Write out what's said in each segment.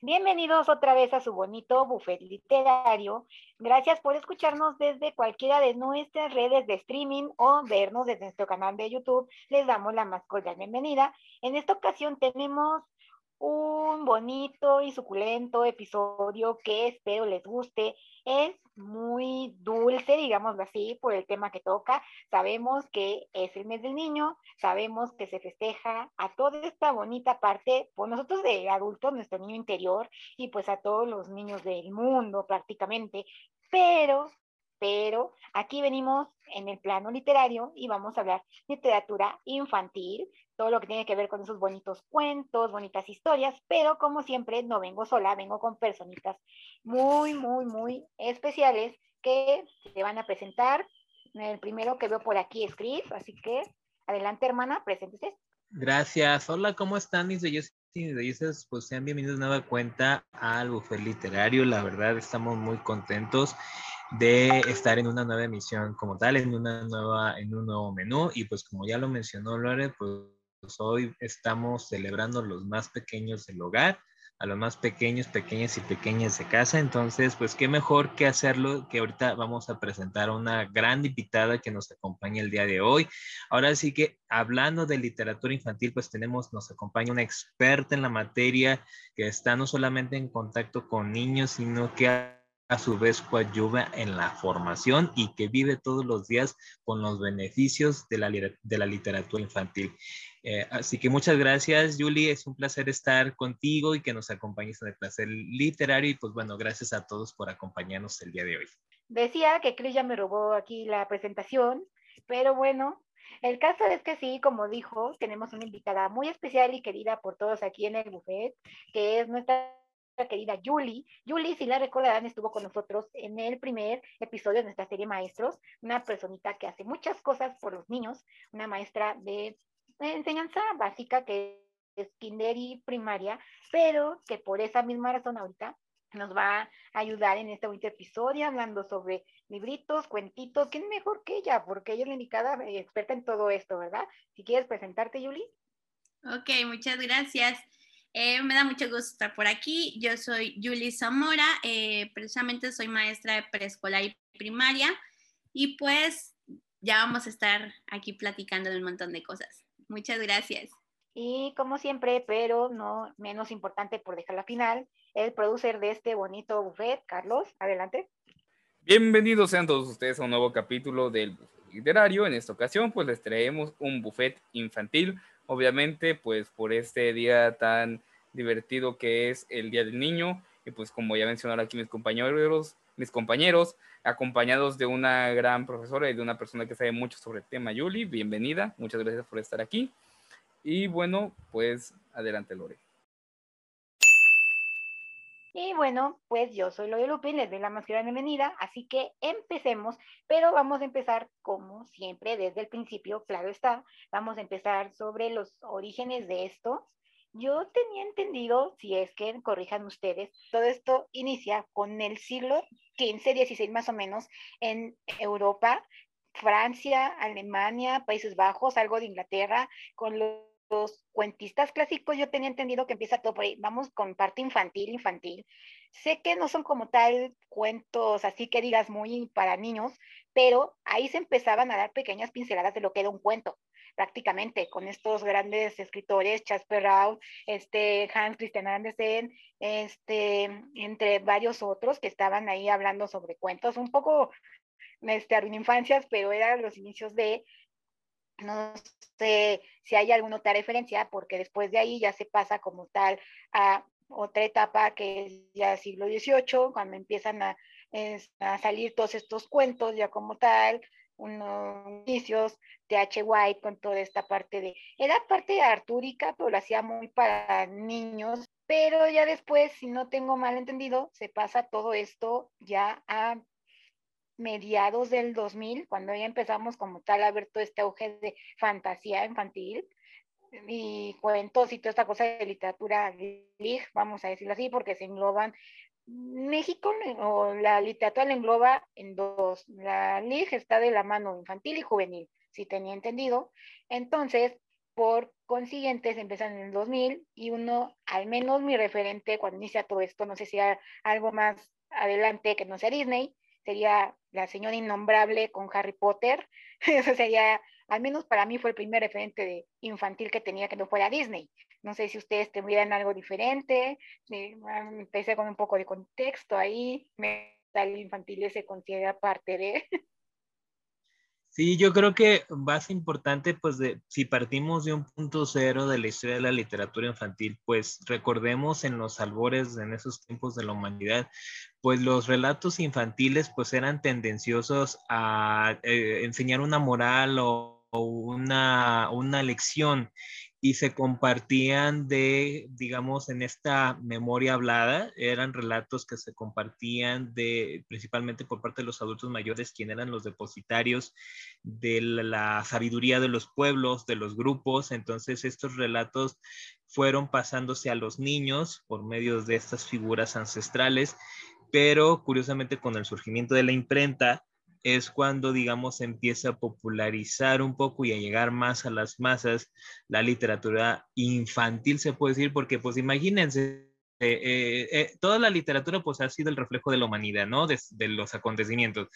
Bienvenidos otra vez a su bonito buffet literario. Gracias por escucharnos desde cualquiera de nuestras redes de streaming o vernos desde nuestro canal de YouTube. Les damos la más cordial bienvenida. En esta ocasión tenemos un bonito y suculento episodio que espero les guste. Es muy dulce, digámoslo así, por el tema que toca. Sabemos que es el mes del niño, sabemos que se festeja a toda esta bonita parte, por nosotros de adultos, nuestro niño interior, y pues a todos los niños del mundo prácticamente. Pero pero aquí venimos en el plano literario y vamos a hablar literatura infantil, todo lo que tiene que ver con esos bonitos cuentos, bonitas historias, pero como siempre no vengo sola, vengo con personitas muy, muy, muy especiales que se van a presentar. El primero que veo por aquí es Chris, así que adelante hermana, preséntese. Gracias. Hola, ¿cómo están mis bellos y bellezas? Pues sean bienvenidos de nueva cuenta al Buffet Literario. La verdad, estamos muy contentos de estar en una nueva emisión como tal, en, una nueva, en un nuevo menú. Y pues como ya lo mencionó Lore, pues hoy estamos celebrando los más pequeños del hogar, a los más pequeños, pequeñas y pequeñas de casa. Entonces, pues qué mejor que hacerlo, que ahorita vamos a presentar a una gran invitada que nos acompaña el día de hoy. Ahora sí que hablando de literatura infantil, pues tenemos, nos acompaña una experta en la materia que está no solamente en contacto con niños, sino que a su vez coadyuva en la formación y que vive todos los días con los beneficios de la, de la literatura infantil. Eh, así que muchas gracias, Julie. Es un placer estar contigo y que nos acompañes en el placer literario. Y pues bueno, gracias a todos por acompañarnos el día de hoy. Decía que Chris ya me robó aquí la presentación, pero bueno, el caso es que sí, como dijo, tenemos una invitada muy especial y querida por todos aquí en el buffet, que es nuestra querida Julie. Julie, si la recordarán, estuvo con nosotros en el primer episodio de nuestra serie Maestros, una personita que hace muchas cosas por los niños, una maestra de enseñanza básica que es kinder y primaria, pero que por esa misma razón ahorita nos va a ayudar en este bonito episodio hablando sobre libritos, cuentitos. ¿Quién mejor que ella? Porque ella es la indicada eh, experta en todo esto, ¿verdad? Si quieres presentarte, Julie. Ok, muchas gracias. Eh, me da mucho gusto estar por aquí. Yo soy Julie Zamora, eh, precisamente soy maestra de preescolar y primaria y pues ya vamos a estar aquí platicando de un montón de cosas. Muchas gracias. Y como siempre, pero no menos importante por dejar la final, el producer de este bonito buffet, Carlos, adelante. Bienvenidos sean todos ustedes a un nuevo capítulo del buffet literario. En esta ocasión, pues les traemos un buffet infantil obviamente, pues por este día tan divertido que es el Día del Niño, y pues como ya mencionaron aquí mis compañeros, mis compañeros, acompañados de una gran profesora y de una persona que sabe mucho sobre el tema, Yuli, bienvenida, muchas gracias por estar aquí. Y bueno, pues adelante, Lore. Y bueno, pues yo soy Lore Lupin, les doy la más grande bienvenida, así que empecemos, pero vamos a empezar como siempre desde el principio, claro está, vamos a empezar sobre los orígenes de esto. Yo tenía entendido, si es que corrijan ustedes, todo esto inicia con el siglo XV, XVI más o menos en Europa, Francia, Alemania, Países Bajos, algo de Inglaterra, con los los cuentistas clásicos yo tenía entendido que empieza todo por ahí, vamos con parte infantil, infantil. Sé que no son como tal cuentos así que digas muy para niños, pero ahí se empezaban a dar pequeñas pinceladas de lo que era un cuento, prácticamente, con estos grandes escritores, Jasper Rau, este, Hans Christian Andersen, este, entre varios otros que estaban ahí hablando sobre cuentos, un poco este, infancias, pero eran los inicios de no sé si hay alguna otra referencia, porque después de ahí ya se pasa como tal a otra etapa que es ya siglo XVIII, cuando empiezan a, salir todos estos cuentos ya como tal, unos inicios de. White con toda esta parte de, era parte artúrica, pero lo hacía muy para niños, pero ya después, si no tengo mal entendido, se pasa todo esto ya a mediados del 2000, cuando ya empezamos como tal a ver todo este auge de fantasía infantil y cuentos y toda esta cosa de literatura vamos a decirlo así, porque se engloban México o la literatura la engloba en dos. La LIG está de la mano infantil y juvenil, si tenía entendido. Entonces, por consiguiente se empiezan en el 2000 y uno, al menos mi referente cuando inicia todo esto, no sé si algo más adelante que no sea Disney, sería la señora innombrable con Harry Potter. Eso sería, al menos para mí fue el primer referente de infantil que tenía que no fuera Disney. No sé si ustedes tendrían algo diferente. empecé con un poco de contexto ahí. Tal infantil se considera parte de. Sí, yo creo que más importante, pues, de, si partimos de un punto cero de la historia de la literatura infantil, pues recordemos en los albores, en esos tiempos de la humanidad, pues los relatos infantiles, pues eran tendenciosos a eh, enseñar una moral o, o una, una lección y se compartían de, digamos, en esta memoria hablada, eran relatos que se compartían de, principalmente por parte de los adultos mayores, quienes eran los depositarios de la sabiduría de los pueblos, de los grupos. Entonces, estos relatos fueron pasándose a los niños por medio de estas figuras ancestrales, pero curiosamente con el surgimiento de la imprenta, es cuando, digamos, empieza a popularizar un poco y a llegar más a las masas la literatura infantil, se puede decir, porque pues imagínense, eh, eh, eh, toda la literatura pues ha sido el reflejo de la humanidad, ¿no? De, los acontecimientos.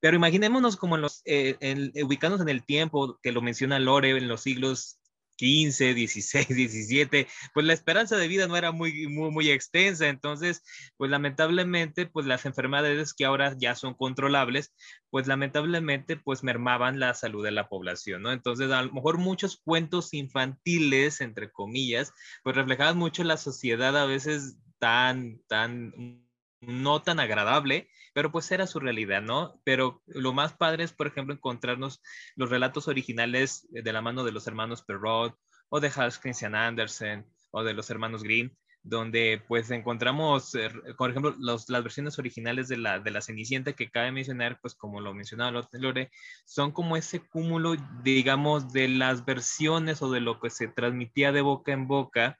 Pero imaginémonos como los, en, ubicados en el tiempo, que lo menciona Lore, en los siglos 15, 16, 17, pues la esperanza de vida no era muy, muy, muy extensa. Entonces, pues lamentablemente, pues las enfermedades que ahora ya son controlables, pues lamentablemente, pues mermaban la salud de la población, ¿no? Entonces, a lo mejor muchos cuentos infantiles, entre comillas, pues reflejaban mucho la sociedad a veces tan, tan, no tan agradable, pero pues era su realidad, ¿no? Pero lo más padre es, por ejemplo, encontrarnos los relatos originales de la mano de los hermanos Perrault o de Hans Christian Andersen o de los hermanos Grimm, donde pues encontramos, eh, por ejemplo, las versiones originales de la, de la Cenicienta que cabe mencionar, pues como lo mencionaba Lore, son como ese cúmulo, digamos, de las versiones o de lo que se transmitía de boca en boca,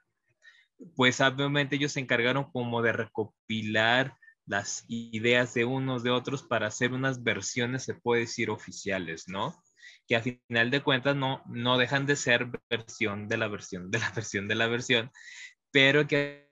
pues obviamente ellos se encargaron como de recopilar las ideas de unos de otros para hacer unas versiones, se puede decir, oficiales, ¿no? Que a final de cuentas no, no dejan de ser versión de la versión de la versión de la versión, pero que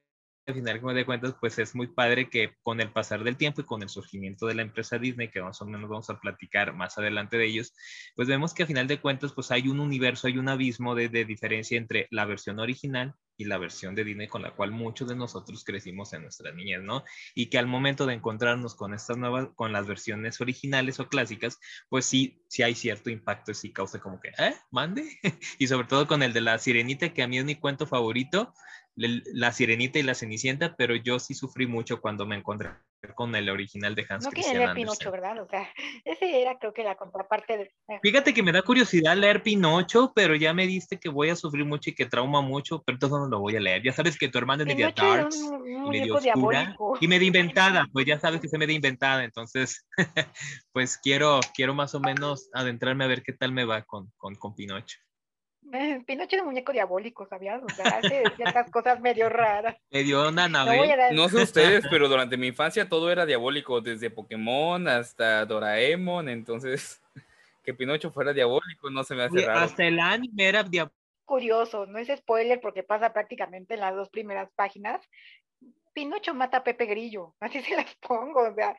al final de cuentas, pues es muy padre que con el pasar del tiempo y con el surgimiento de la empresa Disney, que más o menos vamos a platicar más adelante de ellos, pues vemos que a final de cuentas, pues hay un universo, hay un abismo de, de diferencia entre la versión original y la versión de Disney con la cual muchos de nosotros crecimos en nuestras niñez, ¿no? Y que al momento de encontrarnos con estas nuevas, con las versiones originales o clásicas, pues sí, sí hay cierto impacto, sí causa como que, ¿eh? ¿Mande? y sobre todo con el de la sirenita, que a mí es mi cuento favorito, la Sirenita y la Cenicienta, pero yo sí sufrí mucho cuando me encontré con el original de Hans no Christian leer Pinocho, ¿verdad? O sea, ese era creo que la contraparte de... Eh. Fíjate que me da curiosidad leer Pinocho, pero ya me diste que voy a sufrir mucho y que trauma mucho, pero entonces no lo voy a leer. Ya sabes que tu hermana es media darks y medio oscura y medio inventada, pues ya sabes que se medio inventada, entonces pues quiero, quiero más o menos adentrarme a ver qué tal me va con, con, con Pinocho. Pinocho es un muñeco diabólico, ¿sabías? O sea, hace ciertas cosas medio raras. Medio onda no, no sé ustedes, pero durante mi infancia todo era diabólico, desde Pokémon hasta Doraemon, entonces que Pinocho fuera diabólico no se me hace raro. Hasta el anime era diabólico. Curioso, no es spoiler porque pasa prácticamente en las dos primeras páginas, Pinocho mata a Pepe Grillo, así se las pongo, o sea.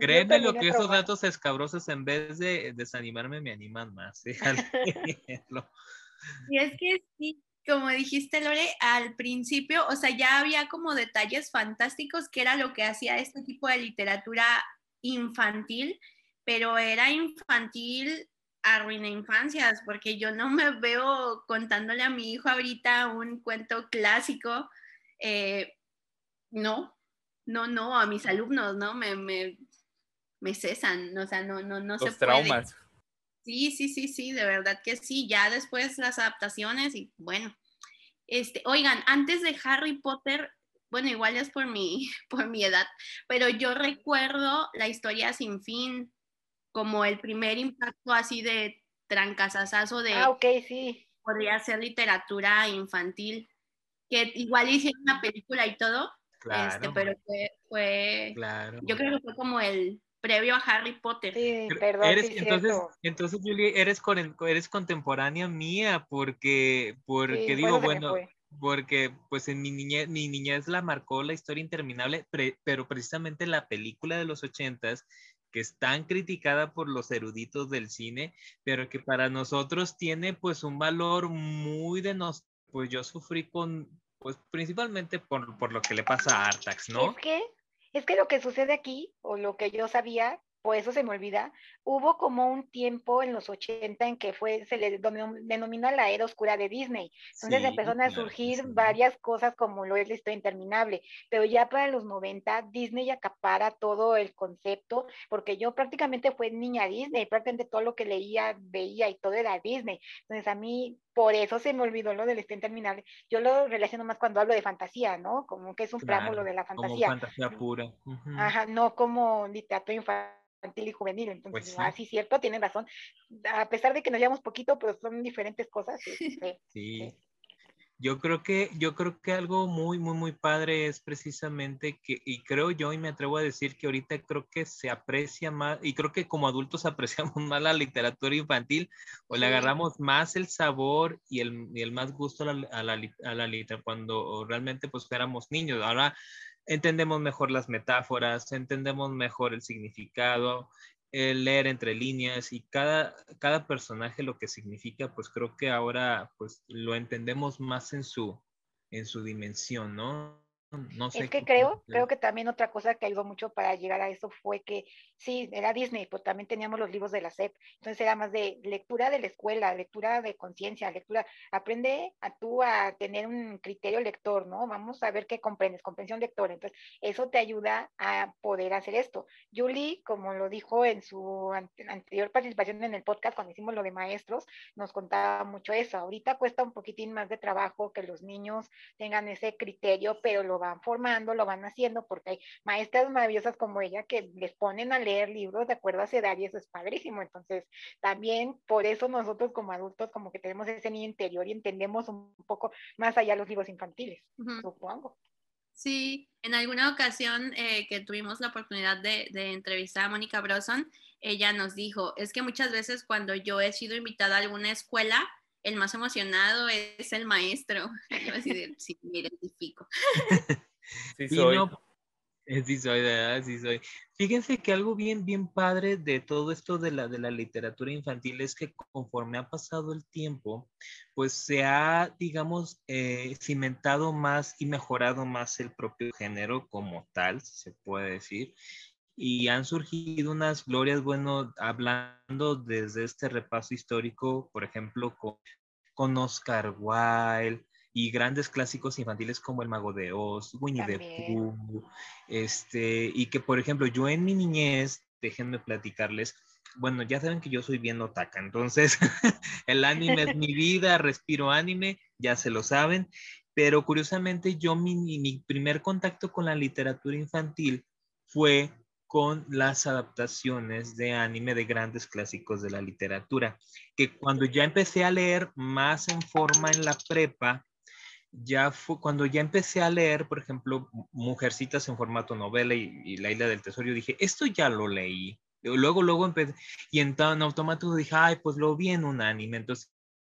Créeme lo que esos datos escabrosos en vez de desanimarme me animan más. ¿eh? y es que sí, como dijiste Lore, al principio, o sea, ya había como detalles fantásticos que era lo que hacía este tipo de literatura infantil, pero era infantil arruina infancias, porque yo no me veo contándole a mi hijo ahorita un cuento clásico eh, no, no, no, a mis alumnos, ¿no? Me, me, me cesan, o sea, no, no, no Los se traumas. Sí, sí, sí, sí, de verdad que sí. Ya después las adaptaciones y bueno. Este, oigan, antes de Harry Potter, bueno, igual es por mi, por mi edad, pero yo recuerdo la historia sin fin como el primer impacto así de trancasasazo de... Ah, ok, sí. Podría ser literatura infantil que igual hicieron una película y todo, este, pero fue, fue yo creo que fue como el, previo a Harry Potter. Sí, perdón. Eres, entonces, entonces, Julie, eres, eres contemporánea mía porque, porque digo, bueno, porque pues en mi niñez, mi niñez la marcó la historia interminable, pero precisamente la película de los ochentas que es tan criticada por los eruditos del cine, pero que para nosotros tiene pues un valor muy de nos, pues yo sufrí con, pues principalmente por, por lo que le pasa a Artax, ¿no? Es que, es que lo que sucede aquí, o lo que yo sabía, por eso se me olvida, hubo como un tiempo en los 80 en que fue, se le denomina la era oscura de Disney. Entonces empezaron a surgir varias cosas como lo es la historia interminable, pero ya para los 90 Disney acapara todo el concepto, porque yo prácticamente fue niña Disney, prácticamente todo lo que leía, veía y todo era Disney. Entonces a mí por eso se me olvidó lo de la historia interminable. Yo lo relaciono más cuando hablo de fantasía, ¿no? Como que es un preámbulo de la fantasía. Como fantasía pura. Ajá, no como literatura infantil y juvenil. Entonces, pues sí. cierto, tienen razón. A pesar de que nos llevamos poquito, pero son diferentes cosas. Este, sí. Yo creo que, yo creo que algo muy, muy, muy padre es precisamente que, y creo yo, y me atrevo a decir que ahorita creo que se aprecia más, y creo que como adultos apreciamos más la literatura infantil, o le agarramos más el sabor y el, y el más gusto a la, a la, a la literatura cuando realmente pues éramos niños. Ahora entendemos mejor las metáforas, entendemos mejor el significado, leer entre líneas y cada, cada personaje lo que significa, pues creo que ahora pues lo entendemos más en su, en su dimensión, ¿no? No sé es que creo, creo que también otra cosa que ayudó mucho para llegar a eso fue que sí, era Disney, pero también teníamos los libros de la SEP, entonces era más de lectura de la escuela, lectura de conciencia, lectura, aprende a tú a tener un criterio lector, ¿no? Vamos a ver qué comprendes, comprensión lectora, entonces eso te ayuda a poder hacer esto. Julie, como lo dijo en su anterior participación en el podcast cuando hicimos lo de maestros, nos contaba mucho eso, ahorita cuesta un poquitín más de trabajo que los niños tengan ese criterio, pero lo van formando, lo van haciendo, porque hay maestras maravillosas como ella que les ponen a leer libros de acuerdo a su edad y eso es padrísimo. Entonces, también por eso nosotros como adultos como que tenemos ese niño interior y entendemos un poco más allá los libros infantiles, supongo. Sí, en alguna ocasión eh, que tuvimos la oportunidad de, de, entrevistar a Mónica Broson, ella nos dijo, es que muchas veces cuando yo he sido invitada a alguna escuela, el más emocionado es el maestro. Yo así sí, me identifico. Sí soy. sí soy, verdad, sí soy. Fíjense que algo bien, bien padre de todo esto de la, de la literatura infantil es que conforme ha pasado el tiempo, pues se ha, digamos, eh, cimentado más y mejorado más el propio género como tal, se puede decir y han surgido unas glorias, bueno, hablando desde este repaso histórico, por ejemplo, con, con Oscar Wilde y grandes clásicos infantiles como El Mago de Oz, Winnie the Pooh, este, y que, por ejemplo, yo en mi niñez, déjenme platicarles, bueno, ya saben que yo soy bien otaka, entonces el anime es mi vida, respiro anime, ya se lo saben, pero curiosamente yo mi, mi primer contacto con la literatura infantil fue con las adaptaciones de anime de grandes clásicos de la literatura, que cuando ya empecé a leer más en forma en la prepa, ya fue cuando ya empecé a leer, por ejemplo, Mujercitas en formato novela y, La Isla del Tesoro, yo dije, esto ya lo leí. Luego, luego empecé, y en, en automático dije, ay, pues lo vi en un anime. Entonces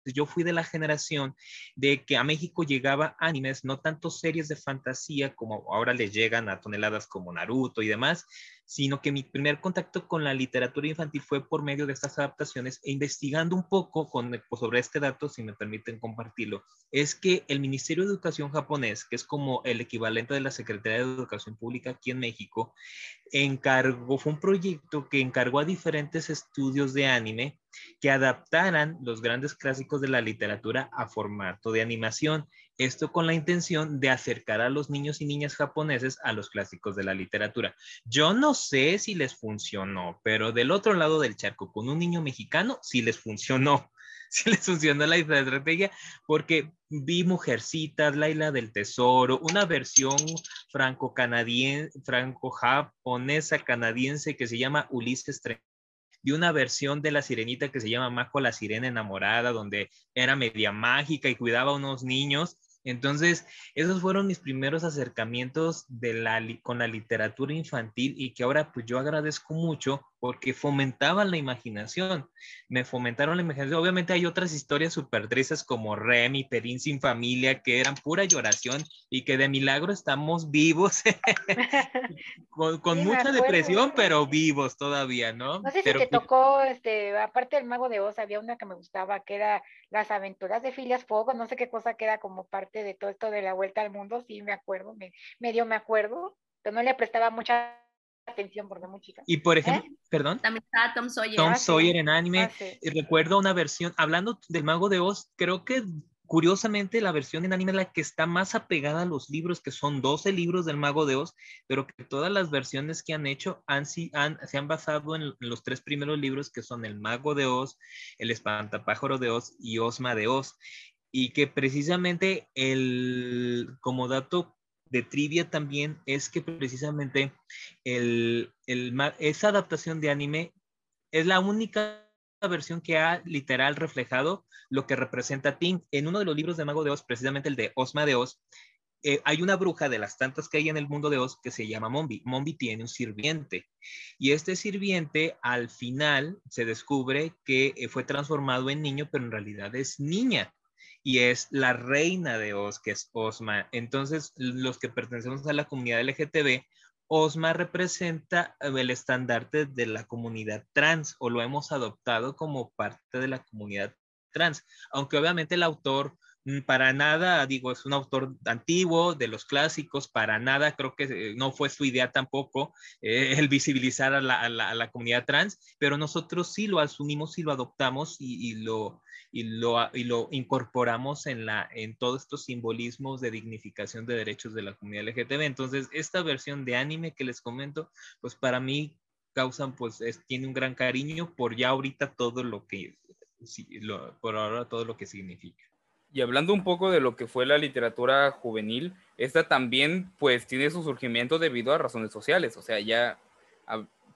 yo fui de la generación de que a México llegaba animes, no tanto series de fantasía como ahora les llegan a toneladas como Naruto y demás, sino que mi primer contacto con la literatura infantil fue por medio de estas adaptaciones e investigando un poco con, pues, sobre este dato, si me permiten compartirlo, es que el Ministerio de Educación japonés, que es como el equivalente de la Secretaría de Educación Pública aquí en México, encargó, fue un proyecto que encargó a diferentes estudios de anime que adaptaran los grandes clásicos de la literatura a formato de animación. Esto con la intención de acercar a los niños y niñas japoneses a los clásicos de la literatura. Yo no sé si les funcionó, pero del otro lado del charco, con un niño mexicano, sí les funcionó. Sí les funcionó la estrategia, porque vi Mujercitas, Laila del Tesoro, una versión franco-canadiense, franco-japonesa canadiense que se llama Ulises vi una versión de la sirenita que se llama Mako la sirena enamorada, donde era media mágica y cuidaba a unos niños Entonces, esos fueron mis primeros acercamientos de la, con la literatura infantil y que ahora pues yo agradezco mucho porque fomentaban la imaginación, me fomentaron la imaginación. Obviamente hay otras historias súper tristes como Remy, Perín sin familia, que eran pura lloración y que de milagro estamos vivos, con, mucha depresión, pero vivos todavía, ¿no? No sé si te tocó, este, aparte del Mago de Oz, había una que me gustaba, que era Las aventuras de Filias Fuego, no sé qué cosa queda como parte de todo esto de la vuelta al mundo, sí me acuerdo, me, medio me acuerdo, pero no le prestaba mucha atención porque muy chica. Y por ejemplo, ¿Eh? perdón. También estaba Tom Sawyer. Tom ah, Sawyer en anime. Ah, y recuerdo una versión, hablando del Mago de Oz, creo que curiosamente la versión en anime es la que está más apegada a los libros, que son 12 libros del Mago de Oz, pero que todas las versiones que han hecho han, han, se han basado en los tres primeros libros que son El Mago de Oz, El Espantapájaro de Oz y Osma de Oz. Y que precisamente el, como dato de trivia también es que precisamente el, esa adaptación de anime es la única versión que ha literal reflejado lo que representa Tim. En uno de los libros de Mago de Oz, precisamente el de Osma de Oz, eh, hay una bruja de las tantas que hay en el mundo de Oz que se llama Mombi. Mombi tiene un sirviente y este sirviente al final se descubre que eh, fue transformado en niño, pero en realidad es niña y es la reina de Oz, que es Osma. Entonces, los que pertenecemos a la comunidad LGTB, Osma representa eh, el estandarte de la comunidad trans o lo hemos adoptado como parte de la comunidad trans, aunque obviamente el autor para nada, digo, es un autor antiguo, de los clásicos, para nada, creo que eh, no fue su idea tampoco eh, el visibilizar a la, comunidad trans, pero nosotros sí lo asumimos y lo adoptamos y lo, lo, lo incorporamos en, la, en todos estos simbolismos de dignificación de derechos de la comunidad LGTB. Entonces, esta versión de anime que les comento, pues para mí causan, pues tiene un gran cariño por ya ahorita todo lo que, por ahora todo lo que significa. Y hablando un poco de lo que fue la literatura juvenil, esta también pues tiene su surgimiento debido a razones sociales, o sea, ya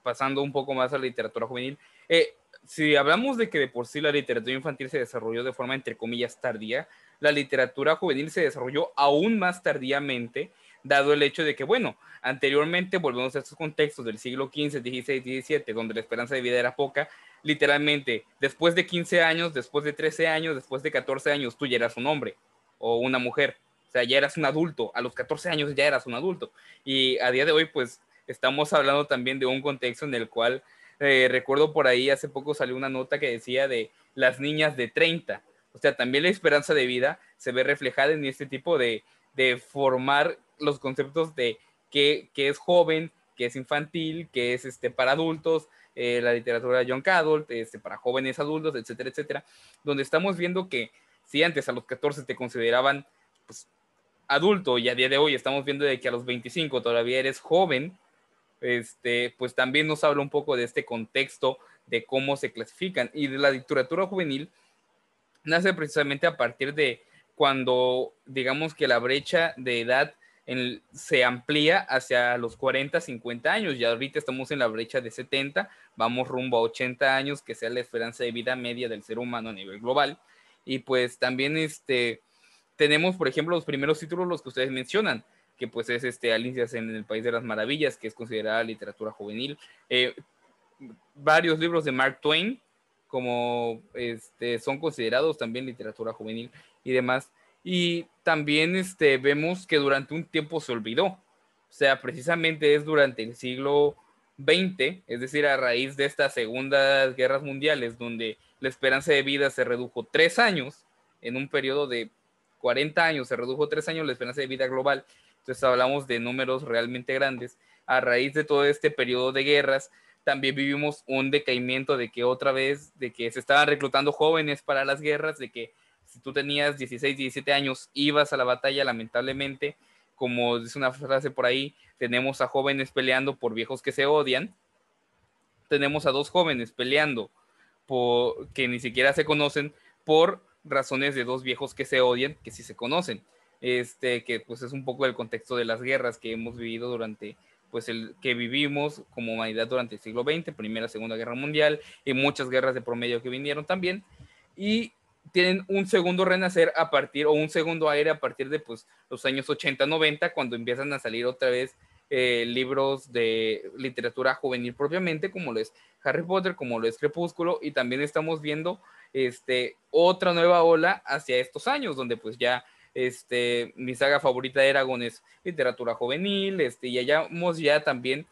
pasando un poco más a la literatura juvenil. Eh, si hablamos de que de por sí la literatura infantil se desarrolló de forma entre comillas tardía, la literatura juvenil se desarrolló aún más tardíamente, dado el hecho de que, bueno, anteriormente volvemos a estos contextos del siglo XV, XVI, XVII, donde la esperanza de vida era poca, literalmente, después de 15 años, después de 13 años, después de 14 años, tú ya eras un hombre o una mujer. O sea, ya eras un adulto. A los 14 años ya eras un adulto. Y a día de hoy, pues, estamos hablando también de un contexto en el cual eh, recuerdo por ahí hace poco salió una nota que decía de las niñas de 30. O sea, también la esperanza de vida se ve reflejada en este tipo de, de formar los conceptos de qué, es joven, qué es infantil, qué es este, para adultos, eh, la literatura de John Adult, este, para jóvenes adultos, etcétera, etcétera, donde estamos viendo que si antes a los 14 te consideraban pues, adulto y a día de hoy estamos viendo de que a los 25 todavía eres joven, este, pues también nos habla un poco de este contexto de cómo se clasifican. Y de la literatura juvenil nace precisamente a partir de cuando, digamos que la brecha de edad se amplía hacia los 40, 50 años. Ya ahorita estamos en la brecha de 70, vamos rumbo a 80 años, que sea la esperanza de vida media del ser humano a nivel global. Y pues también este, tenemos, por ejemplo, los primeros títulos, los que ustedes mencionan, que pues es este Alicias en el País de las Maravillas, que es considerada literatura juvenil. Eh, varios libros de Mark Twain, como este, son considerados también literatura juvenil y demás. Y también este, vemos que durante un tiempo se olvidó. O sea, precisamente es durante el siglo XX, es decir, a raíz de estas segundas guerras mundiales, donde la esperanza de vida se redujo tres años, en un periodo de 40 años se redujo tres años la esperanza de vida global entonces hablamos de números realmente grandes. A raíz de todo este periodo de guerras, también vivimos un decaimiento de que otra vez, de que se estaban reclutando jóvenes para las guerras, de que si tú tenías 16, 17 años, ibas a la batalla, lamentablemente, como dice una frase por ahí, tenemos a jóvenes peleando por viejos que se odian, tenemos a dos jóvenes peleando que ni siquiera se conocen por razones de dos viejos que se odian, que sí se conocen este, que pues es un poco el contexto de las guerras que hemos vivido durante, pues el que vivimos como humanidad durante el siglo XX, Primera, Segunda Guerra Mundial y muchas guerras de promedio que vinieron también. Y tienen un segundo renacer a partir, o un segundo aire a partir de pues, los años 80, 90, cuando empiezan a salir otra vez eh, libros de literatura juvenil propiamente, como lo es Harry Potter, como lo es Crepúsculo, y también estamos viendo este, otra nueva ola hacia estos años, donde pues ya este, mi saga favorita de es literatura juvenil, este, y hallamos ya también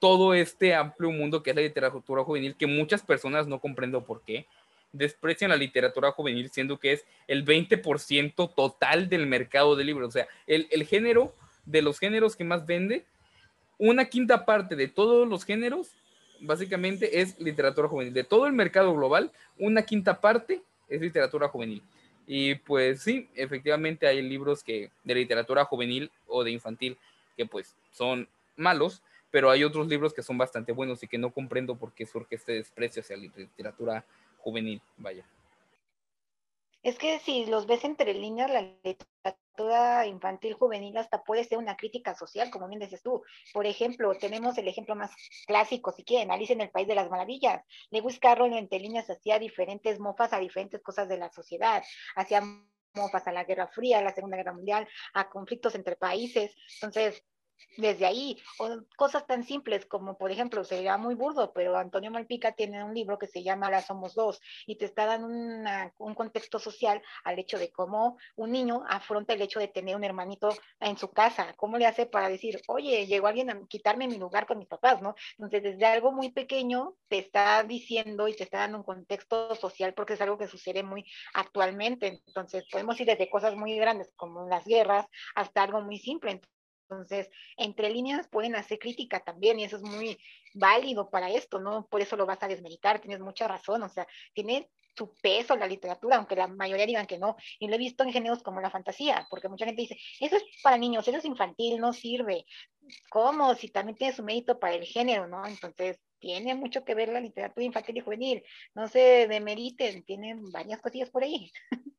todo este amplio mundo que es la literatura juvenil, que muchas personas no comprendo por qué desprecian la literatura juvenil, siendo que es el 20% total del mercado de libros. O sea, el, el género de los géneros que más vende, una quinta parte de todos los géneros, básicamente es literatura juvenil. De todo el mercado global, una quinta parte es literatura juvenil. Y pues sí, efectivamente hay libros que de literatura juvenil o de infantil que pues son malos, pero hay otros libros que son bastante buenos y que no comprendo por qué surge este desprecio hacia la literatura juvenil, vaya. Es que si los ves entre líneas, la literatura infantil juvenil hasta puede ser una crítica social, como bien dices tú. Por ejemplo, tenemos el ejemplo más clásico, si quieren, Alice en el País de las Maravillas. Lewis Carroll entre líneas hacía diferentes mofas a diferentes cosas de la sociedad. Hacía mofas a la Guerra Fría, a la Segunda Guerra Mundial, a conflictos entre países. Entonces, desde ahí, o cosas tan simples como, por ejemplo, sería muy burdo, pero Antonio Malpica tiene un libro que se llama Ahora somos dos y te está dando un contexto social al hecho de cómo un niño afronta el hecho de tener un hermanito en su casa, cómo le hace para decir, oye, llegó alguien a quitarme mi lugar con mis papás, ¿no? Entonces, desde algo muy pequeño te está diciendo y te está dando un contexto social porque es algo que sucede muy actualmente. Entonces, podemos ir desde cosas muy grandes como las guerras hasta algo muy simple. Entonces, entre líneas pueden hacer crítica también y eso es muy válido para esto, ¿no? Por eso lo vas a desmeditar, tienes mucha razón, o sea, tiene su peso la literatura, aunque la mayoría digan que no. Y lo he visto en géneros como la fantasía, porque mucha gente dice, eso es para niños, eso es infantil, no sirve. ¿Cómo? Si también tiene su mérito para el género, ¿no? Entonces, tiene mucho que ver la literatura infantil y juvenil. No se demeriten, tienen varias cosillas por ahí.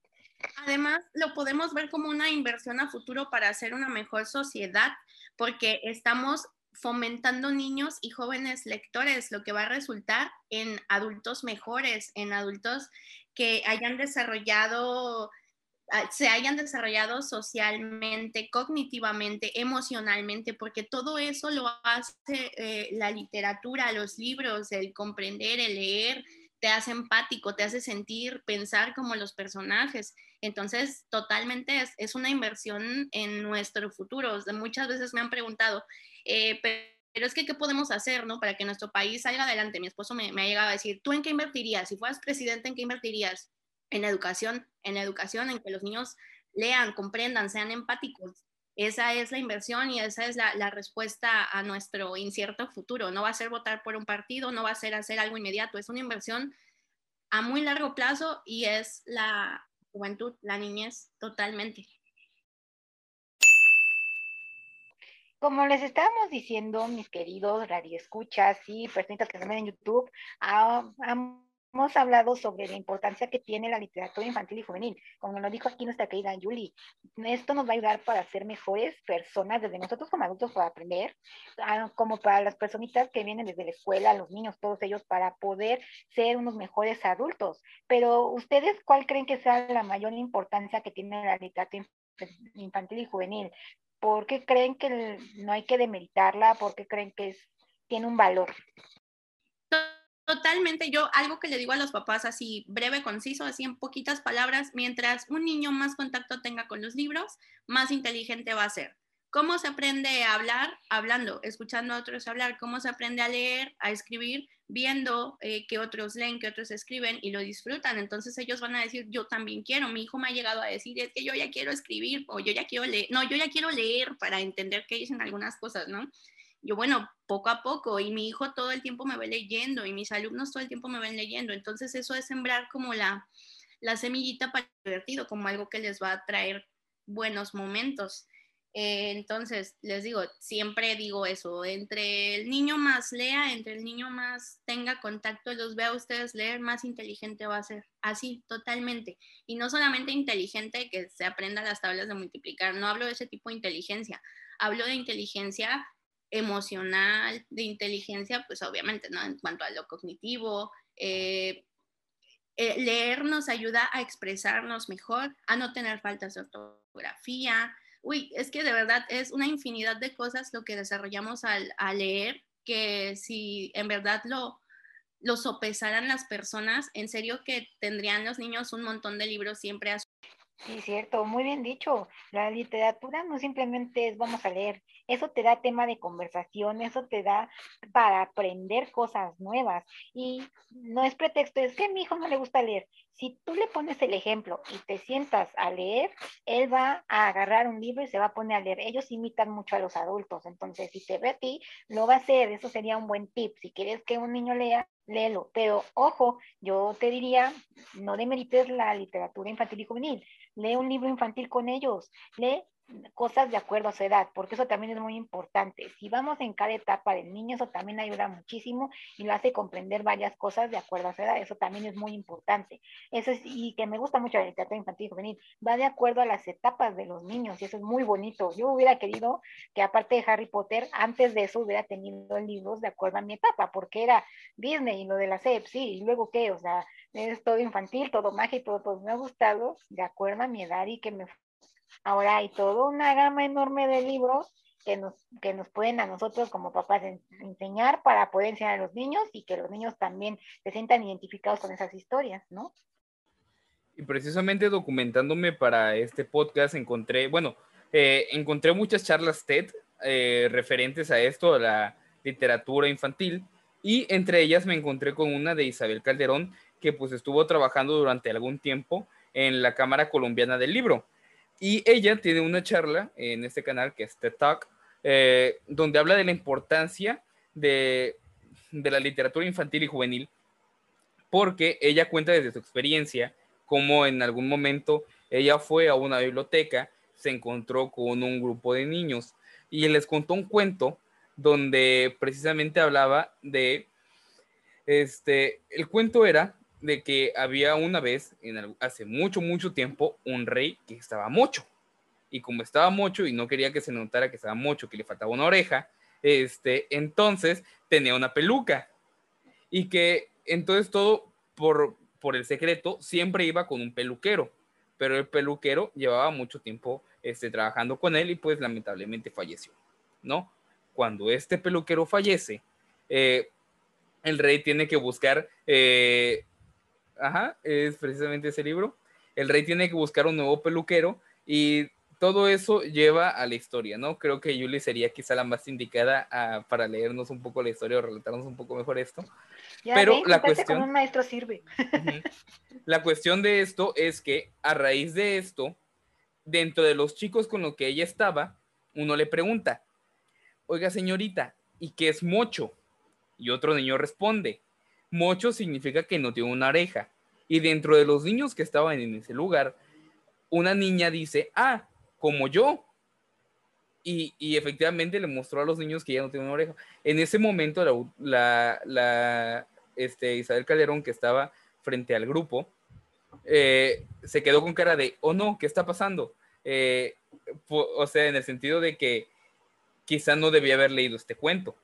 Además, lo podemos ver como una inversión a futuro para hacer una mejor sociedad, porque estamos fomentando niños y jóvenes lectores, lo que va a resultar en adultos mejores, en adultos que hayan desarrollado ah, se hayan desarrollado socialmente, cognitivamente, emocionalmente, porque todo eso lo hace eh, la literatura, los libros, el comprender, el leer, te hace empático, te hace sentir, pensar como los personajes. Entonces, totalmente es, una inversión en nuestro futuro. Muchas veces me han preguntado, eh, pero es que, ¿qué podemos hacer ¿no? para que nuestro país salga adelante? Mi esposo me, me ha llegado a decir, ¿tú en qué invertirías? Si fueras presidente, ¿en qué invertirías? En educación, en educación, en que los niños lean, comprendan, sean empáticos. Esa es la inversión y esa es la, respuesta a nuestro incierto futuro. No va a ser votar por un partido, no va a ser hacer algo inmediato, es una inversión a muy largo plazo y es la, juventud, la niñez, totalmente. Como les estábamos diciendo, mis queridos radioescuchas y personitas que se ven en YouTube, ah, hemos hablado sobre la importancia que tiene la literatura infantil y juvenil. Como nos dijo aquí nuestra querida Julie, esto nos va a ayudar para ser mejores personas, desde nosotros como adultos para aprender, ah, como para las personitas que vienen desde la escuela, los niños, todos ellos, para poder ser unos mejores adultos. Pero ustedes, ¿cuál creen que sea la mayor importancia que tiene la literatura infantil y juvenil? ¿Por qué creen que no hay que demeritarla? ¿Por qué creen que tiene un valor? Totalmente, yo algo que le digo a los papás así breve, conciso, así en poquitas palabras, mientras un niño más contacto tenga con los libros, más inteligente va a ser. ¿Cómo se aprende a hablar? Hablando, escuchando a otros hablar. ¿Cómo se aprende a leer, a escribir? Viendo eh, que otros leen, que otros escriben y lo disfrutan. Entonces ellos van a decir, yo también quiero. Mi hijo me ha llegado a decir, es que yo ya quiero escribir o yo ya quiero leer. No, yo ya quiero leer para entender qué dicen algunas cosas, ¿no? Yo, bueno, poco a poco, y mi hijo todo el tiempo me ve leyendo, y mis alumnos todo el tiempo me ven leyendo. Entonces eso es sembrar como la, la semillita para el divertido, como algo que les va a traer buenos momentos. Eh, entonces, les digo, siempre digo eso, entre el niño más lea, entre el niño más tenga contacto, los vea a ustedes leer, más inteligente va a ser. Así, totalmente. Y no solamente inteligente que se aprenda las tablas de multiplicar, no hablo de ese tipo de inteligencia, hablo de inteligencia emocional, de inteligencia, pues obviamente, ¿no? En cuanto a lo cognitivo, eh, eh, leer nos ayuda a expresarnos mejor, a no tener faltas de ortografía. Uy, es que de verdad es una infinidad de cosas lo que desarrollamos al, leer, que si en verdad lo, lo sopesaran las personas, en serio que tendrían los niños un montón de libros siempre a Sí, cierto, muy bien dicho. La literatura no simplemente es vamos a leer, eso te da tema de conversación, eso te da para aprender cosas nuevas. Y no es pretexto, es que a mi hijo no le gusta leer. Si tú le pones el ejemplo y te sientas a leer, él va a agarrar un libro y se va a poner a leer. Ellos imitan mucho a los adultos, entonces si te ve a ti, lo va a hacer. Eso sería un buen tip. Si quieres que un niño lea, léelo. Pero ojo, yo te diría, no demerites la literatura infantil y juvenil. Lee un libro infantil con ellos. Lee cosas de acuerdo a su edad, porque eso también es muy importante. Si vamos en cada etapa del niño, eso también ayuda muchísimo y lo hace comprender varias cosas de acuerdo a su edad. Eso también es muy importante. Eso es, y que me gusta mucho la literatura infantil y juvenil, va de acuerdo a las etapas de los niños y eso es muy bonito. Yo hubiera querido que aparte de Harry Potter, antes de eso hubiera tenido libros de acuerdo a mi etapa, porque era Disney y lo de la CEP, sí, y luego qué, o sea, es todo infantil, todo mágico, todo, me ha gustado de acuerdo a mi edad y que me Ahora hay toda una gama enorme de libros que nos, que nos pueden a nosotros como papás enseñar para poder enseñar a los niños y que los niños también se sientan identificados con esas historias, ¿no? Y precisamente documentándome para este podcast encontré, bueno, eh, encontré muchas charlas TED eh, referentes a esto, a la literatura infantil, y entre ellas me encontré con una de Isabel Calderón, que pues estuvo trabajando durante algún tiempo en la Cámara Colombiana del Libro. Y ella tiene una charla en este canal que es TED Talk, eh, donde habla de la importancia de, de la literatura infantil y juvenil, porque ella cuenta desde su experiencia cómo en algún momento ella fue a una biblioteca, se encontró con un grupo de niños y les contó un cuento donde precisamente hablaba de, este, el cuento era de que había una vez, en hace mucho, mucho tiempo, un rey que estaba mocho. Y como estaba mocho y no quería que se notara que estaba mocho, que le faltaba una oreja, este, entonces tenía una peluca. Y que entonces todo por, por el secreto siempre iba con un peluquero. Pero el peluquero llevaba mucho tiempo este, trabajando con él y pues lamentablemente falleció, ¿no? Cuando este peluquero fallece, eh, el rey tiene que buscar eh, Ajá, es precisamente ese libro. El rey tiene que buscar un nuevo peluquero y todo eso lleva a la historia, ¿no? Creo que Yuli sería quizá la más indicada ah, para leernos un poco la historia o relatarnos un poco mejor esto. Pero la cuestión... un maestro sirve. La cuestión de esto es que a raíz de esto, dentro de los chicos con los que ella estaba, uno le pregunta, oiga señorita, ¿y qué es mocho? Y otro niño responde, Mocho significa que no tiene una oreja. Y dentro de los niños que estaban en ese lugar, una niña dice, ah, como yo. Y, efectivamente le mostró a los niños que ya no tiene una oreja. En ese momento, la, este, Isabel Calderón, que estaba frente al grupo, eh, se quedó con cara de, oh no, ¿qué está pasando? Eh, o sea, en el sentido de que quizá no debía haber leído este cuento.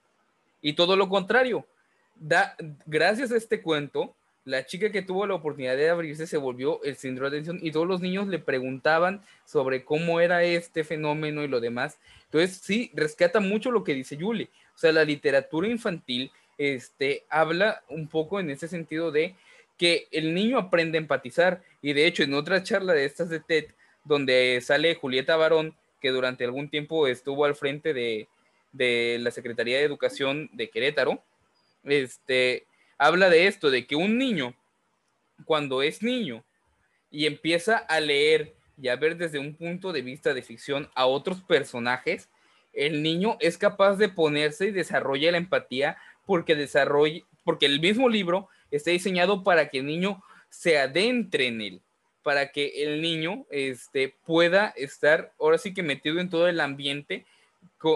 Y todo lo contrario, da, gracias a este cuento, la chica que tuvo la oportunidad de abrirse se volvió el centro de atención y todos los niños le preguntaban sobre cómo era este fenómeno y lo demás. Entonces, sí, rescata mucho lo que dice Julie. O sea, la literatura infantil este, habla un poco en ese sentido de que el niño aprende a empatizar. Y de hecho, en otra charla de estas de TED, donde sale Julieta Barón, que durante algún tiempo estuvo al frente de, de la Secretaría de Educación de Querétaro, este, habla de esto, de que un niño, cuando es niño y empieza a leer y a ver desde un punto de vista de ficción a otros personajes, el niño es capaz de ponerse y desarrolla la empatía porque desarrolla, porque el mismo libro está diseñado para que el niño se adentre en él, para que el niño este, pueda estar ahora sí que metido en todo el ambiente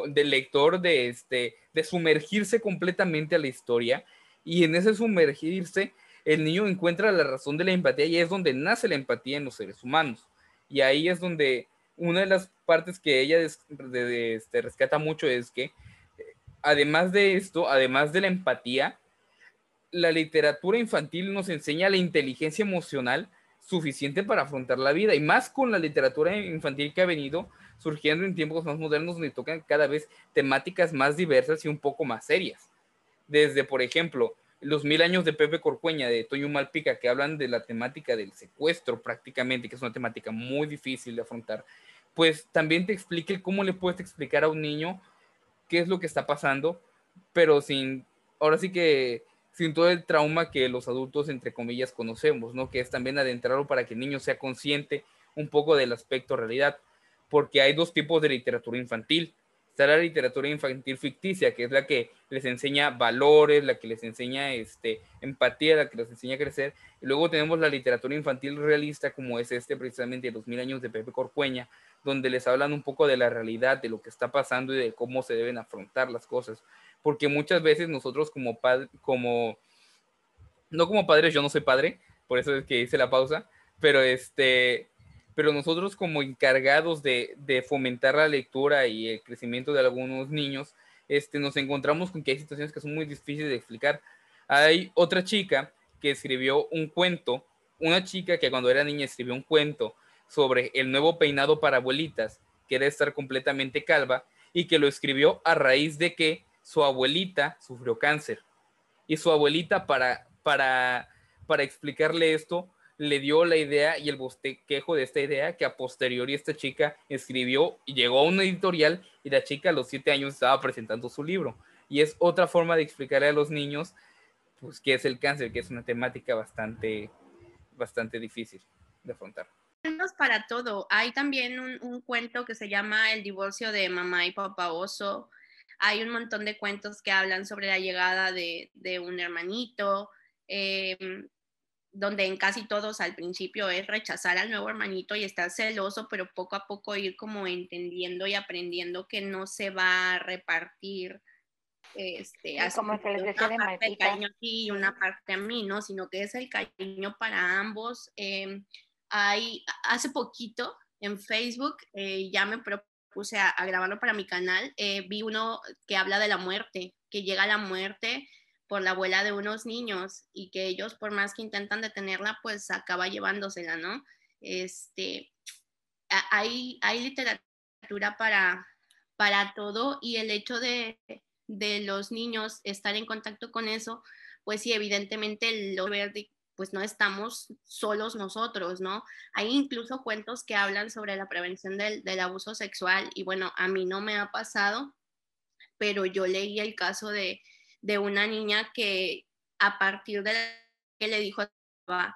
del lector de, este, de sumergirse completamente a la historia y en ese sumergirse el niño encuentra la razón de la empatía y es donde nace la empatía en los seres humanos. Y ahí es donde una de las partes que ella este, rescata mucho es que además de esto, además de la empatía, la literatura infantil nos enseña la inteligencia emocional suficiente para afrontar la vida y más con la literatura infantil que ha venido surgiendo en tiempos más modernos donde tocan cada vez temáticas más diversas y un poco más serias. Desde, por ejemplo, los mil años de Pepe Corcueña, de Toño Malpica, que hablan de la temática del secuestro prácticamente, que es una temática muy difícil de afrontar, pues también te explique cómo le puedes explicar a un niño qué es lo que está pasando, pero sin, ahora sí que sin todo el trauma que los adultos, entre comillas, conocemos, ¿no? Que es también adentrarlo para que el niño sea consciente un poco del aspecto realidad, porque hay dos tipos de literatura infantil. Está la literatura infantil ficticia, que es la que les enseña valores, la que les enseña este, empatía, la que les enseña a crecer. Y luego tenemos la literatura infantil realista, como es este precisamente Los Mil Años de Pepe Corcueña, donde les hablan un poco de la realidad, de lo que está pasando y de cómo se deben afrontar las cosas porque muchas veces nosotros como padre, como, no como padres, yo no soy padre, por eso es que hice la pausa, pero este, pero nosotros como encargados de, fomentar la lectura y el crecimiento de algunos niños, este, nos encontramos con que hay situaciones que son muy difíciles de explicar. Hay otra chica que escribió un cuento, una chica que cuando era niña escribió un cuento sobre el nuevo peinado para abuelitas, que era estar completamente calva, y que lo escribió a raíz de que su abuelita sufrió cáncer y su abuelita para explicarle esto le dio la idea y el bosquejo de esta idea que a posteriori esta chica escribió y llegó a una editorial y la chica a los siete años estaba presentando su libro. Y es otra forma de explicarle a los niños pues qué es el cáncer, que es una temática bastante, bastante difícil de afrontar. Para todo. Hay también un, un cuento que se llama El divorcio de mamá y papá oso hay un montón de cuentos que hablan sobre la llegada de, un hermanito, em, donde en casi todos al principio es rechazar al nuevo hermanito y estar celoso, pero poco a poco ir como entendiendo y aprendiendo que no se va a repartir este, como se les decía una parte de cariño aquí y una parte a mí, ¿no? Sino que es el cariño para ambos. Em, hay, hace poquito en Facebook eh, ya me puse a, grabarlo para mi canal, eh, vi uno que habla de la muerte, que llega la muerte por la abuela de unos niños y que ellos, por más que intentan detenerla, pues acaba llevándosela, ¿no? Este, hay, hay literatura para, para todo y el hecho de, de los niños estar en contacto con eso, pues sí, evidentemente lo ver pues no estamos solos nosotros, ¿no? Hay incluso cuentos que hablan sobre la prevención del, abuso sexual y bueno, a mí no me ha pasado, pero yo leí el caso de, una niña que a partir de que le dijo estaba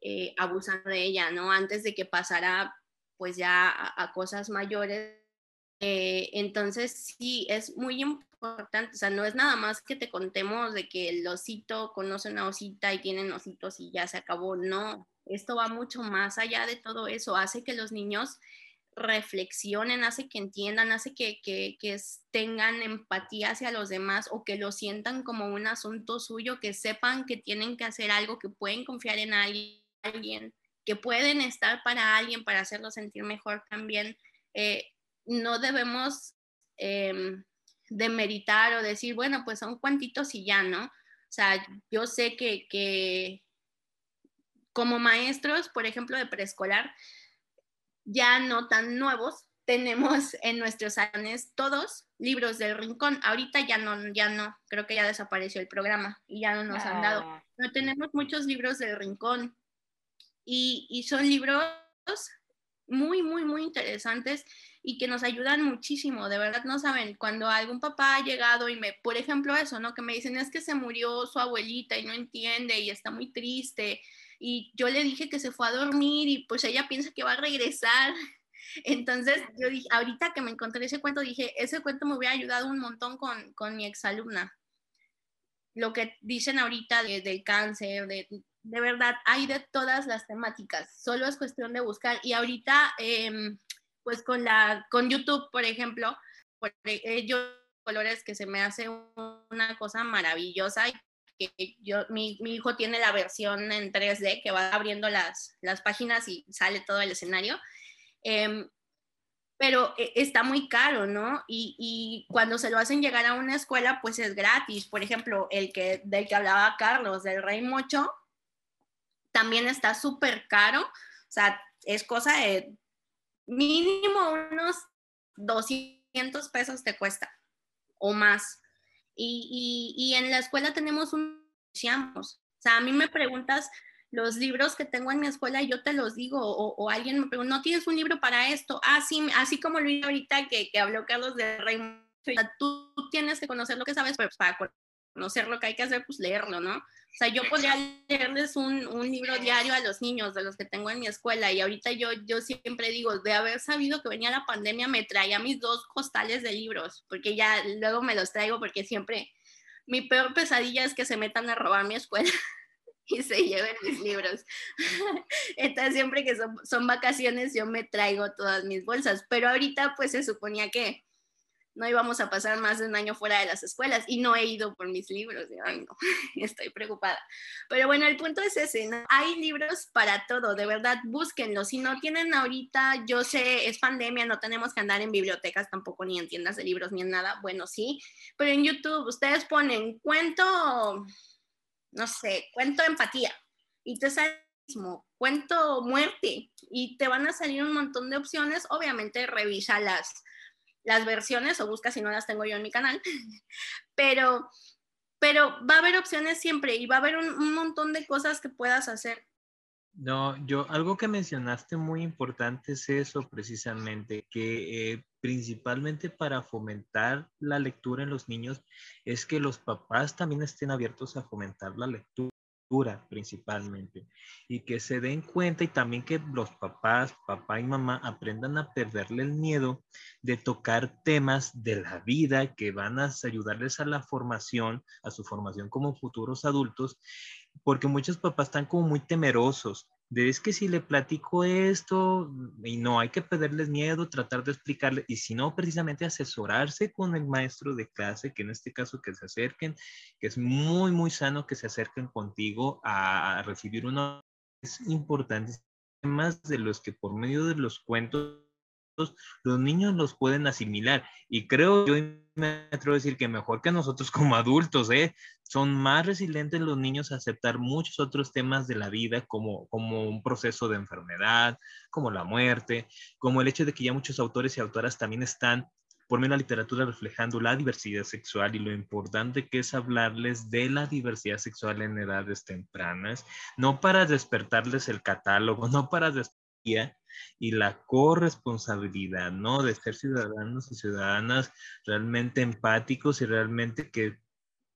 eh, abusando de ella, ¿no? Antes de que pasara pues ya a, cosas mayores. Eh, entonces sí, es muy importante, o sea, no es nada más que te contemos de que el osito conoce una osita y tienen ositos y ya se acabó, no, esto va mucho más allá de todo eso, hace que los niños reflexionen, hace que entiendan, hace que, que, que, tengan empatía hacia los demás o que lo sientan como un asunto suyo, que sepan que tienen que hacer algo, que pueden confiar en alguien, que pueden estar para alguien para hacerlo sentir mejor también. Eh, no debemos eh, de meritar o decir, bueno, pues son cuantitos y ya, ¿no? O sea, yo sé que, que como maestros, por ejemplo, de preescolar, ya no tan nuevos, tenemos en nuestros salones todos libros del rincón. Ahorita ya no, ya no, creo que ya desapareció el programa y ya no nos han dado. Ah. Pero tenemos muchos libros del rincón y, y son libros muy, muy, muy interesantes y que nos ayudan muchísimo, de verdad no saben, cuando algún papá ha llegado y me, por ejemplo eso, ¿no? Que me dicen es que se murió su abuelita y no entiende y está muy triste y yo le dije que se fue a dormir y pues ella piensa que va a regresar. Entonces yo dije, ahorita que me encontré ese cuento, dije, ese cuento me hubiera ayudado un montón con, con mi exalumna. Lo que dicen ahorita del cáncer, de, de verdad, hay de todas las temáticas, solo es cuestión de buscar. Y ahorita, eh, pues con, la, con YouTube, por ejemplo, por ellos colores que se me hace una cosa maravillosa y yo, mi, mi, hijo tiene la versión en 3D que va abriendo las, las páginas y sale todo el escenario. Em, pero eh, está muy caro, ¿no? Y, y, cuando se lo hacen llegar a una escuela, pues es gratis. Por ejemplo, el que, del que hablaba Carlos, del Rey Mocho, también está súper caro. O sea, es cosa de mínimo unos 200 pesos te cuesta o más. Y, y, y en la escuela tenemos un... O sea, a mí me preguntas los libros que tengo en mi escuela, yo te los digo, o, alguien me pregunta, ¿no tienes un libro para esto? Ah, sí, así como lo vi ahorita que, que habló Carlos de Raymond, tú, tienes que conocer lo que sabes, para conocer lo que hay que hacer, pues leerlo, ¿no? O sea, yo podría leerles un, un, libro diario a los niños de los que tengo en mi escuela y ahorita yo, yo siempre digo, de haber sabido que venía la pandemia, me traía mis dos costales de libros, porque ya luego me los traigo porque siempre, mi peor pesadilla es que se metan a robar mi escuela. y se lleven mis libros. Entonces, siempre que son, son, vacaciones, yo me traigo todas mis bolsas, pero ahorita pues se suponía que no íbamos a pasar más de un año fuera de las escuelas y no he ido por mis libros. Ay, no, estoy preocupada. Pero bueno, el punto es ese. Hay libros para todo, de verdad, búsquenlos. Si no tienen ahorita, yo sé, es pandemia, no tenemos que andar en bibliotecas tampoco, ni en tiendas de libros, ni en nada. Bueno, sí, pero en YouTube ustedes ponen cuento no sé, cuento empatía y te sale mismo, cuento muerte y te van a salir un montón de opciones. Obviamente revisa las, las versiones o busca si no las tengo yo en mi canal, pero, pero va a haber opciones siempre y va a haber un, montón de cosas que puedas hacer. No, yo algo que mencionaste muy importante es eso precisamente, que eh, principalmente para fomentar la lectura en los niños es que los papás también estén abiertos a fomentar la lectura principalmente y que se den cuenta y también que los papás, papá y mamá aprendan a perderle el miedo de tocar temas de la vida que van a ayudarles a la formación, a su formación como futuros adultos, porque muchos papás están como muy temerosos de es que si le platico esto y no hay que perderles miedo, tratar de explicarle y si no, precisamente asesorarse con el maestro de clase, que en este caso que se acerquen, que es muy, muy sano que se acerquen contigo a, recibir una... Es importante, más de los que por medio de los cuentos los niños los pueden asimilar. Y creo, yo me atrevo a decir que mejor que nosotros como adultos, ¿eh? Son más resilientes los niños a aceptar muchos otros temas de la vida, como, como un proceso de enfermedad, como la muerte, como el hecho de que ya muchos autores y autoras también están por medio de la literatura reflejando la diversidad sexual y lo importante que es hablarles de la diversidad sexual en edades tempranas, no para despertarles el catálogo, no para despertar y la corresponsabilidad, ¿no? De ser ciudadanos y ciudadanas realmente empáticos y realmente que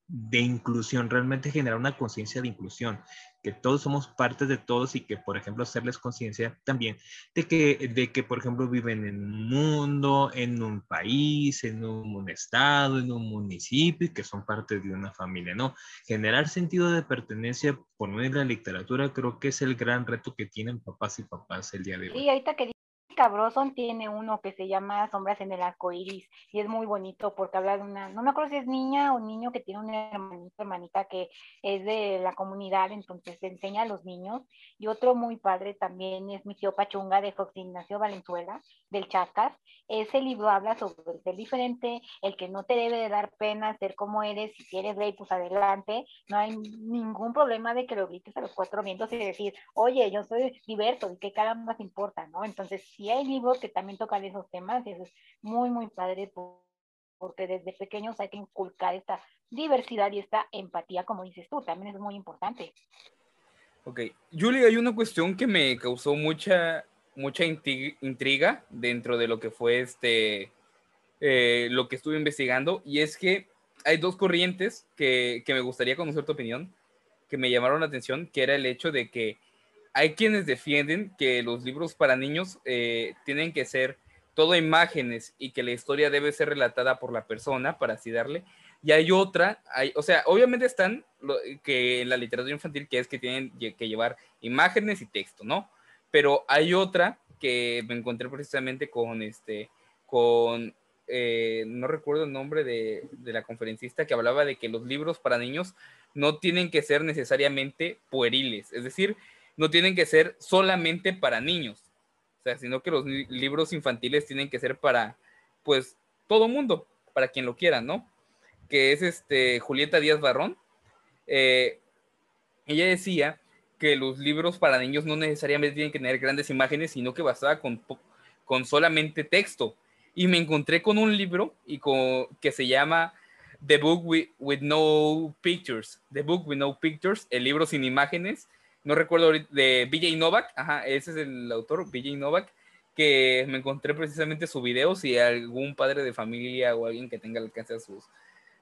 de inclusión, realmente generar una conciencia de inclusión, que todos somos parte de todos y que, por ejemplo, hacerles conciencia también de que, de que, por ejemplo, viven en un mundo, en un país, en un estado, en un municipio y que son parte de una familia, ¿no? Generar sentido de pertenencia por medio de la literatura creo que es el gran reto que tienen papás y papás el día de hoy. Sí, ahorita que Cabroson tiene uno que se llama Sombras en el arco iris y es muy bonito porque habla de una, no me acuerdo si es niña o niño que tiene una hermanita, hermanita que es de la comunidad, entonces enseña a los niños. Y otro muy padre también es Mi tío Pachunga de José Ignacio Valenzuela, del Chacas. Ese libro habla sobre ser diferente, el que no te debe de dar pena ser como eres, si eres rey, pues adelante. No hay ningún problema de que lo grites a los cuatro vientos y decir, oye, yo soy diverso y qué más importa, ¿no? Entonces, y hay libros que también tocan esos temas y eso es muy, muy padre porque desde pequeños hay que inculcar esta diversidad y esta empatía, como dices tú, también es muy importante. Ok, Julie, hay una cuestión que me causó mucha, mucha intriga dentro de lo que fue este, eh, lo que estuve investigando, y es que hay dos corrientes que, que me gustaría conocer tu opinión, que me llamaron la atención, que era el hecho de que hay quienes defienden que los libros para niños eh, tienen que ser todo imágenes y que la historia debe ser relatada por la persona para así darle. Y hay otra, hay, o sea, obviamente están que en la literatura infantil que es que tienen que llevar imágenes y texto, ¿no? Pero hay otra que me encontré precisamente con este, con, eh, no recuerdo el nombre de, de la conferencista que hablaba de que los libros para niños no tienen que ser necesariamente pueriles, es decir, no tienen que ser solamente para niños, sea, sino que los libros infantiles tienen que ser para, pues, todo mundo, para quien lo quiera, ¿no? Que es este Julieta Díaz Barrón. Eh, ella decía que los libros para niños no necesariamente tienen que tener grandes imágenes, sino que bastaba con, con solamente texto. Y me encontré con un libro y con, que se llama The Book with, with, No Pictures. The Book with No Pictures, el libro sin imágenes. No recuerdo de BJ Novak, ajá, ese es el autor, BJ Novak, que me encontré precisamente su video. Si algún padre de familia o alguien que tenga alcance a sus,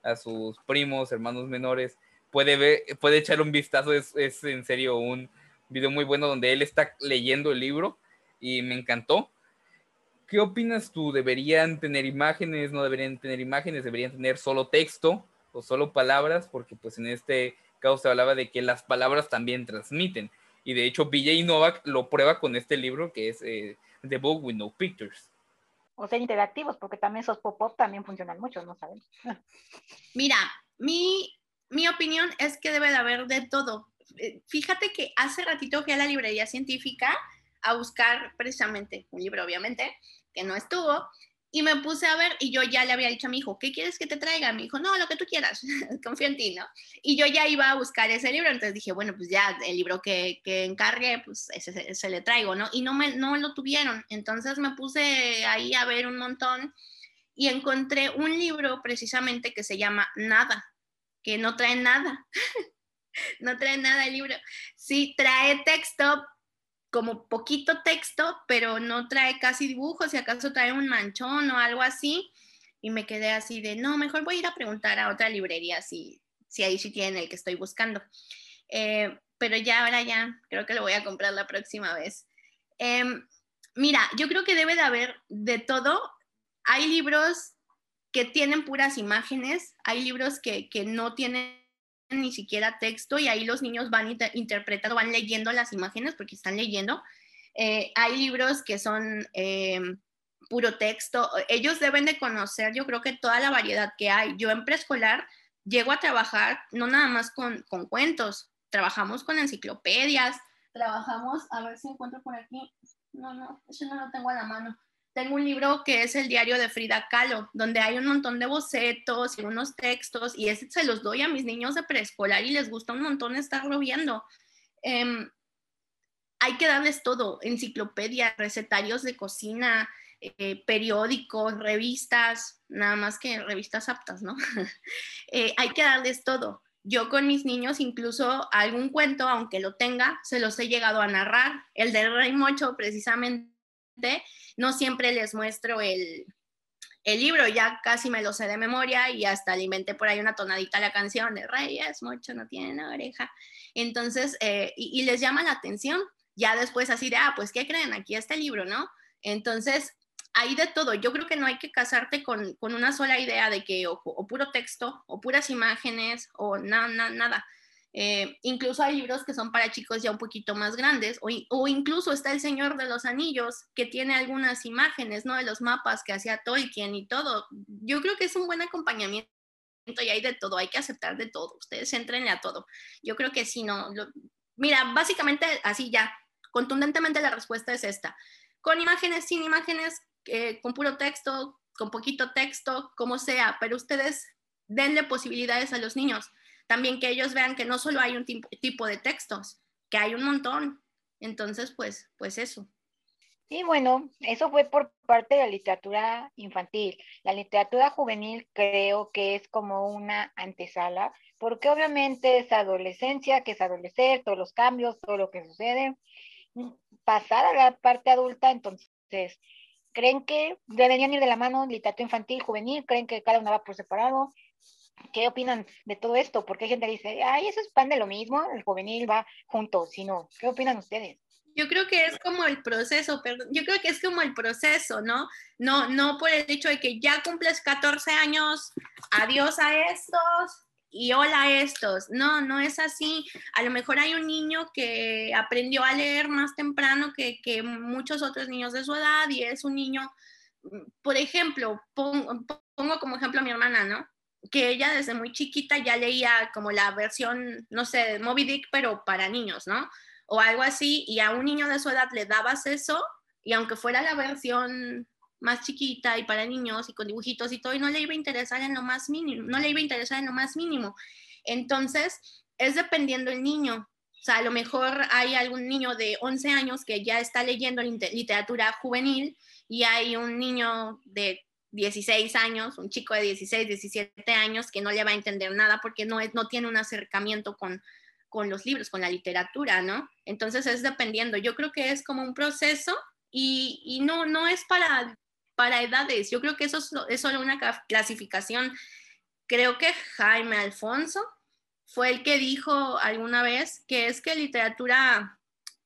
a sus primos, hermanos menores, puede, ver, puede echar un vistazo. Es, es en serio un video muy bueno donde él está leyendo el libro y me encantó. ¿Qué opinas tú? ¿Deberían tener imágenes? ¿No deberían tener imágenes? ¿Deberían tener solo texto o solo palabras? Porque pues en este caso se hablaba de que las palabras también transmiten. Y de hecho BJ Novak lo prueba con este libro que es eh, The Book with No Pictures. O ser interactivos, porque también esos pop-up también funcionan mucho, ¿no saben? Mira, mi, mi opinión es que debe de haber de todo. Eh, fíjate que hace ratito fui a la librería científica a buscar precisamente un libro, obviamente, que no estuvo, y me puse a ver y yo ya le había dicho a mi hijo, ¿qué quieres que te traiga? Me dijo, no, lo que tú quieras, confío en ti, ¿no? Y yo ya iba a buscar ese libro, entonces dije, bueno, pues ya el libro que, que encargue, pues ese, se le traigo, ¿no? Y no, me, no lo tuvieron, entonces me puse ahí a ver un montón y encontré un libro precisamente que se llama Nada, que no trae nada. no trae nada el libro. Sí, trae texto, como poquito texto, pero no trae casi dibujos, si acaso trae un manchón o algo así. Y me quedé así de, no, mejor voy a ir a preguntar a otra librería si, si ahí sí tienen el que estoy buscando. Eh, pero ya, ahora ya, creo que lo voy a comprar la próxima vez. Em, mira, yo creo que debe de haber de todo. Hay libros que tienen puras imágenes, hay libros que, que no tienen ni siquiera texto y ahí los niños van interpretando, van leyendo las imágenes porque están leyendo. Eh, hay libros que son eh, puro texto. Ellos deben de conocer, yo creo que toda la variedad que hay. Yo en preescolar llego a trabajar no nada más con, con cuentos, trabajamos con enciclopedias, trabajamos, a ver si encuentro por aquí, no, no, eso no lo tengo a la mano tengo un libro que es el diario de Frida Kahlo, donde hay un montón de bocetos y unos textos, y ese se los doy a mis niños de preescolar y les gusta un montón estarlo viendo. Em, hay que darles todo, enciclopedias, recetarios de cocina, eh, periódicos, revistas, nada más que revistas aptas, ¿no? Eh, hay que darles todo. Yo con mis niños incluso algún cuento, aunque lo tenga, se los he llegado a narrar. El de Rey Mocho, precisamente, no siempre les muestro el, libro, ya casi me lo sé de memoria y hasta le inventé por ahí una tonadita la canción de Reyes, mucho no tienen oreja. Entonces, eh, y, les llama la atención. Ya después así de, ah, pues, ¿qué creen? Aquí está el libro, ¿no? Entonces, hay de todo. Yo creo que no hay que casarte con, una sola idea de que o, puro texto, o puras imágenes, o nada, nada, nada. Eh, incluso hay libros que son para chicos ya un poquito más grandes, o, incluso está El Señor de los Anillos, que tiene algunas imágenes, ¿no? De los mapas que hacía Tolkien y todo. Yo creo que es un buen acompañamiento y hay de todo, hay que aceptar de todo. Ustedes entrenle a todo. Yo creo que sí, no. mira, básicamente así ya, contundentemente la respuesta es esta. Con imágenes, sin imágenes, eh, con puro texto, con poquito texto, como sea, pero ustedes denle posibilidades a los niños también que ellos vean que no solo hay un tipo de textos, que hay un montón. Entonces, pues, pues eso. Y bueno, eso fue por parte de la literatura infantil. La literatura juvenil creo que es como una antesala, porque obviamente es adolescencia, que es adolecer, todos los cambios, todo lo que sucede. Pasar a la parte adulta, entonces, ¿creen que deberían ir de la mano literatura infantil, juvenil? ¿Creen que cada una va por separado? ¿Qué opinan de todo esto? Porque hay gente que dice, ay, eso es pan de lo mismo, el juvenil va junto, sino, ¿qué opinan ustedes? Yo creo que es como el proceso, perdón, yo creo que es como el proceso, ¿no? No, no por el hecho de que ya cumples 14 años, adiós a estos y hola a estos. No, no es así. A lo mejor hay un niño que aprendió a leer más temprano que, que muchos otros niños de su edad y es un niño, por ejemplo, pongo, pongo como ejemplo a mi hermana, ¿no? Que ella desde muy chiquita ya leía como la versión, no sé, Moby Dick, pero para niños, ¿no? O algo así, y a un niño de su edad le dabas eso y aunque fuera la versión más chiquita y para niños y con dibujitos y todo, y no le iba a interesar en lo más mínimo, no le iba a interesar en lo más mínimo. Entonces, es dependiendo el niño. O sea, a lo mejor hay algún niño de 11 años que ya está leyendo literatura juvenil y hay un niño de 16 años, un chico de 16, 17 años que no le va a entender nada porque no, es, no tiene un acercamiento con, con los libros, con la literatura, ¿no? Entonces es dependiendo. Yo creo que es como un proceso y, y no, no es para, para edades. Yo creo que eso es, es solo una clasificación. Creo que Jaime Alfonso fue el que dijo alguna vez que es que literatura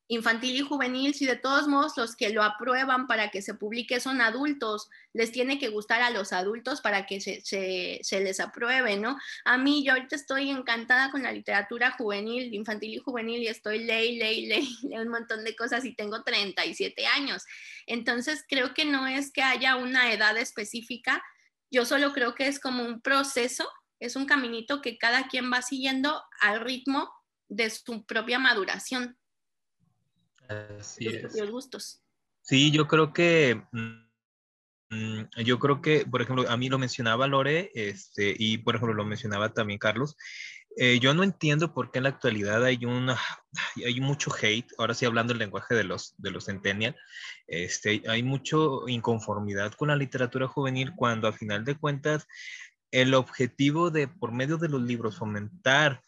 infantil y juvenil, si de todos modos los que lo aprueban para que se publique son adultos, les tiene que gustar a los adultos para que se, les apruebe, ¿no? A mí yo ahorita estoy encantada con la literatura juvenil, infantil y juvenil y estoy ley, ley, ley, ley un montón de cosas y tengo 37 años. Entonces creo que no es que haya una edad específica, yo solo creo que es como un proceso es un caminito que cada quien va siguiendo al ritmo de su propia maduración. Así es. gustos. Sí, yo creo que mm, yo creo que, por ejemplo, a mí lo mencionaba Lore, este, y por ejemplo lo mencionaba también Carlos. Eh, yo no entiendo por qué en la actualidad hay una, hay mucho hate. Ahora sí hablando el lenguaje de los de los centennial, este, hay mucho inconformidad con la literatura juvenil cuando a final de cuentas el objetivo de, por medio de los libros, fomentar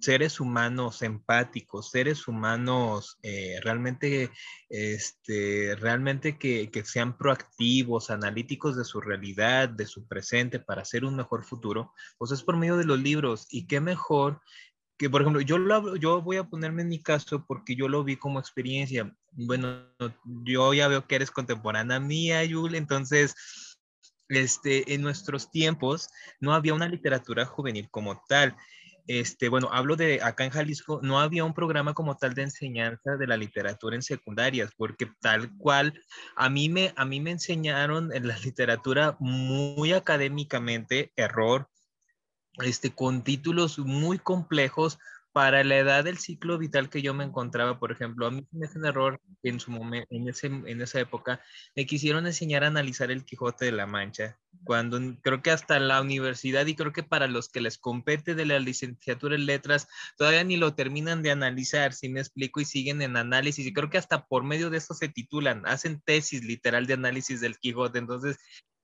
seres humanos empáticos, seres humanos eh, realmente, este, realmente que, que, sean proactivos, analíticos de su realidad, de su presente, para hacer un mejor futuro, pues es por medio de los libros. Y qué mejor que, por ejemplo, yo, lo, yo voy a ponerme en mi caso porque yo lo vi como experiencia. Bueno, yo ya veo que eres contemporánea mía, Yul, entonces este, en nuestros tiempos no había una literatura juvenil como tal. Este, bueno, hablo de acá en Jalisco, no había un programa como tal de enseñanza de la literatura en secundarias, porque tal cual a mí me, a mí me enseñaron en la literatura muy académicamente, error, este, con títulos muy complejos, para la edad del ciclo vital que yo me encontraba, por ejemplo, a mí me hizo un error en su momento, en, ese, en esa época, me quisieron enseñar a analizar el Quijote de la Mancha, cuando creo que hasta la universidad y creo que para los que les compete de la licenciatura en letras, todavía ni lo terminan de analizar, si me explico, y siguen en análisis, y creo que hasta por medio de eso se titulan, hacen tesis literal de análisis del Quijote, entonces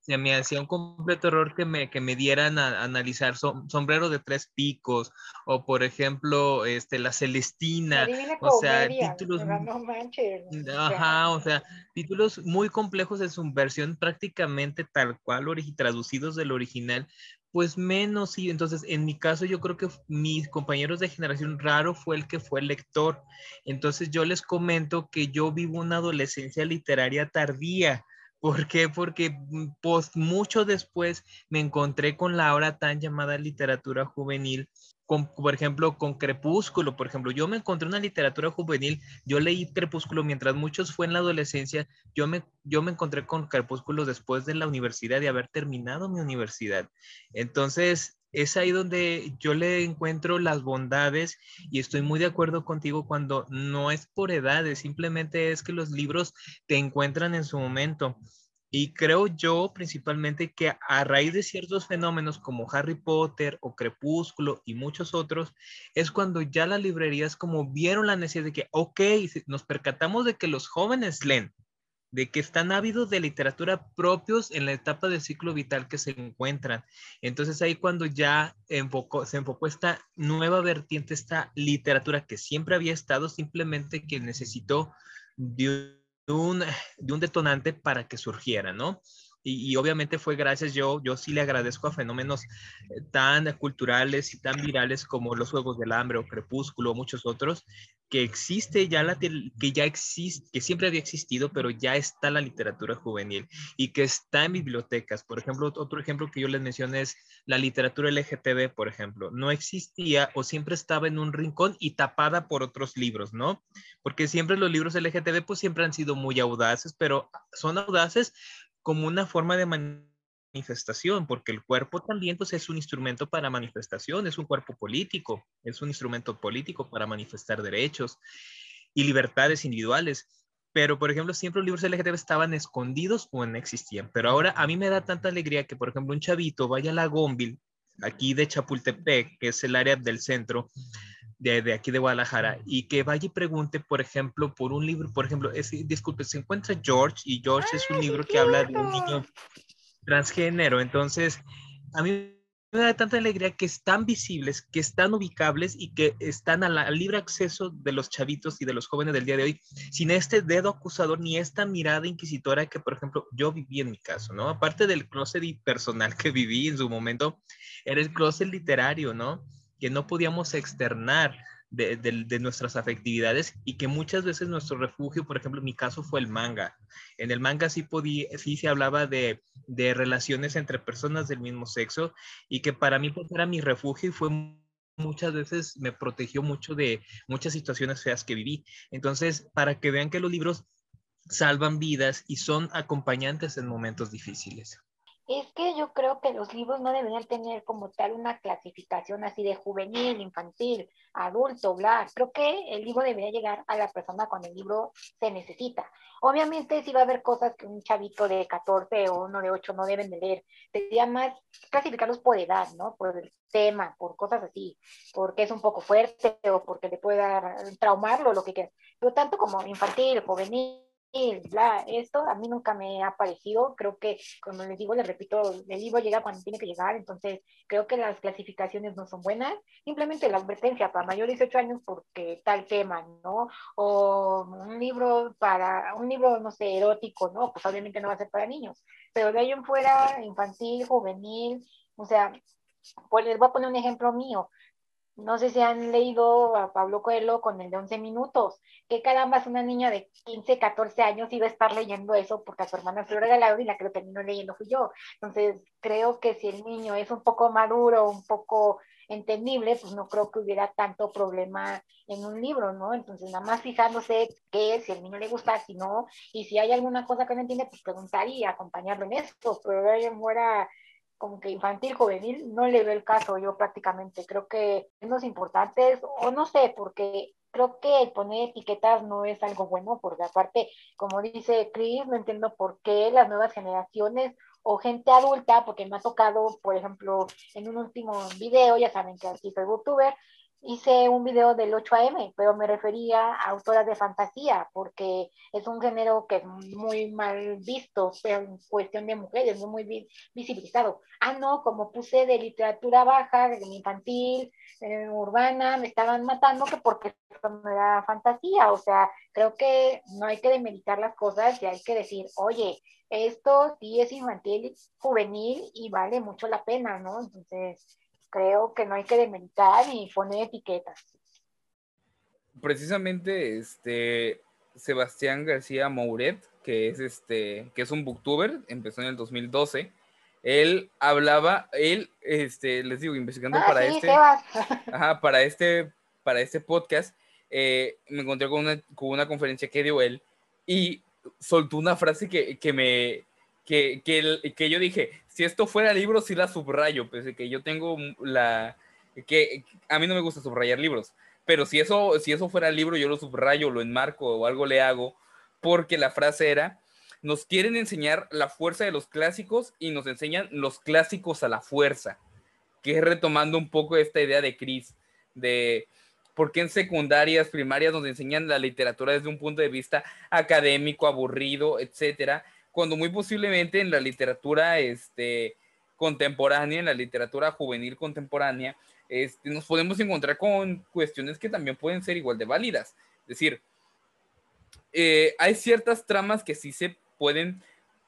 se me hacía un completo error que me, que me dieran a, analizar sombrero de tres picos o por ejemplo este la Celestina o sea títulos ajá o sea títulos muy complejos en su versión prácticamente tal cual traducidos del original pues menos sí entonces en mi caso yo creo que mis compañeros de generación raro fue el que fue el lector. Entonces yo les comento que yo vivo una adolescencia literaria tardía ¿Por qué? Porque pues, mucho después me encontré con la ahora tan llamada literatura juvenil, con, por ejemplo, con Crepúsculo, por ejemplo, yo me encontré una literatura juvenil, yo leí Crepúsculo mientras muchos fue en la adolescencia, yo me, yo me encontré con Crepúsculo después de la universidad, de haber terminado mi universidad. Entonces, es ahí donde yo le encuentro las bondades y estoy muy de acuerdo contigo cuando no es por edades, simplemente es que los libros te encuentran en su momento. Y creo yo principalmente que a raíz de ciertos fenómenos como Harry Potter o Crepúsculo y muchos otros, es cuando ya las librerías como vieron la necesidad de que, ok, nos percatamos de que los jóvenes leen, de que están ávidos de literatura propios en la etapa del ciclo vital que se encuentran. Entonces ahí cuando ya enfocó, se enfocó esta nueva vertiente, esta literatura que siempre había estado, simplemente que necesitó de un, de un detonante para que surgiera, ¿no? Y, obviamente fue gracias, yo, yo sí le agradezco a fenómenos eh, tan culturales y tan virales como los Juegos del Hambre o Crepúsculo o muchos otros, que existe ya la, que ya existe, que siempre había existido, pero ya está la literatura juvenil y que está en bibliotecas. Por ejemplo, otro ejemplo que yo les mencioné es la literatura LGTB, por ejemplo. No existía o siempre estaba en un rincón y tapada por otros libros, ¿no? Porque siempre los libros LGTB pues siempre han sido muy audaces, pero son audaces como una forma de manifestación, porque el cuerpo también pues, es un instrumento para manifestación, es un cuerpo político, es un instrumento político para manifestar derechos y libertades individuales. pero por ejemplo, siempre los libros LGTB estaban escondidos o no existían. Pero ahora a mí me da tanta alegría que, por ejemplo, un chavito vaya a la Gonville, aquí de Chapultepec, que es el área del centro, de, aquí de Guadalajara y que vaya y pregunte, por ejemplo, por un libro, por ejemplo, es, disculpe, se encuentra George y George es un libro que habla de un niño transgénero, entonces a mí me da tanta alegría que están visibles, que están ubicables y que están al libre acceso de los chavitos y de los jóvenes del día de hoy, sin este dedo acusador ni esta mirada inquisitora que, por ejemplo, yo viví en mi caso, ¿no? Aparte del closet personal que viví en su momento, era el closet literario, ¿no? que no podíamos externar de, nuestras afectividades y que muchas veces nuestro refugio, por ejemplo, en mi caso fue el manga. En el manga sí, podía, sí se hablaba de, relaciones entre personas del mismo sexo y que para mí pues, era mi refugio y fue muchas veces me protegió mucho de muchas situaciones feas que viví. Entonces, para que vean que los libros salvan vidas y son acompañantes en momentos difíciles. Es que yo creo que los libros no deberían tener como tal una clasificación así de juvenil, infantil, adulto, bla. Creo que el libro debería llegar a la persona cuando el libro se necesita. Obviamente sí va a haber cosas que un chavito de 14 o uno de 8 no deben de leer. Sería más clasificarlos por edad, ¿no? Por el tema, por cosas así, porque es un poco fuerte o porque le puede dar traumarlo, lo que quieras. Pero tanto como infantil, juvenil, bla, esto a mí nunca me ha parecido, creo que, como les digo, les repito, el libro llega cuando tiene que llegar, entonces creo que las clasificaciones no son buenas, simplemente la advertencia para mayores de 18 años porque tal tema, ¿no? O un libro para, un libro, no sé, erótico, ¿no? Pues obviamente no va a ser para niños, pero de ahí en fuera, infantil, juvenil, o sea, pues les voy a poner un ejemplo mío. No sé si han leído a Pablo Coelho con el de 11 minutos. Que caramba, es una niña de 15, 14 años iba a estar leyendo eso porque a su hermana se lo y la que lo terminó leyendo fui yo. Entonces, creo que si el niño es un poco maduro, un poco entendible, pues no creo que hubiera tanto problema en un libro, ¿no? Entonces, nada más fijándose qué, si al niño le gusta, si no, y si hay alguna cosa que no entiende, pues preguntar y acompañarlo en esto, pero de fuera como que infantil, juvenil, no le veo el caso yo prácticamente. Creo que es importantes, o no sé, porque creo que poner etiquetas no es algo bueno, porque aparte, como dice Chris, no entiendo por qué las nuevas generaciones o gente adulta, porque me ha tocado, por ejemplo, en un último video, ya saben que aquí soy booktuber, hice un video del 8am, pero me refería a autoras de fantasía, porque es un género que es muy mal visto, pero en cuestión de mujeres, no muy visibilizado. Ah, no, como puse de literatura baja, infantil, eh, urbana, me estaban matando que porque no era fantasía. O sea, creo que no hay que demeritar las cosas y hay que decir, oye, esto sí es infantil, juvenil y vale mucho la pena, ¿no? Entonces, creo que no hay que demeritar y poner etiquetas. Precisamente, este, Sebastián García Mouret, que es este, que es un booktuber, empezó en el 2012. Él hablaba, él, este, les digo, investigando ah, para este, ajá, para este, para este podcast, eh, me encontré con una, con una conferencia que dio él y soltó una frase que, que me, que, que, que, yo dije, si esto fuera libro, sí la subrayo, pese que yo tengo la... que a mí no me gusta subrayar libros, pero si eso, si eso fuera libro, yo lo subrayo, lo enmarco o algo le hago, porque la frase era, nos quieren enseñar la fuerza de los clásicos y nos enseñan los clásicos a la fuerza, que es retomando un poco esta idea de Cris, de por qué en secundarias, primarias nos enseñan la literatura desde un punto de vista académico, aburrido, etcétera, cuando muy posiblemente en la literatura este, contemporánea, en la literatura juvenil contemporánea, este, nos podemos encontrar con cuestiones que también pueden ser igual de válidas. Es decir, eh, hay ciertas tramas que sí se pueden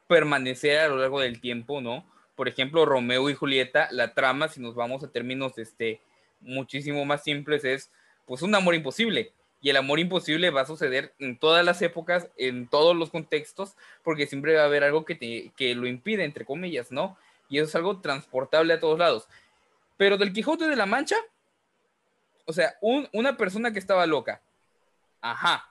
permanecer a lo largo del tiempo, ¿no? Por ejemplo, Romeo y Julieta, la trama, si nos vamos a términos este, muchísimo más simples, es pues un amor imposible y el amor imposible va a suceder en todas las épocas, en todos los contextos, porque siempre va a haber algo que, te, que lo impide, entre comillas, ¿no? Y eso es algo transportable a todos lados. Pero del Quijote de la Mancha, o sea, una persona que estaba loca, ajá.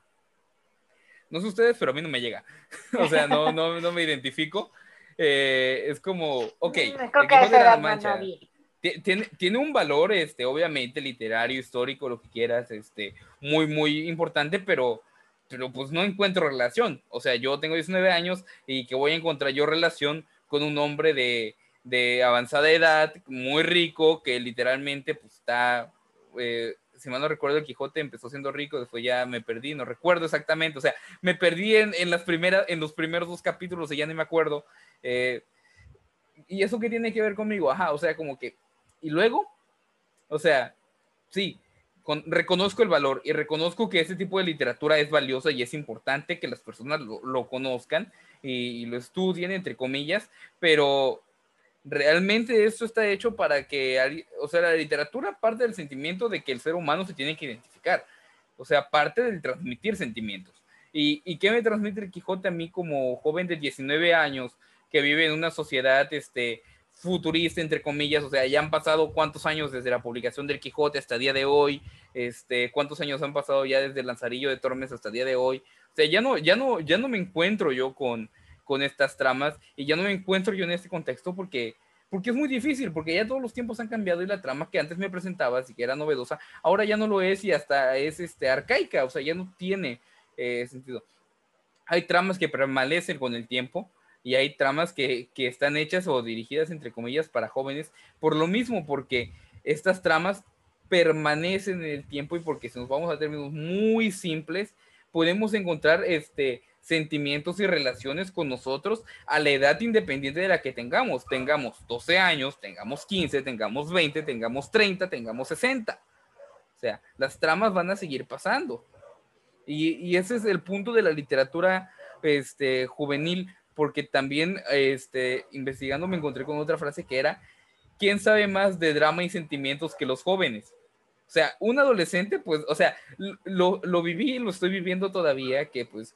No sé ustedes, pero a mí no me llega. o sea, no, no, no me identifico. Eh, es como, ok, el Quijote de la Mancha tiene, tiene un valor, este, obviamente, literario, histórico, lo que quieras, este, muy, muy importante, pero pero pues no encuentro relación. O sea, yo tengo 19 años y que voy a encontrar yo relación con un hombre de, de avanzada edad, muy rico, que literalmente pues está, eh, si mal no recuerdo, el Quijote empezó siendo rico, después ya me perdí, no recuerdo exactamente, o sea, me perdí en, en las primeras, en los primeros dos capítulos ya no me acuerdo. Eh, ¿Y eso qué tiene que ver conmigo? Ajá, o sea, como que, y luego, o sea, sí, reconozco el valor y reconozco que ese tipo de literatura es valiosa y es importante que las personas lo, conozcan y, lo estudien, entre comillas, pero realmente esto está hecho para que, o sea, la literatura parte del sentimiento de que el ser humano se tiene que identificar, o sea, parte del transmitir sentimientos. ¿Y, y qué me transmite el Quijote a mí como joven de 19 años que vive en una sociedad, este, futurista, entre comillas, o sea, ya han pasado cuántos años desde la publicación del Quijote hasta el día de hoy, este, cuántos años han pasado ya desde el lanzarillo de Tormes hasta el día de hoy. O sea, ya no, ya no, ya no me encuentro yo con, con estas tramas y ya no me encuentro yo en este contexto porque, porque es muy difícil, porque ya todos los tiempos han cambiado y la trama que antes me presentaba, así que era novedosa, ahora ya no lo es y hasta es este, arcaica, o sea, ya no tiene eh, sentido. Hay tramas que permanecen con el tiempo, y hay tramas que, que, están hechas o dirigidas, entre comillas, para jóvenes, por lo mismo, porque estas tramas permanecen en el tiempo y porque si nos vamos a términos muy simples, podemos encontrar este, sentimientos y relaciones con nosotros a la edad independiente de la que tengamos. Tengamos 12 años, tengamos 15, tengamos 20, tengamos 30, tengamos 60. O sea, las tramas van a seguir pasando. Y, y ese es el punto de la literatura este, juvenil porque también este, investigando me encontré con otra frase que era, ¿quién sabe más de drama y sentimientos que los jóvenes? O sea, un adolescente, pues, o sea, lo, lo viví y lo estoy viviendo todavía, que pues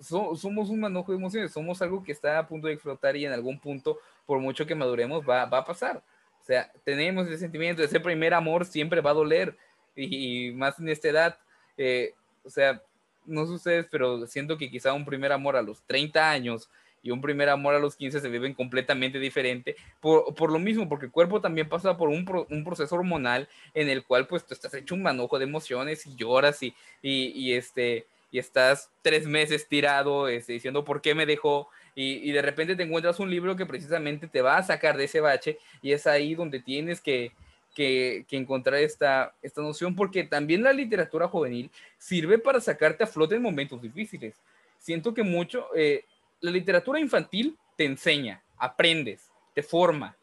somos un manojo de emociones, somos algo que está a punto de explotar y en algún punto, por mucho que maduremos, va, va a pasar. O sea, tenemos ese sentimiento, ese primer amor siempre va a doler y, más en esta edad, eh, o sea, no sé ustedes, pero siento que quizá un primer amor a los 30 años y un primer amor a los 15 se viven completamente diferente, por, por lo mismo, porque el cuerpo también pasa por un, un, proceso hormonal en el cual pues tú estás hecho un manojo de emociones y lloras y, y, y este, y estás tres meses tirado este, diciendo por qué me dejó y, y, de repente te encuentras un libro que precisamente te va a sacar de ese bache y es ahí donde tienes que, que, que, encontrar esta, esta noción, porque también la literatura juvenil sirve para sacarte a flote en momentos difíciles. Siento que mucho, eh, la literatura infantil te enseña, aprendes, te forma,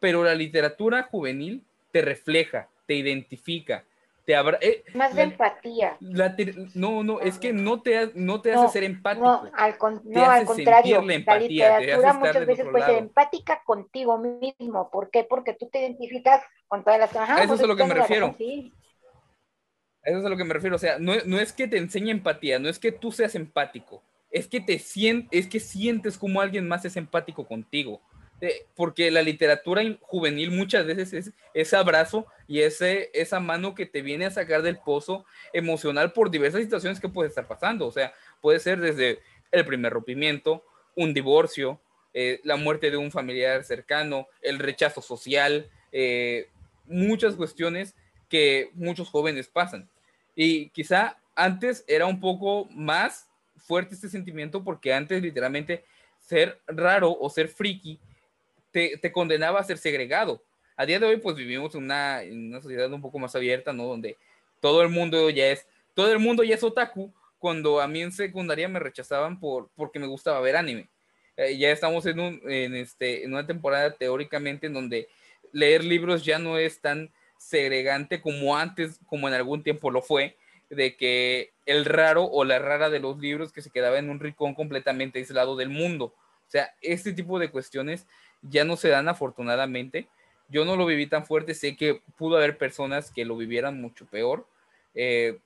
pero la literatura juvenil te refleja, te identifica, te abra eh, más de empatía. no, no, es que no te, no te hace ser empático. No, al, contrario, la, literatura muchas veces puede ser empática contigo mismo. ¿Por qué? Porque tú te identificas con todas las cosas. Eso es a lo que me refiero. Eso es a lo que me refiero. O sea, no, no es que te enseñe empatía, no es que tú seas empático es que te sientes, es que sientes como alguien más es empático contigo. Eh, porque la literatura juvenil muchas veces es ese abrazo y ese, esa mano que te viene a sacar del pozo emocional por diversas situaciones que puede estar pasando. O sea, puede ser desde el primer rompimiento, un divorcio, eh, la muerte de un familiar cercano, el rechazo social, eh, muchas cuestiones que muchos jóvenes pasan. Y quizá antes era un poco más fuerte este sentimiento porque antes literalmente ser raro o ser friki te, te condenaba a ser segregado. A día de hoy pues vivimos en una, en una sociedad un poco más abierta, ¿no? Donde todo el mundo ya es, todo el mundo ya es otaku, cuando a mí en secundaria me rechazaban por, porque me gustaba ver anime. Eh, ya estamos en, un, en, este, en una temporada teóricamente en donde leer libros ya no es tan segregante como antes, como en algún tiempo lo fue, de que el raro o la rara de los libros que se quedaba en un rincón completamente aislado del mundo. O sea, este tipo de cuestiones ya no se dan afortunadamente. Yo no lo viví tan fuerte, sé que pudo haber personas que lo vivieran mucho peor. Eh,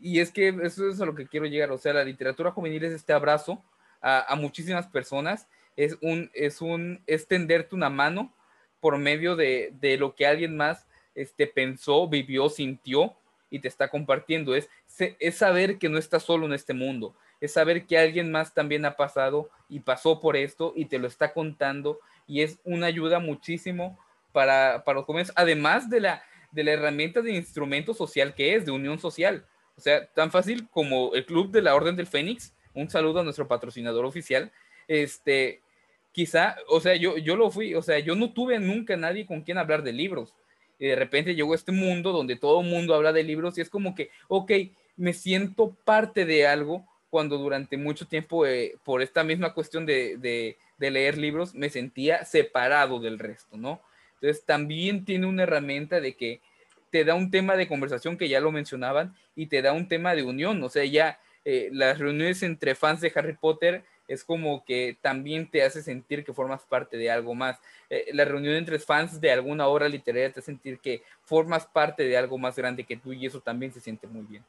y es que eso es a lo que quiero llegar. O sea, la literatura juvenil es este abrazo a, muchísimas personas. Es un, es un, es tenderte una mano por medio de, de lo que alguien más este, pensó, vivió, sintió y te está compartiendo. Es, es saber que no estás solo en este mundo. Es saber que alguien más también ha pasado y pasó por esto y te lo está contando. Y es una ayuda muchísimo para, para los jóvenes, además de la, de la herramienta de instrumento social que es, de unión social. O sea, tan fácil como el Club de la Orden del Fénix, un saludo a nuestro patrocinador oficial, este, quizá, o sea, yo, yo lo fui, o sea, yo no tuve nunca nadie con quien hablar de libros. Y de repente llegó este mundo donde todo mundo habla de libros y es como que, ok, me siento parte de algo cuando durante mucho tiempo, eh, por esta misma cuestión de, de, de leer libros, me sentía separado del resto, ¿no? Entonces también tiene una herramienta de que te da un tema de conversación que ya lo mencionaban y te da un tema de unión, o sea, ya eh, las reuniones entre fans de Harry Potter es como que también te hace sentir que formas parte de algo más. Eh, la reunión entre fans de alguna obra literaria te hace sentir que formas parte de algo más grande que tú y eso también se siente muy bien.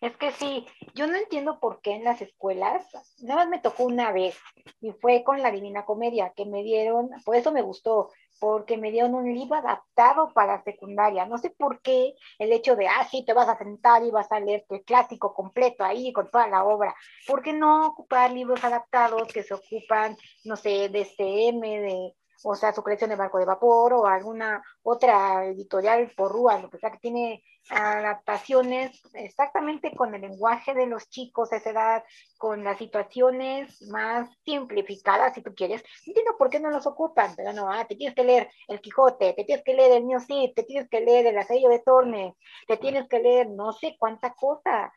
Es que sí, yo no entiendo por qué en las escuelas, nada más me tocó una vez y fue con la Divina Comedia que me dieron, por eso me gustó, porque me dieron un libro adaptado para secundaria. No sé por qué el hecho de, ah, sí, te vas a sentar y vas a leer el clásico completo ahí con toda la obra. ¿Por qué no ocupar libros adaptados que se ocupan, no sé, de CM, de o sea, su colección de barco de vapor o alguna otra editorial por Rúa, lo que sea, que tiene adaptaciones exactamente con el lenguaje de los chicos de esa edad, con las situaciones más simplificadas, si tú quieres. Entiendo por qué no los ocupan, pero no, ah, te tienes que leer El Quijote, te tienes que leer El Mío Cid, te tienes que leer El Asello de Torne, te tienes que leer no sé cuánta cosa.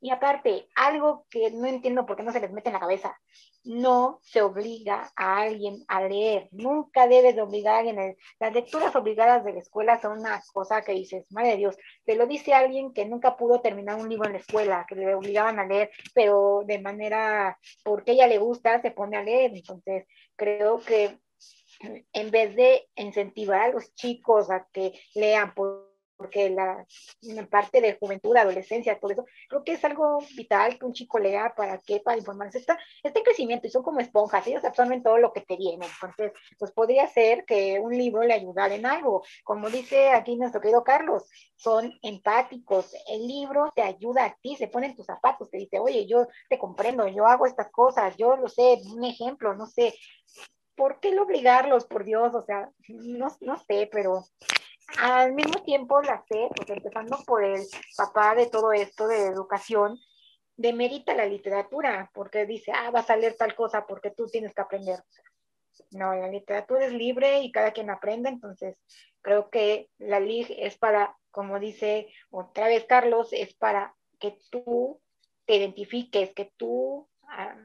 Y aparte, algo que no entiendo por qué no se les mete en la cabeza, no se obliga a alguien a leer, nunca debes de obligar a alguien. Las lecturas obligadas de la escuela son una cosa que dices, madre de Dios, te lo dice alguien que nunca pudo terminar un libro en la escuela, que le obligaban a leer, pero de manera, porque ella le gusta, se pone a leer. Entonces, creo que en vez de incentivar a los chicos a que lean, porque la, parte de juventud, adolescencia, todo eso, creo que es algo vital que un chico lea para qué, para informarse. Está, está en crecimiento y son como esponjas, ellos absorben todo lo que te viene. Entonces, pues podría ser que un libro le ayudara en algo. Como dice aquí nuestro querido Carlos, son empáticos. El libro te ayuda a ti, se pone en tus zapatos, te dice, oye, yo te comprendo, yo hago estas cosas, yo lo sé, un ejemplo, no sé. ¿Por qué lo obligarlos, por Dios? O sea, no, no sé, pero al mismo tiempo la fe, pues empezando por el papá de todo esto de educación, demerita la literatura, porque dice, ah, vas a leer tal cosa porque tú tienes que aprender. No, la literatura es libre y cada quien aprende, entonces creo que la LIG es para, como dice otra vez Carlos, es para que tú te identifiques, que tú, ah,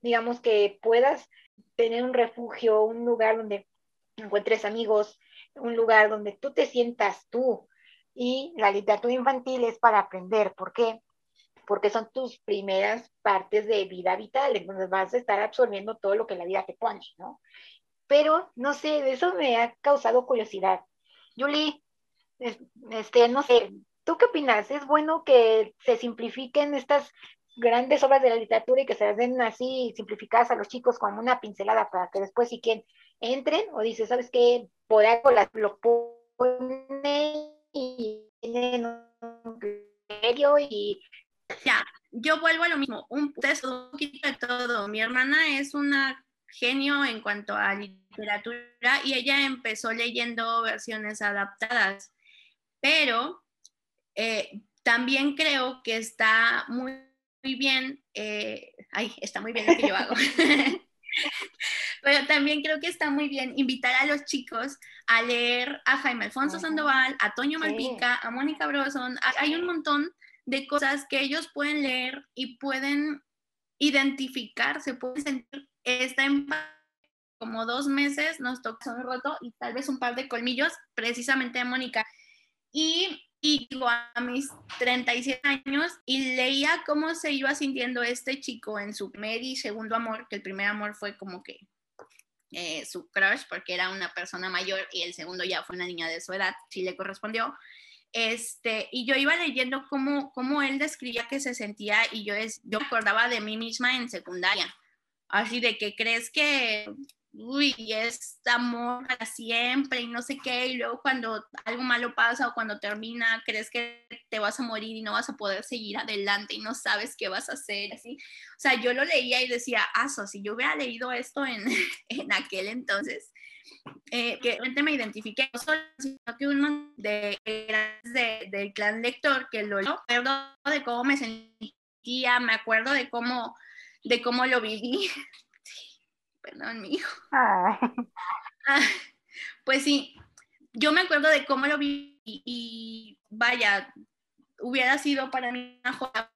digamos, que puedas tener un refugio, un lugar donde encuentres amigos, un lugar donde tú te sientas tú. Y la literatura infantil es para aprender. ¿Por qué? Porque son tus primeras partes de vida vital. Entonces vas a estar absorbiendo todo lo que la vida te pone, ¿no? Pero, no sé, eso me ha causado curiosidad. Julie, este, no sé, ¿tú qué opinas? ¿Es bueno que se simplifiquen estas grandes obras de la literatura y que se las den así simplificadas a los chicos con una pincelada para que después si quieren entren o dice, ¿sabes qué? Por algo las, lo pone y tienen un criterio y... Ya, yo vuelvo a lo mismo, un, un poquito de todo. Mi hermana es una genio en cuanto a literatura y ella empezó leyendo versiones adaptadas, pero eh, también creo que está muy, muy bien, eh, ay, está muy bien lo que yo hago. Pero también creo que está muy bien invitar a los chicos a leer a Jaime Alfonso Sandoval, a Toño Malpica, a Mónica Broson. Hay un montón de cosas que ellos pueden leer y pueden identificar, se pueden sentir esta como dos meses nos tocó un roto y tal vez un par de colmillos, precisamente de Mónica. Y y a mis 37 años y leía cómo se iba sintiendo este chico en su primer y segundo amor, que el primer amor fue como que eh, su crush porque era una persona mayor y el segundo ya fue una niña de su edad, si le correspondió. Este, y yo iba leyendo cómo, cómo él describía que se sentía y yo, es, yo acordaba de mí misma en secundaria, así de que crees que uy, es amor para siempre y no sé qué, y luego cuando algo malo pasa o cuando termina, crees que te vas a morir y no vas a poder seguir adelante y no sabes qué vas a hacer, así. O sea, yo lo leía y decía, aso, si yo hubiera leído esto en, en aquel entonces, eh, que realmente me identifiqué, no solo, sino que uno de, de, del clan lector que lo me acuerdo de cómo me sentía, me acuerdo de cómo, de cómo lo viví. Perdón, mi hijo. Ah. Ah, pues sí, yo me acuerdo de cómo lo viví y vaya, hubiera sido para mí una joya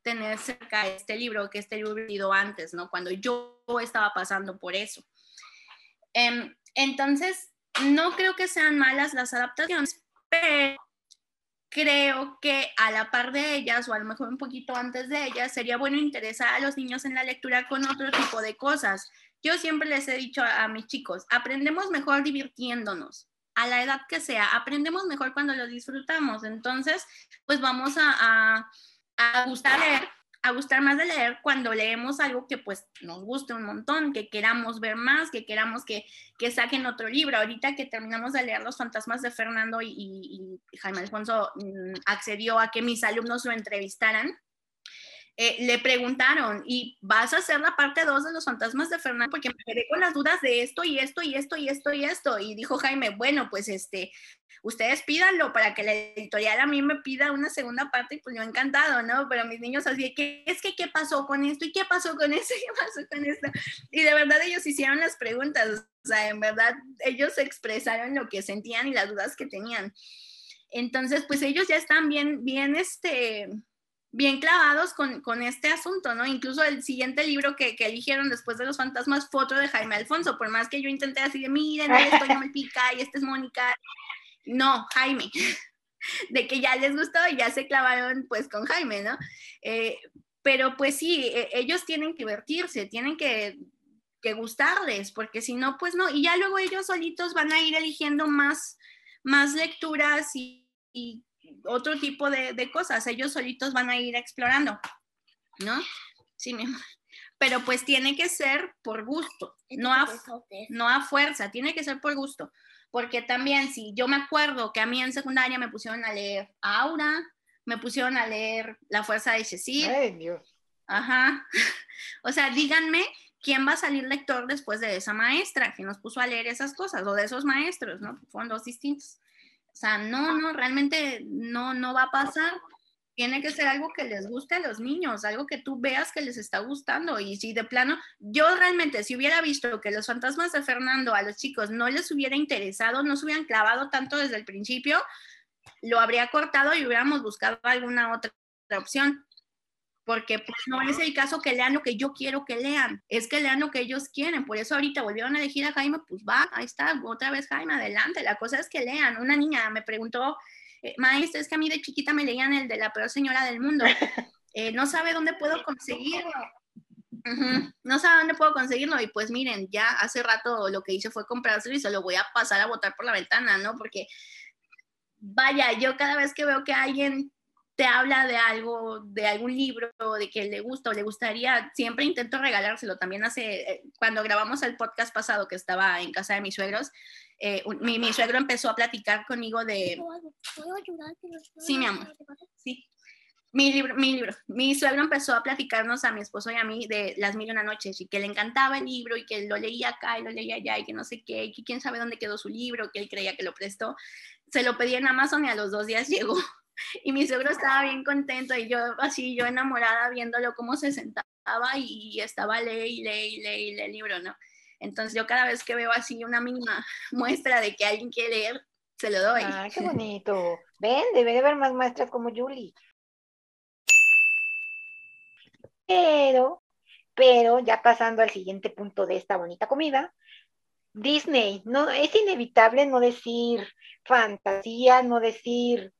tener cerca este libro, que este libro hubiera sido antes, ¿no? Cuando yo estaba pasando por eso. Eh, entonces, no creo que sean malas las adaptaciones, pero creo que a la par de ellas, o a lo mejor un poquito antes de ellas, sería bueno interesar a los niños en la lectura con otro tipo de cosas. Yo siempre les he dicho a, mis chicos, aprendemos mejor divirtiéndonos, a la edad que sea, aprendemos mejor cuando lo disfrutamos. Entonces, pues vamos a, a, a gustar leer a gustar más de leer cuando leemos algo que pues nos guste un montón, que queramos ver más, que queramos que, que saquen otro libro. Ahorita que terminamos de leer Los fantasmas de Fernando y, y Jaime Alfonso mm, accedió a que mis alumnos lo entrevistaran, eh, le preguntaron, ¿y vas a hacer la parte 2 de los fantasmas de Fernando? Porque me quedé con las dudas de esto y esto y esto y esto y esto. Y dijo Jaime, bueno, pues este, ustedes pídanlo para que la editorial a mí me pida una segunda parte y pues yo encantado, ¿no? Pero mis niños así, ¿qué es que qué pasó con esto? ¿Y qué pasó con eso? ¿Qué pasó con esto? Y de verdad ellos hicieron las preguntas, o sea, en verdad ellos expresaron lo que sentían y las dudas que tenían. Entonces, pues ellos ya están bien, bien, este, bien clavados con, con, este asunto, ¿no? Incluso el siguiente libro que, que, eligieron después de Los Fantasmas fue otro de Jaime Alfonso, por más que yo intenté así de, miren, esto ya me pica y este es Mónica. No, Jaime, de que ya les gustó y ya se clavaron pues con Jaime, ¿no? Eh, pero pues sí, e, ellos tienen que divertirse, tienen que, que gustarles, porque si no, pues no, y ya luego ellos solitos van a ir eligiendo más, más lecturas y, y otro tipo de, de, cosas, ellos solitos van a ir explorando, ¿no? Sí, mi amor. Pero pues tiene que ser por gusto, no a, no a fuerza, tiene que ser por gusto. Porque también, si yo me acuerdo que a mí en secundaria me pusieron a leer Aura, me pusieron a leer La Fuerza de Cecil. Ay, Dios. Ajá. O sea, díganme quién va a salir lector después de esa maestra que nos puso a leer esas cosas, o de esos maestros, ¿no? Fueron dos distintos. O sea, no, no, realmente no, no va a pasar. Tiene que ser algo que les guste a los niños, algo que tú veas que les está gustando. Y si de plano, yo realmente, si hubiera visto que los fantasmas de Fernando a los chicos no les hubiera interesado, no se hubieran clavado tanto desde el principio, lo habría cortado y hubiéramos buscado alguna otra opción porque pues no es el caso que lean lo que yo quiero que lean, es que lean lo que ellos quieren, por eso ahorita volvieron a elegir a Jaime, pues va, ahí está, otra vez Jaime, adelante, la cosa es que lean, una niña me preguntó, eh, maestra, es que a mí de chiquita me leían el de la peor señora del mundo, eh, no sabe dónde puedo conseguirlo, uh -huh. no sabe dónde puedo conseguirlo, y pues miren, ya hace rato lo que hice fue comprárselo y se lo voy a pasar a botar por la ventana, ¿no? Porque vaya, yo cada vez que veo que alguien te habla de algo, de algún libro, de que le gusta o le gustaría, siempre intento regalárselo. También hace, eh, cuando grabamos el podcast pasado que estaba en casa de mis suegros, eh, mi, mi, suegro empezó a platicar conmigo de... ¿Puedo ayudar? Sí, mi amor. Sí. Mi libro, mi libro. Mi suegro empezó a platicarnos a mi esposo y a mí de Las Mil y Una Noches y que le encantaba el libro y que lo leía acá y lo leía allá y que no sé qué, y que quién sabe dónde quedó su libro, que él creía que lo prestó. Se lo pedí en Amazon y a los dos días llegó y mi suegro estaba bien contento y yo así, yo enamorada viéndolo cómo se sentaba y estaba lee y lee y lee y lee el libro, ¿no? Entonces yo cada vez que veo así una mínima muestra de que alguien quiere leer, se lo doy. ¡Ay, qué bonito! Ven, debe de haber más maestras como Julie. Pero, pero ya pasando al siguiente punto de esta bonita comida, Disney, no, es inevitable no decir fantasía, no decir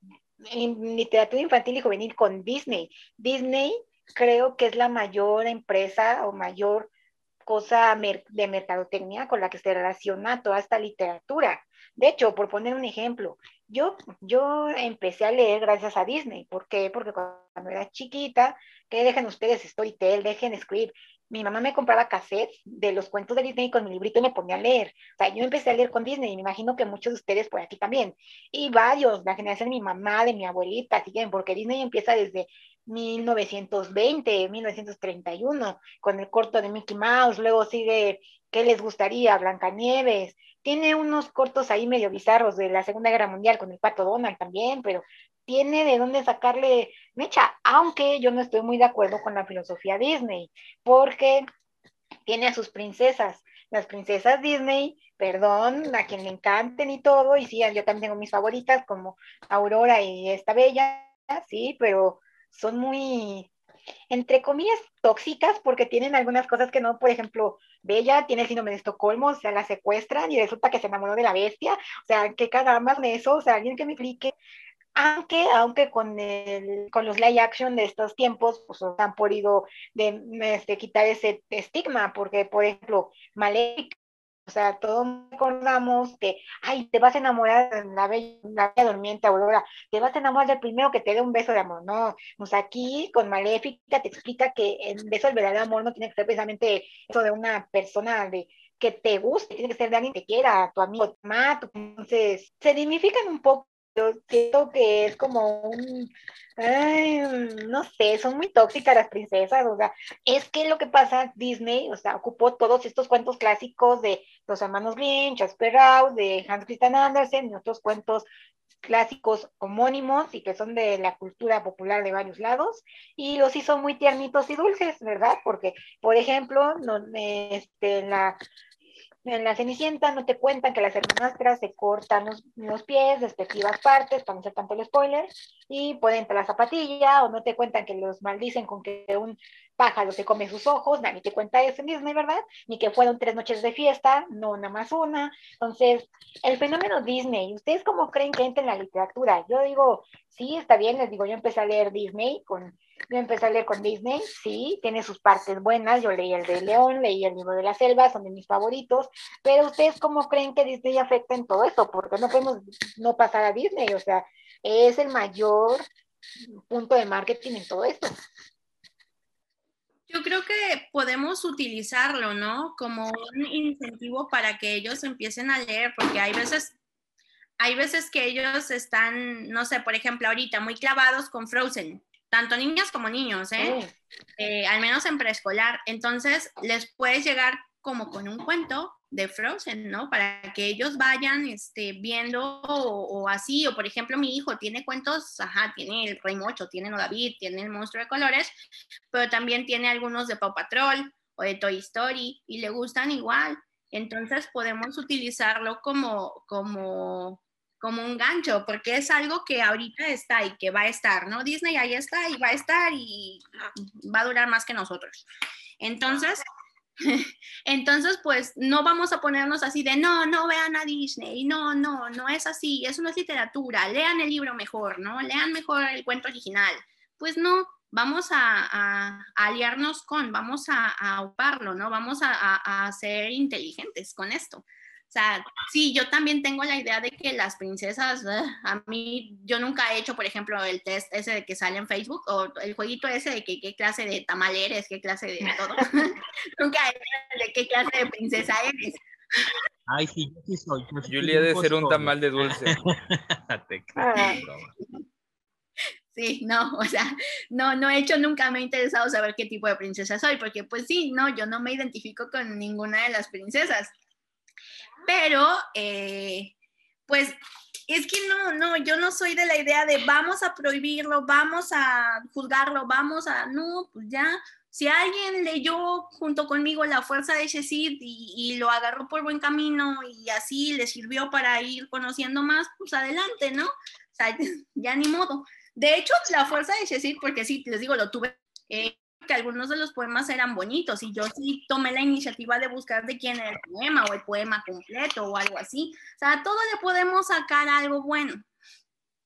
en literatura infantil y juvenil con Disney. Disney creo que es la mayor empresa o mayor cosa de mercadotecnia con la que se relaciona toda esta literatura. De hecho, por poner un ejemplo, yo, yo empecé a leer gracias a Disney. ¿Por qué? Porque cuando era chiquita, que dejen ustedes Storytel, dejen Script, mi mamá me compraba cassettes de los cuentos de Disney con mi librito y me ponía a leer. O sea, yo empecé a leer con Disney y me imagino que muchos de ustedes por aquí también. Y varios, la generación de mi mamá, de mi abuelita, siguen, porque Disney empieza desde 1920, 1931, con el corto de Mickey Mouse, luego sigue ¿Qué les gustaría? Blancanieves. Tiene unos cortos ahí medio bizarros de la Segunda Guerra Mundial con el Pato Donald también, pero tiene de dónde sacarle mecha, aunque yo no estoy muy de acuerdo con la filosofía Disney, porque tiene a sus princesas. Las princesas Disney, perdón, a quien le encanten y todo, y sí, yo también tengo mis favoritas como Aurora y esta bella, sí, pero son muy, entre comillas, tóxicas porque tienen algunas cosas que no, por ejemplo, Bella tiene el síndrome de Estocolmo, o sea, la secuestran y resulta que se enamoró de la bestia, o sea, que caramba de eso, o sea, alguien que me explique. Aunque, aunque con, el, con los live action de estos tiempos, pues han podido de, este, quitar ese estigma, porque, por ejemplo, Maléfica o sea, todos recordamos que, ay, te vas a enamorar de la bella, la bella durmiente Aurora, te vas a enamorar del primero que te dé un beso de amor. No, pues aquí con Maléfica te explica que el beso del verdadero amor no tiene que ser precisamente eso de una persona de que te guste, tiene que ser de alguien que quiera, tu amigo, tu mamá, entonces se dignifican un poco siento que es como un, no sé, son muy tóxicas las princesas, o sea, es que lo que pasa, Disney, o sea, ocupó todos estos cuentos clásicos de los hermanos Grimm, Jasper Rao, de Hans Christian Andersen y otros cuentos clásicos homónimos y que son de la cultura popular de varios lados y los hizo muy tiernitos y dulces, ¿verdad? Porque, por ejemplo, no, este, la en la Cenicienta no te cuentan que las hermanastras se cortan los, pies, respectivas partes, para no hacer tanto el spoiler, y pueden entrar la zapatilla, o no te cuentan que los maldicen con que un pájaro se come sus ojos, nadie te cuenta eso en Disney, ¿verdad? Ni que fueron tres noches de fiesta, no nada más una. Entonces, el fenómeno Disney, ¿ustedes cómo creen que entra en la literatura? Yo digo, sí, está bien, les digo, yo empecé a leer Disney con yo empecé a leer con Disney, sí, tiene sus partes buenas. Yo leí el de León, leí el libro de la selva, son de mis favoritos. Pero ustedes, ¿cómo creen que Disney afecta en todo esto? Porque no podemos no pasar a Disney, o sea, es el mayor punto de marketing en todo esto. Yo creo que podemos utilizarlo, ¿no? Como un incentivo para que ellos empiecen a leer, porque hay veces, hay veces que ellos están, no sé, por ejemplo, ahorita muy clavados con Frozen tanto niñas como niños, ¿eh? ¿eh? al menos en preescolar. Entonces, les puedes llegar como con un cuento de Frozen, ¿no? Para que ellos vayan este, viendo o, así, o por ejemplo mi hijo tiene cuentos, ajá, tiene el Rey Mocho, tiene No David, tiene el Monstruo de Colores, pero también tiene algunos de Paw Patrol o de Toy Story y le gustan igual. Entonces podemos utilizarlo como, como como un gancho, porque es algo que ahorita está y que va a estar, ¿no? Disney ahí está y va a estar y va a durar más que nosotros. Entonces, entonces, pues no vamos a ponernos así de, no, no vean a Disney, no, no, no es así, eso no es literatura, lean el libro mejor, ¿no? Lean mejor el cuento original. Pues no, vamos a, aliarnos con, vamos a, a ¿no? Vamos a, a ser inteligentes con esto. O sea, sí, yo también tengo la idea de que las princesas, a mí, yo nunca he hecho, por ejemplo, el test ese de que sale en Facebook o el jueguito ese de que qué clase de tamal eres, qué clase de todo. nunca he hecho de qué clase de princesa eres. Ay, sí, yo sí soy. Yo le he de ser un tamal de dulce. Sí, no, o sea, no, no he hecho, nunca me ha interesado saber qué tipo de princesa soy, porque pues sí, no, yo no me identifico con ninguna de las princesas pero eh, pues es que no, no, yo no soy de la idea de vamos a prohibirlo, vamos a juzgarlo, vamos a, no, pues ya, si alguien leyó junto conmigo La Fuerza de Shezid y, lo agarró por buen camino y así le sirvió para ir conociendo más, pues adelante, ¿no? O sea, ya ni modo. De hecho, La Fuerza de Shezid, porque sí, les digo, lo tuve, eh, que algunos de los poemas eran bonitos y yo sí tomé la iniciativa de buscar de quién era el poema o el poema completo o algo así. O sea, a todo le podemos sacar algo bueno,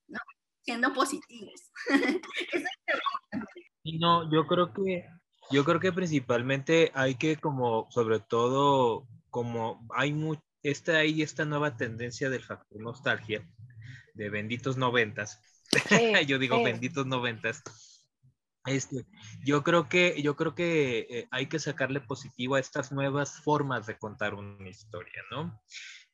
¿no? Siendo positivos. y no, yo creo que yo creo que principalmente hay que como sobre todo como hay mucha esta ahí esta nueva tendencia del factor nostalgia de benditos noventas. yo digo benditos noventas Este, yo creo que, yo creo que eh, hay que sacarle positivo a estas nuevas formas de contar una historia, ¿no?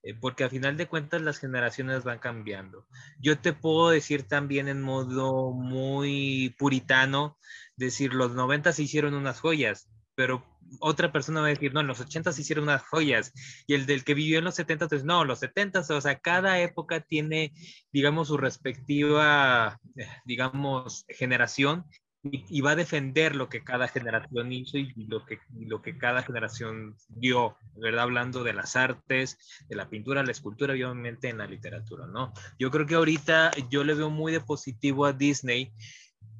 Eh, porque a final de cuentas las generaciones van cambiando. Yo te puedo decir también en modo muy puritano, decir, los 90 se hicieron unas joyas, pero otra persona va a decir, no, en los 80 se hicieron unas joyas, y el del que vivió en los 70, pues no, los 70, o sea, cada época tiene, digamos, su respectiva, eh, digamos, generación, y, va a defender lo que cada generación hizo y lo que, lo que cada generación dio, ¿verdad? Hablando de las artes, de la pintura, la escultura y obviamente en la literatura, ¿no? Yo creo que ahorita yo le veo muy de positivo a Disney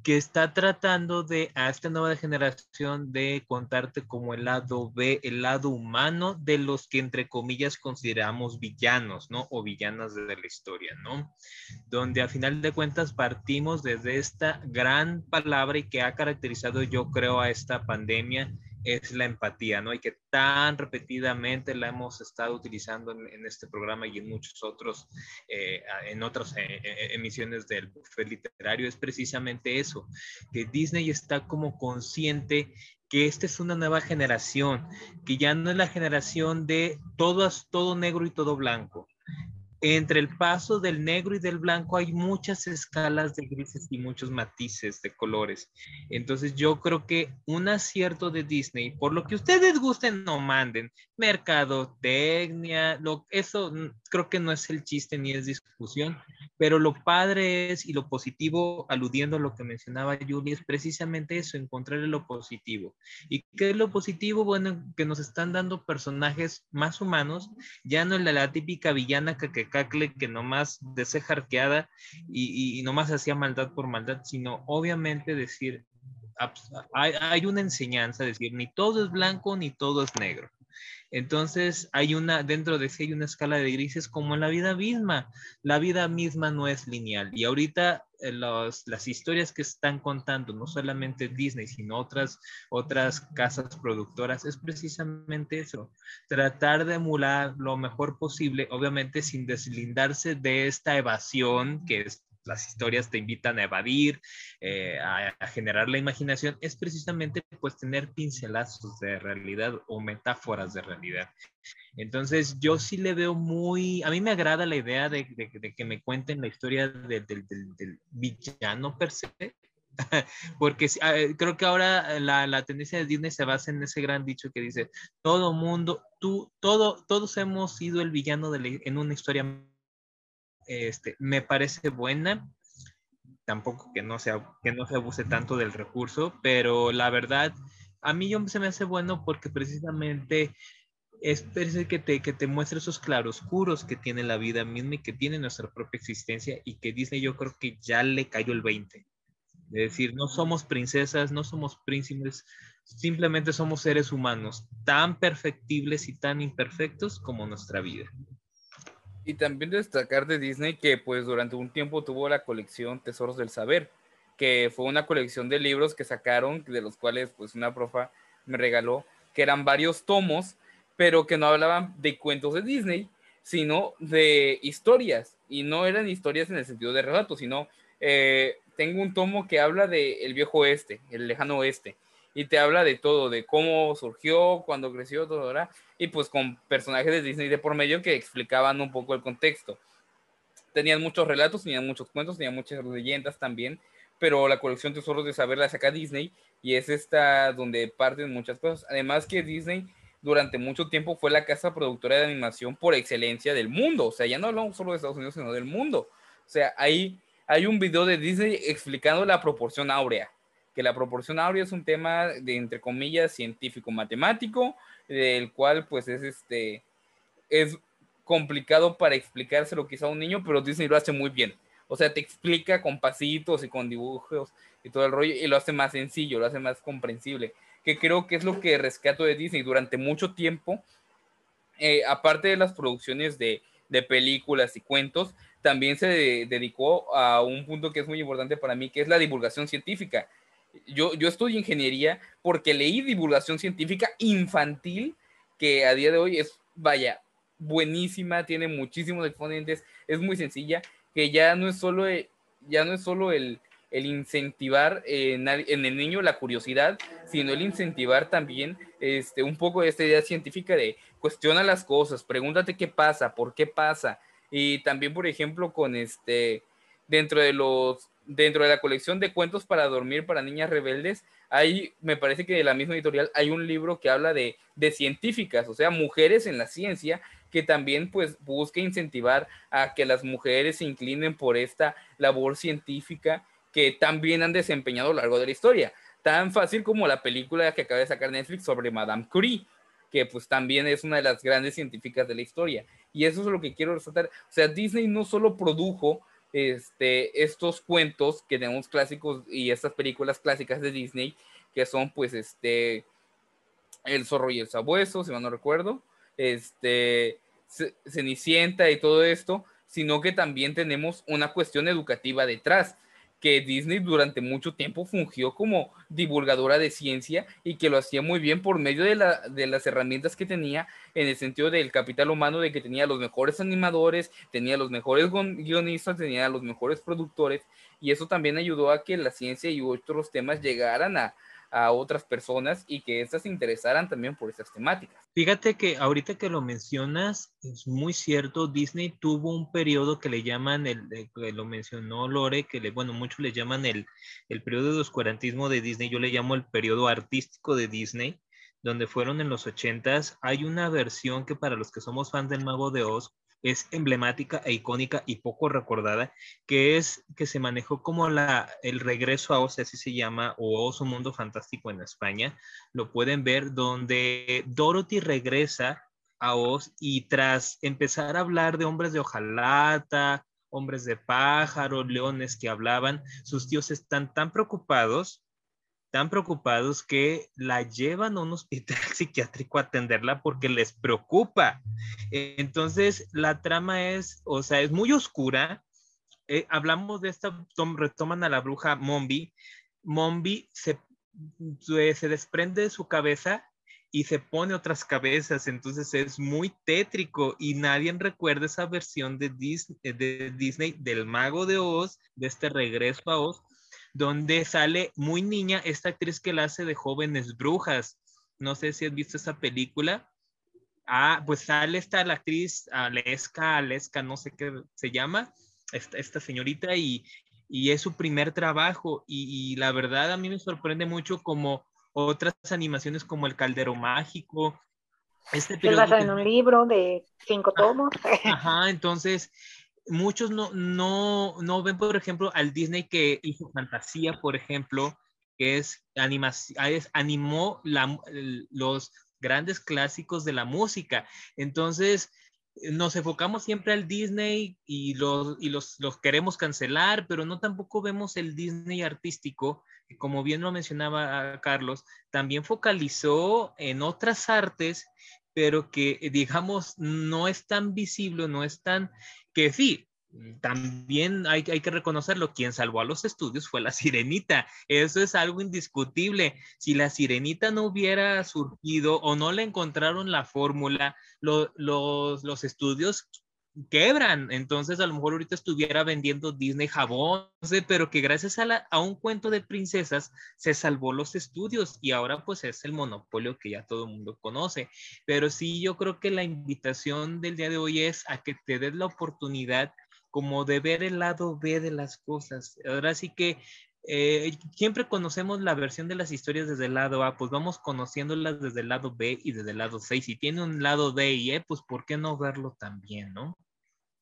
que está tratando de a esta nueva generación de contarte como el lado B, el lado humano de los que entre comillas consideramos villanos, ¿no? O villanas de la historia, ¿no? Donde a final de cuentas partimos desde esta gran palabra y que ha caracterizado yo creo a esta pandemia es la empatía, ¿no? Y que tan repetidamente la hemos estado utilizando en, este programa y en muchos otros, eh, en otras eh, eh, emisiones del buffet literario, es precisamente eso, que Disney está como consciente que esta es una nueva generación, que ya no es la generación de todo, todo negro y todo blanco, entre el paso del negro y del blanco hay muchas escalas de grises y muchos matices de colores. Entonces yo creo que un acierto de Disney, por lo que ustedes gusten no manden, mercadotecnia, lo, eso creo que no es el chiste ni es discusión, pero lo padre es y lo positivo, aludiendo a lo que mencionaba Julie, es precisamente eso, encontrar lo positivo. ¿Y qué es lo positivo? Bueno, que nos están dando personajes más humanos, ya no la, la típica villana que, que nomás de arqueada y, y, nomás hacía maldad por maldad, sino obviamente decir, hay, hay una enseñanza, decir, ni todo es blanco ni todo es negro. Entonces, hay una, dentro de sí hay una escala de grises como en la vida misma. La vida misma no es lineal. Y ahorita eh, las historias que están contando, no solamente Disney, sino otras, otras casas productoras, es precisamente eso. Tratar de emular lo mejor posible, obviamente sin deslindarse de esta evasión que es las historias te invitan a evadir, eh, a, generar la imaginación, es precisamente pues tener pincelazos de realidad o metáforas de realidad. Entonces yo sí le veo muy, a mí me agrada la idea de, que me cuenten la historia del, villano per se, porque ah, creo que ahora la, la, tendencia de Disney se basa en ese gran dicho que dice, todo mundo, tú, todo, todos hemos sido el villano de en una historia este, me parece buena, tampoco que no, sea, que no se abuse tanto del recurso, pero la verdad, a mí se me hace bueno porque precisamente es que te, que te muestre esos claroscuros que tiene la vida misma y que tiene nuestra propia existencia y que Disney yo creo que ya le cayó el 20. Es decir, no somos princesas, no somos príncipes, simplemente somos seres humanos tan perfectibles y tan imperfectos como nuestra vida. Y también destacar de Disney que pues durante un tiempo tuvo la colección Tesoros del Saber, que fue una colección de libros que sacaron, de los cuales pues una profa me regaló, que eran varios tomos, pero que no hablaban de cuentos de Disney, sino de historias. Y no eran historias en el sentido de relato, sino eh, tengo un tomo que habla de el viejo oeste, el lejano oeste, y te habla de todo, de cómo surgió, cuando creció, todo, ¿verdad? Y pues con personajes de Disney de por medio que explicaban un poco el contexto. Tenían muchos relatos, tenían muchos cuentos, tenían muchas leyendas también, pero la colección Tesoros de Saber la saca Disney y es esta donde parten muchas cosas. Además que Disney durante mucho tiempo fue la casa productora de animación por excelencia del mundo. O sea, ya no hablamos solo de Estados Unidos, sino del mundo. O sea, ahí hay un video de Disney explicando la proporción áurea que la proporción áurea es un tema de, entre comillas, científico-matemático, del cual pues es este, es complicado para explicárselo quizá a un niño, pero Disney lo hace muy bien. O sea, te explica con pasitos y con dibujos y todo el rollo y lo hace más sencillo, lo hace más comprensible, que creo que es lo que rescato de Disney durante mucho tiempo, eh, aparte de las producciones de, de películas y cuentos, también se dedicó a un punto que es muy importante para mí, que es la divulgación científica yo, yo estudio ingeniería porque leí divulgación científica infantil que a día de hoy es, vaya, buenísima, tiene muchísimos exponentes, es muy sencilla, que ya no es solo, ya no es solo el, el incentivar en, el niño la curiosidad, sino el incentivar también este, un poco esta idea científica de cuestiona las cosas, pregúntate qué pasa, por qué pasa. Y también, por ejemplo, con este, dentro de los, dentro de la colección de cuentos para dormir para niñas rebeldes, hay, me parece que de la misma editorial hay un libro que habla de, de científicas, o sea, mujeres en la ciencia, que también pues busca incentivar a que las mujeres se inclinen por esta labor científica que también han desempeñado a lo largo de la historia. Tan fácil como la película que acaba de sacar Netflix sobre Madame Curie, que pues también es una de las grandes científicas de la historia. Y eso es lo que quiero resaltar. O sea, Disney no solo produjo este, estos cuentos que tenemos clásicos y estas películas clásicas de Disney, que son pues este, El zorro y el sabueso, si mal no recuerdo, este, Cenicienta y todo esto, sino que también tenemos una cuestión educativa detrás que Disney durante mucho tiempo fungió como divulgadora de ciencia y que lo hacía muy bien por medio de, la, de, las herramientas que tenía en el sentido del capital humano, de que tenía los mejores animadores, tenía los mejores guionistas, tenía los mejores productores y eso también ayudó a que la ciencia y otros temas llegaran a, a otras personas y que éstas se interesaran también por esas temáticas. Fíjate que ahorita que lo mencionas, es muy cierto, Disney tuvo un periodo que le llaman, el, que lo mencionó Lore, que le, bueno, muchos le llaman el, el periodo de oscurantismo de Disney, yo le llamo el periodo artístico de Disney, donde fueron en los ochentas. Hay una versión que para los que somos fans del Mago de Oz, es emblemática e icónica y poco recordada, que es que se manejó como la, el regreso a Oz, así se llama, o Oz, un mundo fantástico en España. Lo pueden ver donde Dorothy regresa a Oz y tras empezar a hablar de hombres de hojalata, hombres de pájaro, leones que hablaban, sus tíos están tan preocupados tan preocupados que la llevan a un hospital psiquiátrico a atenderla porque les preocupa. Entonces, la trama es, o sea, es muy oscura. Eh, hablamos de esta, retoman a la bruja Mombi. Mombi se, se desprende de su cabeza y se pone otras cabezas, entonces es muy tétrico y nadie recuerda esa versión de Disney, de Disney del mago de Oz, de este regreso a Oz, donde sale muy niña esta actriz que la hace de jóvenes brujas. No sé si has visto esa película. Ah, pues sale esta la actriz Aleska, Aleska, no sé qué se llama, esta, esta señorita, y, y, es su primer trabajo. Y, la verdad a mí me sorprende mucho como otras animaciones como El Caldero Mágico. Este basa en un libro de cinco tomos. Ajá, entonces muchos no, no, no ven, por ejemplo, al Disney que hizo fantasía, por ejemplo, que es, es animó los grandes clásicos de la música. Entonces, nos enfocamos siempre al Disney y, los, y los, los queremos cancelar, pero no tampoco vemos el Disney artístico, que como bien lo mencionaba Carlos, también focalizó en otras artes, pero que digamos no es tan visible, no es tan que sí, también hay, hay, que reconocerlo, quien salvó a los estudios fue la sirenita. Eso es algo indiscutible. Si la sirenita no hubiera surgido o no le encontraron la fórmula, los, los estudios quebran. Entonces, a lo mejor ahorita estuviera vendiendo Disney jabón, pero que gracias a, a, un cuento de princesas se salvó los estudios y ahora pues es el monopolio que ya todo el mundo conoce. Pero sí, yo creo que la invitación del día de hoy es a que te des la oportunidad como de ver el lado B de las cosas. Ahora sí que eh, siempre conocemos la versión de las historias desde el lado A, pues vamos conociéndolas desde el lado B y desde el lado C. Si tiene un lado D y E, pues ¿por qué no verlo también, no?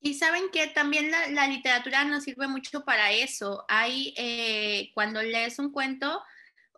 Y saben que también la, literatura nos sirve mucho para eso. Hay, eh, cuando lees un cuento,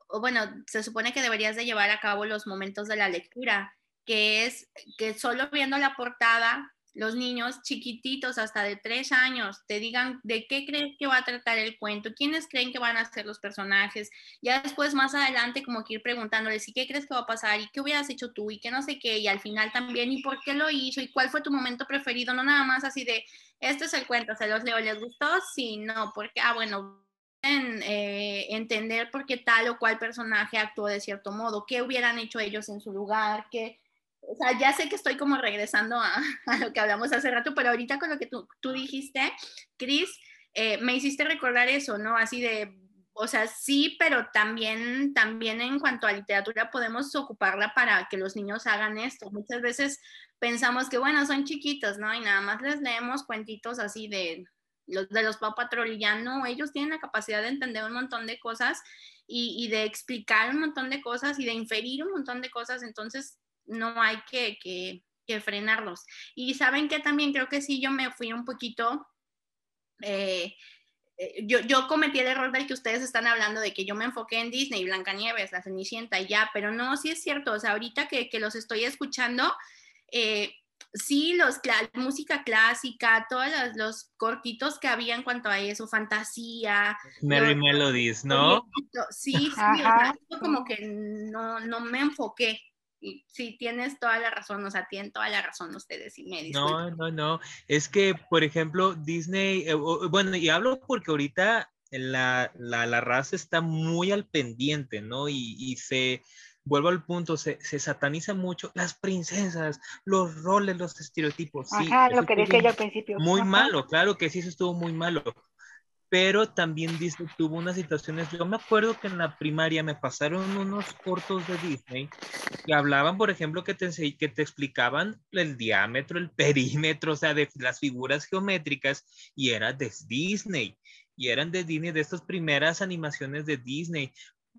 bueno, se supone que deberías de llevar a cabo los momentos de la lectura, que es que solo viendo la portada los niños chiquititos hasta de tres años te digan de qué crees que va a tratar el cuento, quiénes creen que van a ser los personajes, ya después más adelante como que ir preguntándoles y qué crees que va a pasar y qué hubieras hecho tú y qué no sé qué y al final también y por qué lo hizo y cuál fue tu momento preferido, no nada más así de, este es el cuento, se los leo, ¿les gustó? Sí, no, porque, ah, bueno, en, eh, entender por qué tal o cual personaje actuó de cierto modo, qué hubieran hecho ellos en su lugar, qué o sea, ya sé que estoy como regresando a, lo que hablamos hace rato, pero ahorita con lo que tú, tú dijiste, Cris, eh, me hiciste recordar eso, ¿no? Así de, o sea, sí, pero también, también en cuanto a literatura podemos ocuparla para que los niños hagan esto. Muchas veces pensamos que, bueno, son chiquitos, ¿no? Y nada más les leemos cuentitos así de los de los Paw y ya no, ellos tienen la capacidad de entender un montón de cosas y, de explicar un montón de cosas y de inferir un montón de cosas, entonces no hay que, que, que frenarlos. Y saben que también creo que sí, yo me fui un poquito... Eh, eh, yo, yo, cometí el error del que ustedes están hablando de que yo me enfoqué en Disney, Blancanieves, La Cenicienta y ya, pero no, sí es cierto, o sea, ahorita que, que los estoy escuchando, eh, sí, los, la música clásica, todos los, cortitos que había en cuanto a eso, fantasía. Merry Melodies, ¿no? Sí, sí, como que no, no me enfoqué. Y sí, tienes toda la razón, o sea, tienen toda la razón ustedes y me No, no, no. Es que, por ejemplo, Disney, eh, bueno, y hablo porque ahorita la, la, la, raza está muy al pendiente, ¿no? Y, y se vuelvo al punto, se, se, sataniza mucho las princesas, los roles, los estereotipos. Sí, Ajá, lo que decía yo al principio. Muy malo, claro que sí, eso estuvo muy malo. Pero también Disney tuvo unas situaciones, yo me acuerdo que en la primaria me pasaron unos cortos de Disney que hablaban, por ejemplo, que te, que te explicaban el diámetro, el perímetro, o sea, de las figuras geométricas y era de Disney y eran de Disney, de estas primeras animaciones de Disney.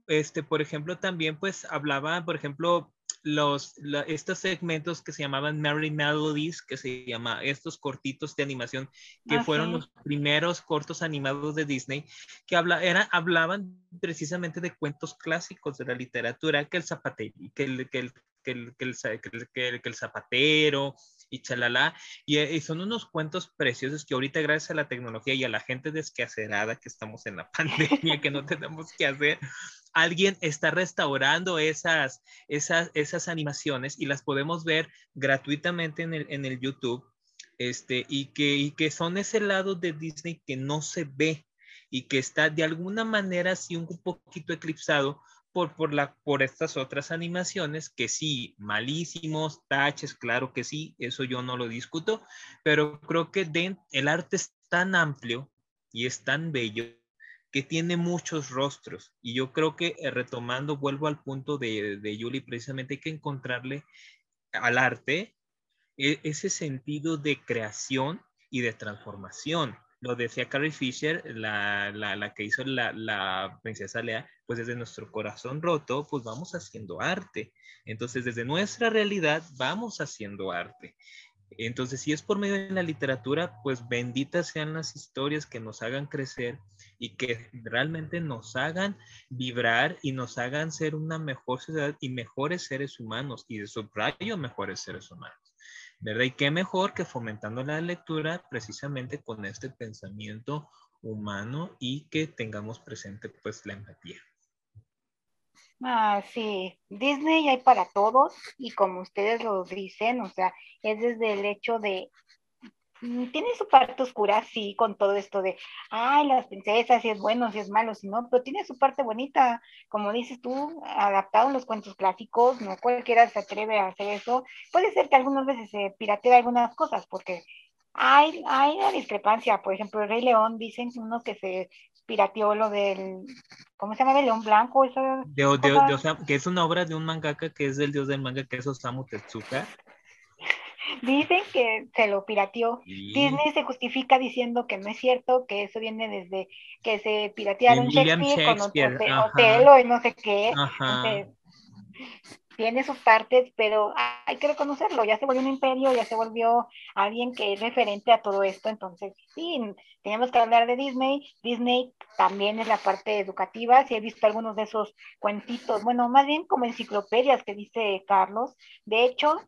Este, por ejemplo, también pues hablaba, por ejemplo, los, estos segmentos que se llamaban Merry Melodies, que se llama estos cortitos de animación, que fueron los primeros cortos animados de Disney, que habla, era, hablaban precisamente de cuentos clásicos de la literatura, que el zapatero, que el, que el, que el, que el, que el zapatero, y chalala. Eh, y, son unos cuentos preciosos que ahorita gracias a la tecnología y a la gente desquacerada que estamos en la pandemia, que no tenemos que hacer, alguien está restaurando esas, esas, esas animaciones y las podemos ver gratuitamente en el, en el YouTube. Este, y, que, y que son ese lado de Disney que no se ve y que está de alguna manera así un poquito eclipsado por, por, la, por estas otras animaciones que sí, malísimos, taches, claro que sí, eso yo no lo discuto, pero creo que el arte es tan amplio y es tan bello que tiene muchos rostros. Y yo creo que eh, retomando, vuelvo al punto de, de Yuli, precisamente hay que encontrarle al arte e, ese sentido de creación y de transformación. Lo decía Carrie Fisher, la, la, la que hizo la, la, princesa Lea, pues desde nuestro corazón roto, pues vamos haciendo arte. Entonces, desde nuestra realidad, vamos haciendo arte. Entonces, si es por medio de la literatura, pues benditas sean las historias que nos hagan crecer y que realmente nos hagan vibrar y nos hagan ser una mejor sociedad y mejores seres humanos y de subrayo mejores seres humanos. ¿Verdad? Y qué mejor que fomentando la lectura precisamente con este pensamiento humano y que tengamos presente pues la empatía. Ah, sí, Disney hay para todos y como ustedes lo dicen, o sea, es desde el hecho de, tiene su parte oscura, sí, con todo esto de, ay, las princesas, si es bueno, si es malo, si no, pero tiene su parte bonita, como dices tú, adaptado en los cuentos clásicos, no cualquiera se atreve a hacer eso. Puede ser que algunas veces se piratee algunas cosas, porque hay, hay una discrepancia, por ejemplo, el Rey León, dicen unos que se pirateó lo del, ¿cómo se llama? El león blanco. Esa que es una obra de un mangaka que es el dios del manga, que es Osamu Tezuka. Dicen que se lo pirateó. Disney se justifica diciendo que no es cierto, que eso viene desde que se piratearon Shakespeare, Shakespeare, con Otelo y no sé qué. Tiene sus partes, pero hay que reconocerlo, ya se volvió un imperio, ya se volvió alguien que es referente a todo esto, entonces sí, tenemos que hablar de Disney, Disney también es la parte educativa, si he visto algunos de esos cuentitos, bueno, más bien como enciclopedias que dice Carlos, de hecho,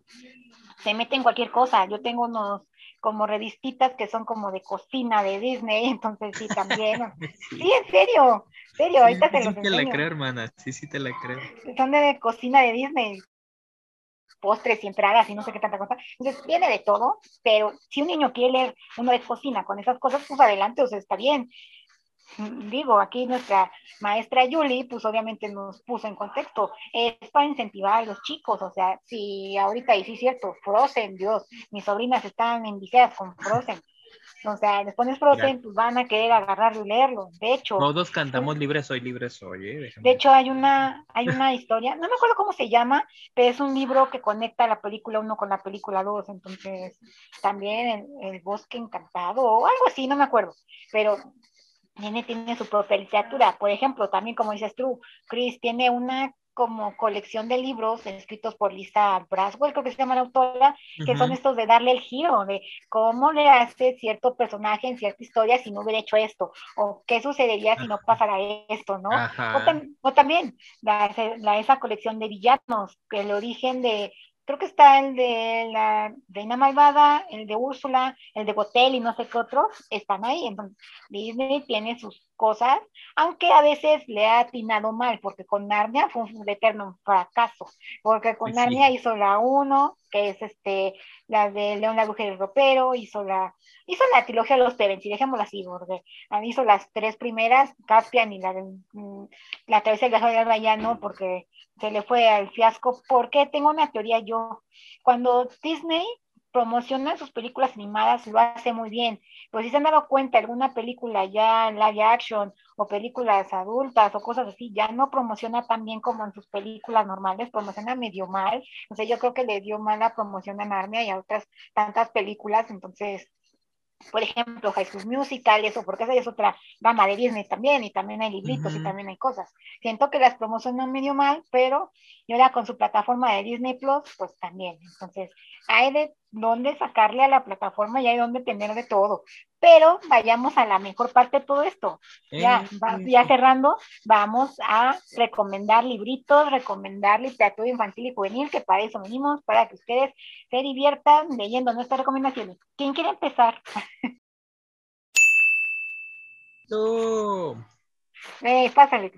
se mete en cualquier cosa, yo tengo unos como revistitas que son como de cocina de Disney, entonces sí, también. sí, en serio, en serio, ahorita sí, sí te la creo, hermana, sí, sí te la creo. Son de cocina de Disney, postres y entradas y no sé qué tanta cosa. Entonces, viene de todo, pero si un niño quiere leer uno de cocina con esas cosas, pues adelante, o sea, está bien digo, aquí nuestra maestra Yuli, pues obviamente nos puso en contexto, es para incentivar a los chicos, o sea, si ahorita, y sí es cierto, Frozen, Dios, mis sobrinas están enviciadas con Frozen, O sea, les pones Frozen, pues van a querer agarrarlo y leerlo. De hecho. Todos cantamos libre soy, libre soy. ¿eh? De hecho, hay una, hay una historia, no me acuerdo cómo se llama, pero es un libro que conecta la película 1 con la película 2. Entonces, también el, el, bosque encantado o algo así, no me acuerdo. Pero tiene, tiene su propia literatura. Por ejemplo, también como dices tú, Chris tiene una como colección de libros escritos por Lisa Braswell, creo que se llama la autora, que son estos de darle el giro, de cómo le hace cierto personaje en cierta historia si no hubiera hecho esto, o qué sucedería si no pasara esto, ¿no? O, también la, la, esa colección de villanos, el origen de creo que está el de la Reina Malvada, el de Úrsula, el de Botel y no sé qué otros, están ahí. Entonces, Disney tiene sus cosas, aunque a veces le ha atinado mal, porque con Narnia fue un eterno fracaso, porque con Narnia hizo la 1, que es este, la de León la Bruja y el Ropero, hizo la, hizo la trilogía de los Pevens, y dejémosla así, porque hizo las tres primeras, Caspian y la de mm, la tercera del viaje del ya no, porque se le fue al fiasco, porque tengo una teoría yo, cuando Disney promociona sus películas animadas, lo hace muy bien. Pues si se han dado cuenta, alguna película ya en live action o películas adultas o cosas así, ya no promociona tan bien como en sus películas normales, promociona medio mal. Sea, yo creo que le dio mala promoción a Narnia y a otras tantas películas, entonces por ejemplo, High School Musical, eso, porque esa es otra gama de Disney también, y también hay libritos y también hay cosas. Siento que las promocionan medio mal, pero y ahora con su plataforma de Disney Plus, pues también. Entonces, hay de dónde sacarle a la plataforma y hay dónde tener de todo. Pero vayamos a la mejor parte de todo esto. Ya, ya cerrando, vamos a recomendar libritos, recomendar literatura infantil y juvenil, que para eso venimos, para que ustedes se diviertan leyendo nuestras recomendaciones. ¿Quién quiere empezar? Tú. Eh, pásale.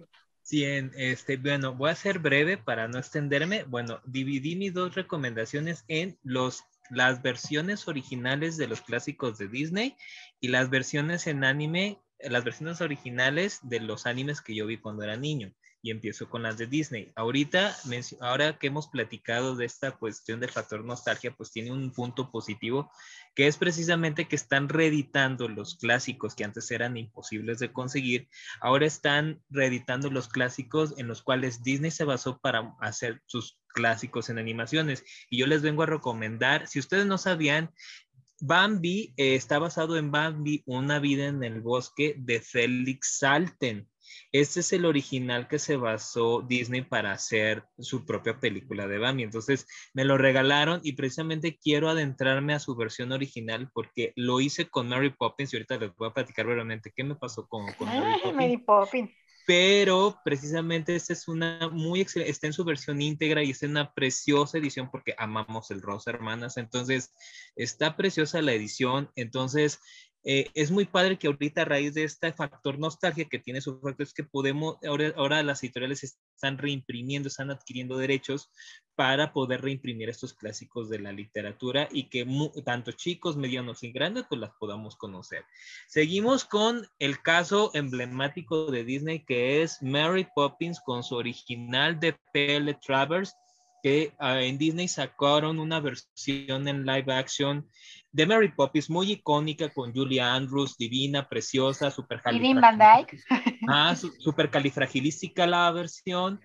Sí, este, bueno, voy a ser breve para no extenderme. Bueno, dividí mis dos recomendaciones en los, las versiones originales de los clásicos de Disney y las versiones en anime, las versiones originales de los animes que yo vi cuando era niño y empiezo con las de Disney. Ahorita, ahora que hemos platicado de esta cuestión del factor nostalgia, pues tiene un punto positivo, que es precisamente que están reeditando los clásicos que antes eran imposibles de conseguir, ahora están reeditando los clásicos en los cuales Disney se basó para hacer sus clásicos en animaciones. Y yo les vengo a recomendar, si ustedes no sabían, Bambi eh, está basado en Bambi, Una vida en el bosque de Felix Salten. Este es el original que se basó Disney para hacer su propia película de Bambi. Entonces me lo regalaron y precisamente quiero adentrarme a su versión original porque lo hice con Mary Poppins y ahorita les voy a platicar brevemente qué me pasó con, Mary Poppins. Pero precisamente esta es una muy excelente, está en su versión íntegra y es una preciosa edición porque amamos el Rosa Hermanas. Entonces, está preciosa la edición. Entonces, eh, es muy padre que ahorita a raíz de este factor nostalgia que tiene su factor es que podemos, ahora, ahora las editoriales están reimprimiendo, están adquiriendo derechos para poder reimprimir estos clásicos de la literatura y que tanto chicos, medianos y grandes pues las podamos conocer. Seguimos con el caso emblemático de Disney que es Mary Poppins con su original de P.L. Travers que ah, en Disney sacaron una versión en live action de Mary Poppins muy icónica con Julia Andrews, divina, preciosa, super Ah, super califragilística la versión,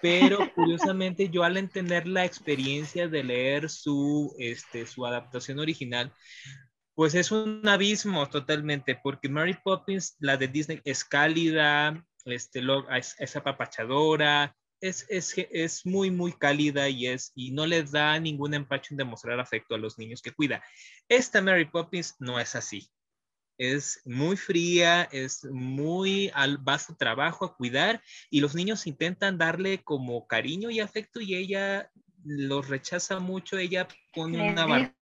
pero curiosamente yo al entender la experiencia de leer su, este, su adaptación original, pues es un abismo totalmente, porque Mary Poppins, la de Disney, es cálida, este, es, es apapachadora, es, es, es, muy, muy cálida y, es, y no les da ningún empacho en demostrar afecto a los niños que cuida. Esta Mary Poppins no es así. Es muy fría, es muy al vasto trabajo a cuidar y los niños intentan darle como cariño y afecto y ella los rechaza mucho, ella pone una barra.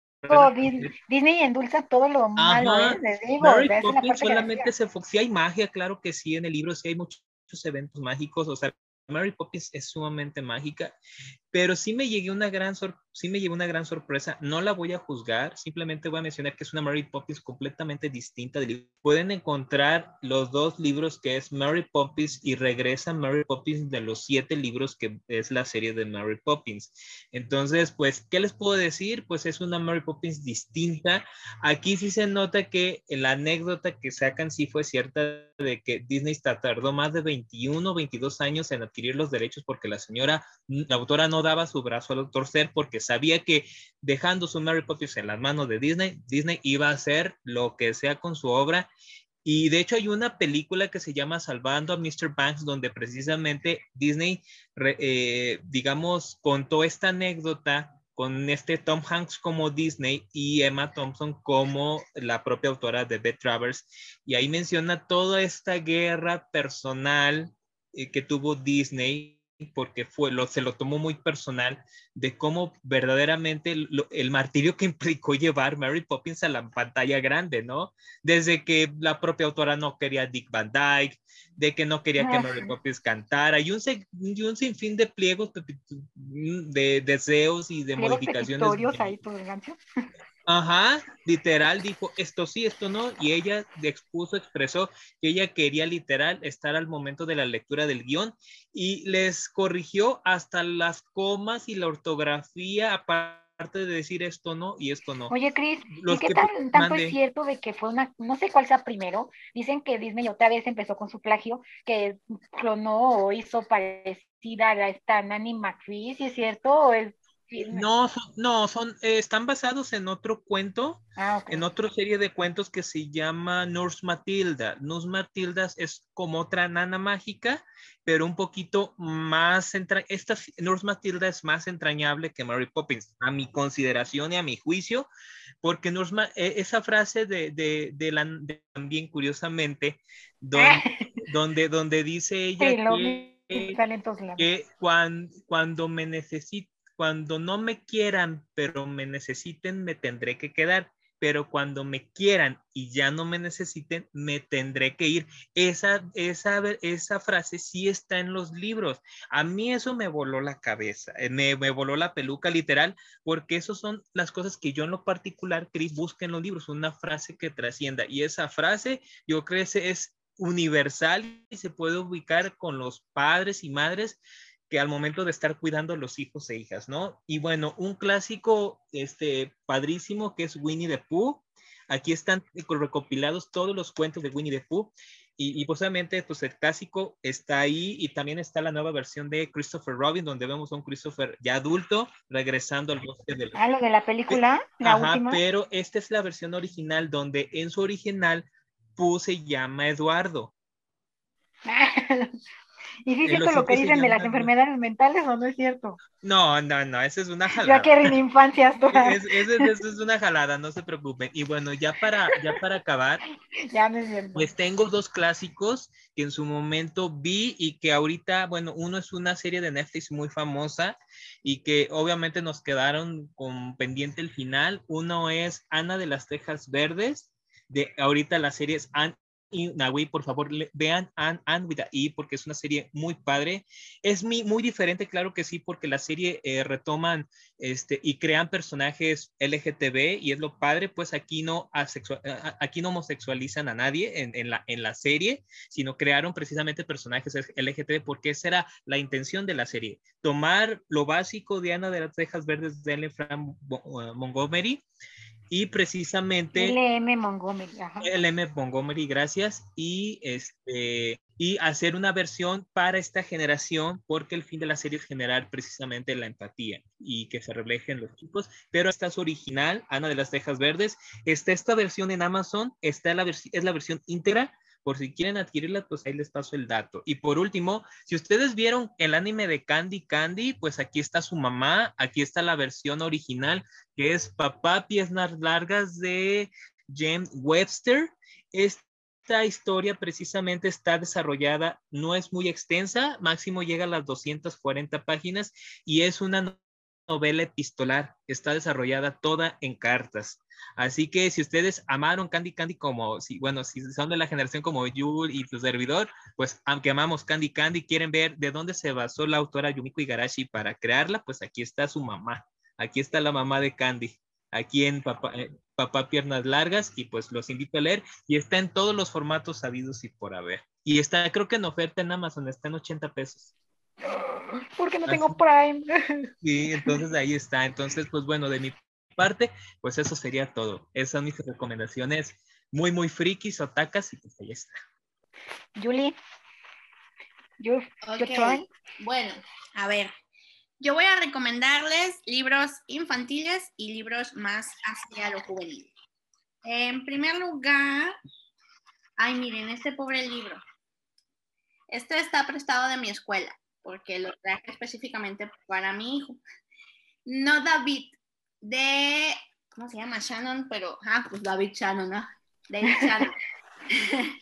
Disney endulza todo lo malo, ¿eh? Mary Poppins solamente se sí hay magia, claro que sí, en el libro sí hay muchos eventos mágicos, o sea, Mary Poppins es sumamente mágica, pero sí me llegué una gran sorpresa sí me llevó una gran sorpresa. No la voy a juzgar, simplemente voy a mencionar que es una Mary Poppins completamente distinta. Pueden encontrar los dos libros que es Mary Poppins y regresa Mary Poppins de los siete libros que es la serie de Mary Poppins. Entonces, pues, ¿qué les puedo decir? Pues es una Mary Poppins distinta. Aquí sí se nota que la anécdota que sacan sí fue cierta de que Disney tardó más de 21, 22 años en adquirir los derechos porque la señora, la autora no daba su brazo al torcer porque sabía que dejando su Mary Poppins en las manos de Disney, Disney iba a hacer lo que sea con su obra. Y de hecho hay una película que se llama Salvando a Mr. Banks, donde precisamente Disney, eh, digamos, contó esta anécdota con este Tom Hanks como Disney y Emma Thompson como la propia autora de Beth Travers. Y ahí menciona toda esta guerra personal eh, que tuvo Disney porque fue, lo, se lo tomó muy personal de cómo verdaderamente el, martirio que implicó llevar Mary Poppins a la pantalla grande, ¿no? Desde que la propia autora no quería Dick Van Dyke, de que no quería que Mary Poppins cantara, y un, y un sinfín de pliegos de, deseos y de modificaciones. ahí por el Ajá, literal dijo esto sí, esto no, y ella expuso, expresó que ella quería literal estar al momento de la lectura del guion y les corrigió hasta las comas y la ortografía, aparte de decir esto no y esto no. Oye, Cris, ¿y qué tan, tanto es cierto de que fue una, no sé cuál sea primero, dicen que Disney otra vez empezó con su plagio, que clonó o hizo parecida a esta Nanny McPhee, ¿sí es cierto? ¿O es no, no, son, eh, están basados en otro cuento, ah, en otra serie de cuentos que se llama Nurse Matilda. Nurse Matilda es como otra nana mágica, pero un poquito más, entra esta Nurse Matilda es más entrañable que Mary Poppins, a mi consideración y a mi juicio, porque Nurse e, esa frase de, de, de, la, también curiosamente, donde, donde, dice ella que, que cuando, cuando me necesito cuando no me quieran, pero me necesiten, me tendré que quedar. Pero cuando me quieran y ya no me necesiten, me tendré que ir. Esa, esa, esa frase sí está en los libros. A mí eso me voló la cabeza, eh, me, me voló la peluca literal, porque esas son las cosas que yo en lo particular, Cris, busca en los libros, una frase que trascienda. Y esa frase, yo creo que es universal y se puede ubicar con los padres y madres que al momento de estar cuidando a los hijos e hijas, ¿no? Y bueno, un clásico este, padrísimo que es Winnie the Pooh. Aquí están recopilados todos los cuentos de Winnie the Pooh. Y, y pues el clásico está ahí y también está la nueva versión de Christopher Robin, donde vemos a un Christopher ya adulto regresando al bosque de Ah, lo de la película, la Ajá, pero esta es la versión original, donde en su original Pooh se llama Eduardo. ¿Y sí es cierto lo que dicen de las enfermedades mentales o no es cierto? No, no, no, esa es una jalada. Yo quiero en infancias todas. Esa es, es, una jalada, no se preocupen. Y bueno, ya para, ya para acabar, ya me siento. pues tengo dos clásicos que en su momento vi y que ahorita, bueno, uno es una serie de Netflix muy famosa y que obviamente nos quedaron con pendiente el final. Uno es Ana de las Tejas Verdes. De, ahorita la serie es y Nahui, por favor, vean Anne, Anne with a E porque es una serie muy padre. Es muy, muy diferente, claro que sí, porque la serie eh, retoman este, y crean personajes LGTB y es lo padre, pues aquí no, aquí no homosexualizan a nadie en, en, la, en la serie, sino crearon precisamente personajes LGTB porque esa era la intención de la serie. Tomar lo básico de Ana de las Tejas Verdes de Ellen Frank Montgomery y precisamente LM Montgomery, ajá. LM Montgomery, gracias, y este y hacer una versión para esta generación porque el fin de la serie es generar precisamente la empatía y que se refleje en los chicos, pero esta es original, Ana de las Tejas Verdes, está esta versión en Amazon, está la es la versión íntegra por si quieren adquirirla, pues ahí les paso el dato. Y por último, si ustedes vieron el anime de Candy Candy, pues aquí está su mamá, aquí está la versión original, que es Papá Piernas Largas de James Webster. Esta historia precisamente está desarrollada, no es muy extensa, máximo llega a las 240 páginas y es una novela epistolar, está desarrollada toda en cartas. Así que si ustedes amaron Candy Candy como, si, bueno, si son de la generación como Yul y tu servidor, pues aunque amamos Candy Candy, quieren ver de dónde se basó la autora Yumiko Igarashi para crearla, pues aquí está su mamá. aquí está la mamá de Candy, aquí en Papá, eh, Papá Piernas Largas, y pues los invito a leer, y está en todos los formatos sabidos y por haber. Y está, creo que en oferta en Amazon, está en 80 pesos. Porque no tengo Prime. Sí, entonces ahí está. Entonces, pues bueno, de mi parte, pues eso sería todo. Esas son mis recomendaciones muy, muy frikis, otacas, y pues ahí está. Julie, you, okay. Bueno, a ver, yo voy a recomendarles libros infantiles y libros más hacia lo juvenil. En primer lugar, ay, miren, este pobre libro. Este está prestado de mi escuela, porque lo traje específicamente para mi hijo. No David, de, ¿cómo se llama? Shannon, pero, ah, pues David Shannon, ¿no? David Shannon.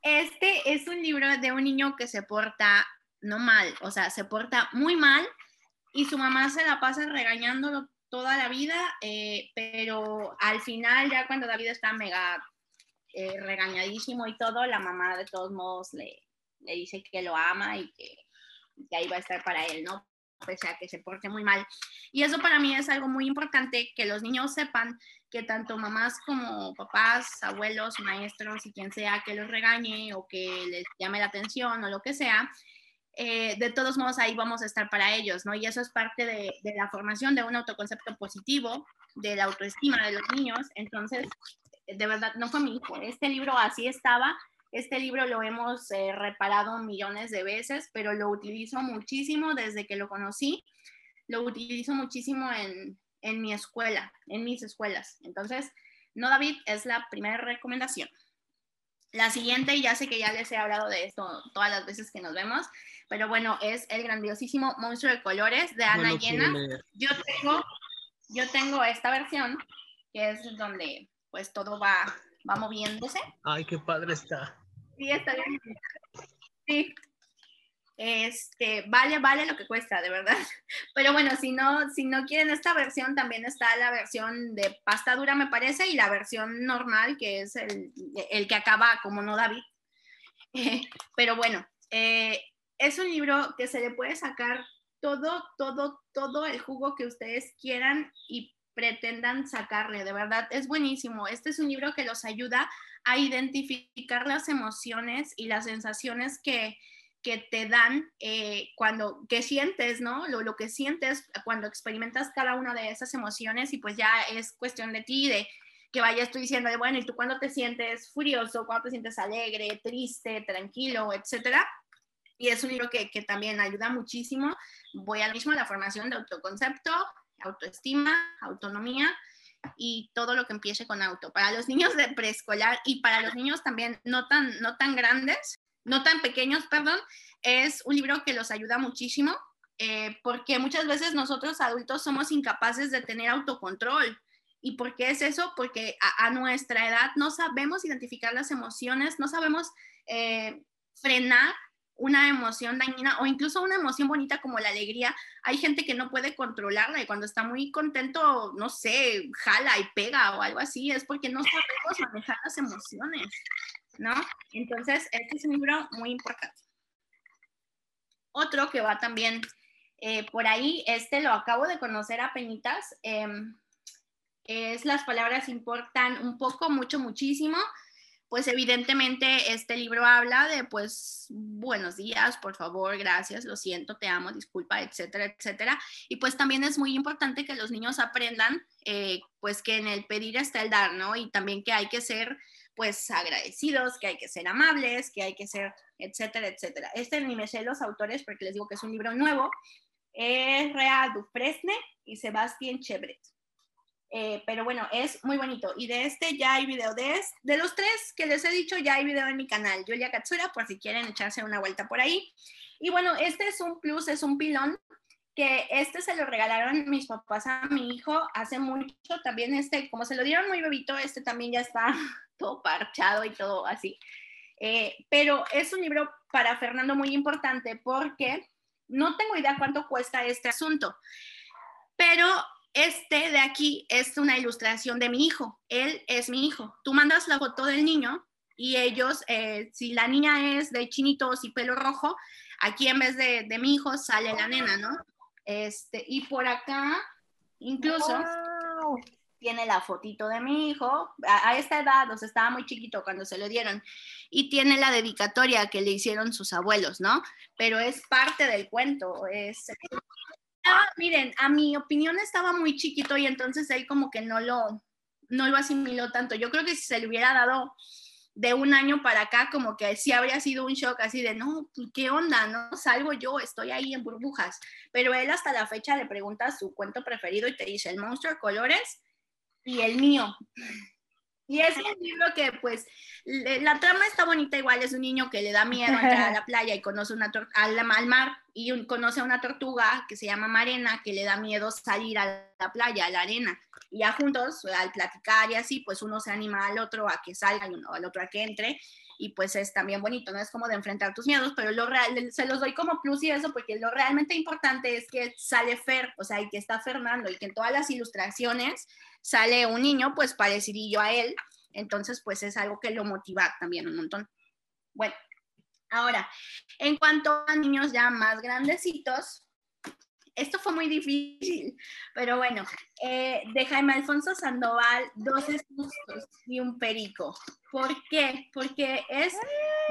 Este es un libro de un niño que se porta no mal, o sea, se porta muy mal y su mamá se la pasa regañándolo toda la vida, eh, pero al final ya cuando David está mega eh, regañadísimo y todo, la mamá de todos modos le, le dice que lo ama y que, que ahí va a estar para él, ¿no? Pese a que se porte muy mal. Y eso para mí es algo muy importante, que los niños sepan que tanto mamás como papás, abuelos, maestros y quien sea que los regañe o que les llame la atención o lo que sea, eh, de todos modos ahí vamos a estar para ellos, ¿no? Y eso es parte de, de, la formación de un autoconcepto positivo, de la autoestima de los niños. Entonces, de verdad, no fue mi hijo. Este libro así estaba este libro lo hemos eh, reparado millones de veces, pero lo utilizo muchísimo desde que lo conocí. Lo utilizo muchísimo en, en mi escuela, en mis escuelas. Entonces, no David es la primera recomendación. La siguiente, ya sé que ya les he hablado de esto todas las veces que nos vemos, pero bueno, es el grandiosísimo Monstruo de Colores de Ana Llena. Yo tengo, yo tengo esta versión, que es donde pues todo va va moviéndose. Ay, qué padre está. Sí, está bien. Sí. Este, vale, vale lo que cuesta, de verdad. Pero bueno, si no, si no quieren esta versión, también está la versión de pasta dura, me parece, y la versión normal, que es el, el que acaba como no David. pero bueno, eh, es un libro que se le puede sacar todo, todo, todo el jugo que ustedes quieran y pretendan sacarle. De verdad, es buenísimo. Este es un libro que los ayuda a identificar las emociones y las sensaciones que, que te dan eh, cuando, que sientes, ¿no? Lo, lo, que sientes cuando experimentas cada una de esas emociones y pues ya es cuestión de ti, de que vayas tú diciendo, bueno, ¿y tú cuando te sientes furioso, cuando te sientes alegre, triste, tranquilo, etcétera? Y es un libro que, que también ayuda muchísimo. Voy al mismo a la formación de autoconcepto, autoestima, autonomía y todo lo que empiece con auto. Para los niños de preescolar y para los niños también no tan, no tan grandes, no tan pequeños, perdón, es un libro que los ayuda muchísimo eh, porque muchas veces nosotros adultos somos incapaces de tener autocontrol. ¿Y por qué es eso? Porque a, nuestra edad no sabemos identificar las emociones, no sabemos eh, frenar una emoción dañina o incluso una emoción bonita como la alegría, hay gente que no puede controlarla y cuando está muy contento, no sé, jala y pega o algo así, es porque no sabemos manejar las emociones, ¿no? Entonces, este es un libro muy importante. Otro que va también eh, por ahí, este lo acabo de conocer a penitas, em, es Las palabras importan un poco, mucho, muchísimo pues evidentemente este libro habla de pues buenos días, por favor, gracias, lo siento, te amo, disculpa, etcétera, etcétera. Y pues también es muy importante que los niños aprendan eh, pues que en el pedir está el dar, ¿no? Y también que hay que ser pues agradecidos, que hay que ser amables, que hay que ser, etcétera, etcétera. Este ni me sé los autores porque les digo que es un libro nuevo. Es Rea Dufresne y Sebastián Chevret. Eh, pero bueno, es muy bonito. Y de este ya hay video. De, de los tres que les he dicho, ya hay video en mi canal, Julia Katsura, por si quieren echarse una vuelta por ahí. Y bueno, este es un plus, es un pilón, que este se lo regalaron mis papás a mi hijo hace mucho. También este, como se lo dieron muy bebito, este también ya está todo parchado y todo así. Eh, pero es un libro para Fernando muy importante porque no tengo idea cuánto cuesta este asunto, pero este de aquí es una ilustración de mi hijo. Él es mi hijo. Tú mandas la foto del niño y ellos, eh, si la niña es de chinitos y pelo rojo, aquí en vez de, de, mi hijo sale la nena, ¿no? Este, y por acá Incluso tiene la fotito de mi hijo, a, esta edad, o sea, estaba muy chiquito cuando se lo dieron, y tiene la dedicatoria que le hicieron sus abuelos, ¿no? Pero es parte del cuento, es... Miren, a mi opinión estaba muy chiquito y entonces él como que no lo, no lo asimiló tanto. Yo creo que si se le hubiera dado de un año para acá, como que sí habría sido un shock así de, no, pues, ¿qué onda? No salgo yo, estoy ahí en burbujas. Pero él hasta la fecha le pregunta su cuento preferido y te dice, el monstruo de colores y el mío. Y es un libro que, pues, la trama está bonita igual, es un niño que le da miedo entrar a la playa y conoce una al, al mar y conoce a una tortuga que se llama Marena, que le da miedo salir a la playa, a la arena. Y ya juntos, al platicar y así, pues uno se anima al otro a que salga y uno al otro a que entre y pues es también bonito, ¿no? Es como de enfrentar tus miedos, pero lo real, se los doy como plus y eso porque lo realmente importante es que sale Fer, o sea, y que está Fernando y que en todas las ilustraciones sale un niño, pues parecido a él, entonces pues es algo que lo motiva también un montón. Bueno, ahora, en cuanto a niños ya más grandecitos, esto fue muy difícil, pero bueno, eh, de Jaime Alfonso Sandoval, 12 sustos y un perico. ¿Por qué? Porque es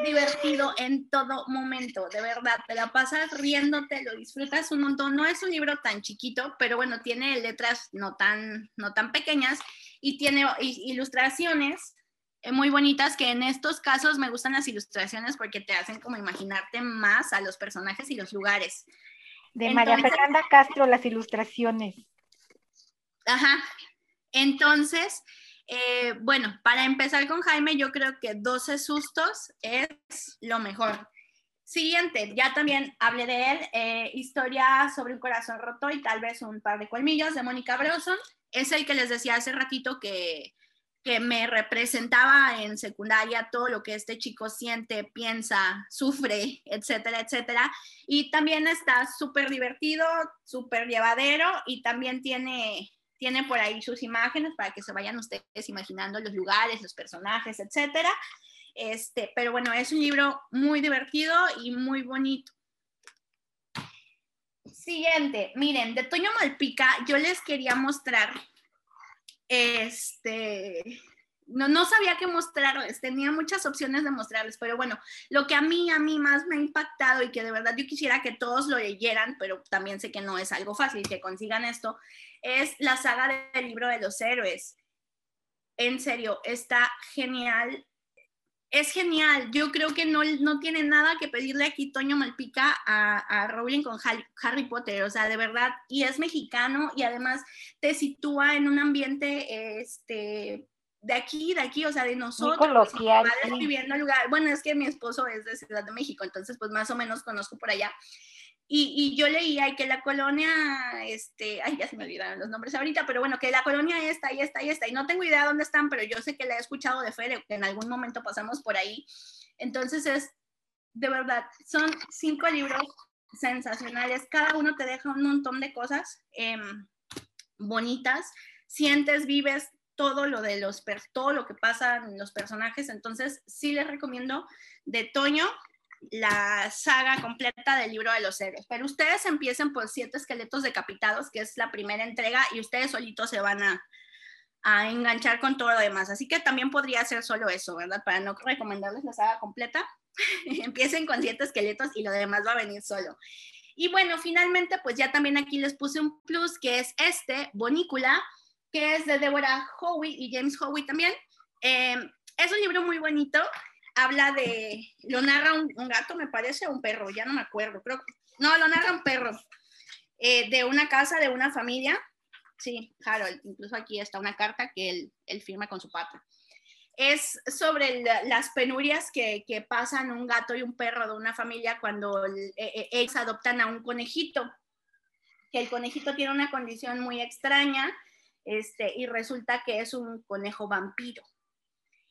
divertido en todo momento, de verdad, te la pasas riéndote, lo disfrutas un montón. No es un libro tan chiquito, pero bueno, tiene letras no tan, no tan pequeñas y tiene ilustraciones eh, muy bonitas que en estos casos me gustan las ilustraciones porque te hacen como imaginarte más a los personajes y los lugares. De María Fernanda Castro, las ilustraciones. Ajá. Entonces, eh, bueno, para empezar con Jaime, yo creo que 12 sustos es lo mejor. Siguiente, ya también hablé de él, eh, historia sobre un corazón roto y tal vez un par de colmillos de Mónica Broson. Es el que les decía hace ratito que, que me representaba en secundaria todo lo que este chico siente, piensa, sufre, etcétera, etcétera. Y también está súper divertido, súper llevadero y también tiene, tiene por ahí sus imágenes para que se vayan ustedes imaginando los lugares, los personajes, etcétera. Este, pero bueno, es un libro muy divertido y muy bonito. Siguiente, miren, de Toño Malpica yo les quería mostrar este, no, no sabía qué mostrarles, tenía muchas opciones de mostrarles, pero bueno, lo que a mí, a mí más me ha impactado y que de verdad yo quisiera que todos lo leyeran, pero también sé que no es algo fácil que consigan esto, es la saga del libro de los héroes. En serio, está genial es genial. Yo creo que no, no tiene nada que pedirle aquí Toño Malpica a, a Rowling con Harry, Potter, o sea, de verdad, y es mexicano y además te sitúa en un ambiente este, de aquí, de aquí, o sea, de nosotros. viviendo lugar. Bueno, es que mi esposo es de Ciudad de México, entonces pues más o menos conozco por allá. Y, yo leía que la colonia, este, ay, ya se me olvidaron los nombres ahorita, pero bueno, que la colonia esta y esta y esta, y no tengo idea dónde están, pero yo sé que la he escuchado de Fede, que en algún momento pasamos por ahí. Entonces es, de verdad, son cinco libros sensacionales, cada uno te deja un montón de cosas em, bonitas, sientes, vives todo lo de los, todo lo que pasa en los personajes, entonces sí les recomiendo de Toño, la saga completa del libro de los héroes. Pero ustedes empiecen por siete esqueletos decapitados, que es la primera entrega, y ustedes solitos se van a, a enganchar con todo lo demás. Así que también podría ser solo eso, ¿verdad? Para no recomendarles la saga completa, empiecen con siete esqueletos y lo demás va a venir solo. Y bueno, finalmente, pues ya también aquí les puse un plus, que es este, Bonícula, que es de Deborah Howe y James Howe también. Eh, es un libro muy bonito, habla de, lo narra un, gato, me parece, o un perro, ya no me acuerdo, creo, no, lo narra un perro, eh, de una casa, de una familia, sí, Harold, incluso aquí está una carta que él, firma con su pata. Es sobre las penurias que, que, pasan un gato y un perro de una familia cuando eh, eh, ellos adoptan a un conejito, que el conejito tiene una condición muy extraña, este, y resulta que es un conejo vampiro.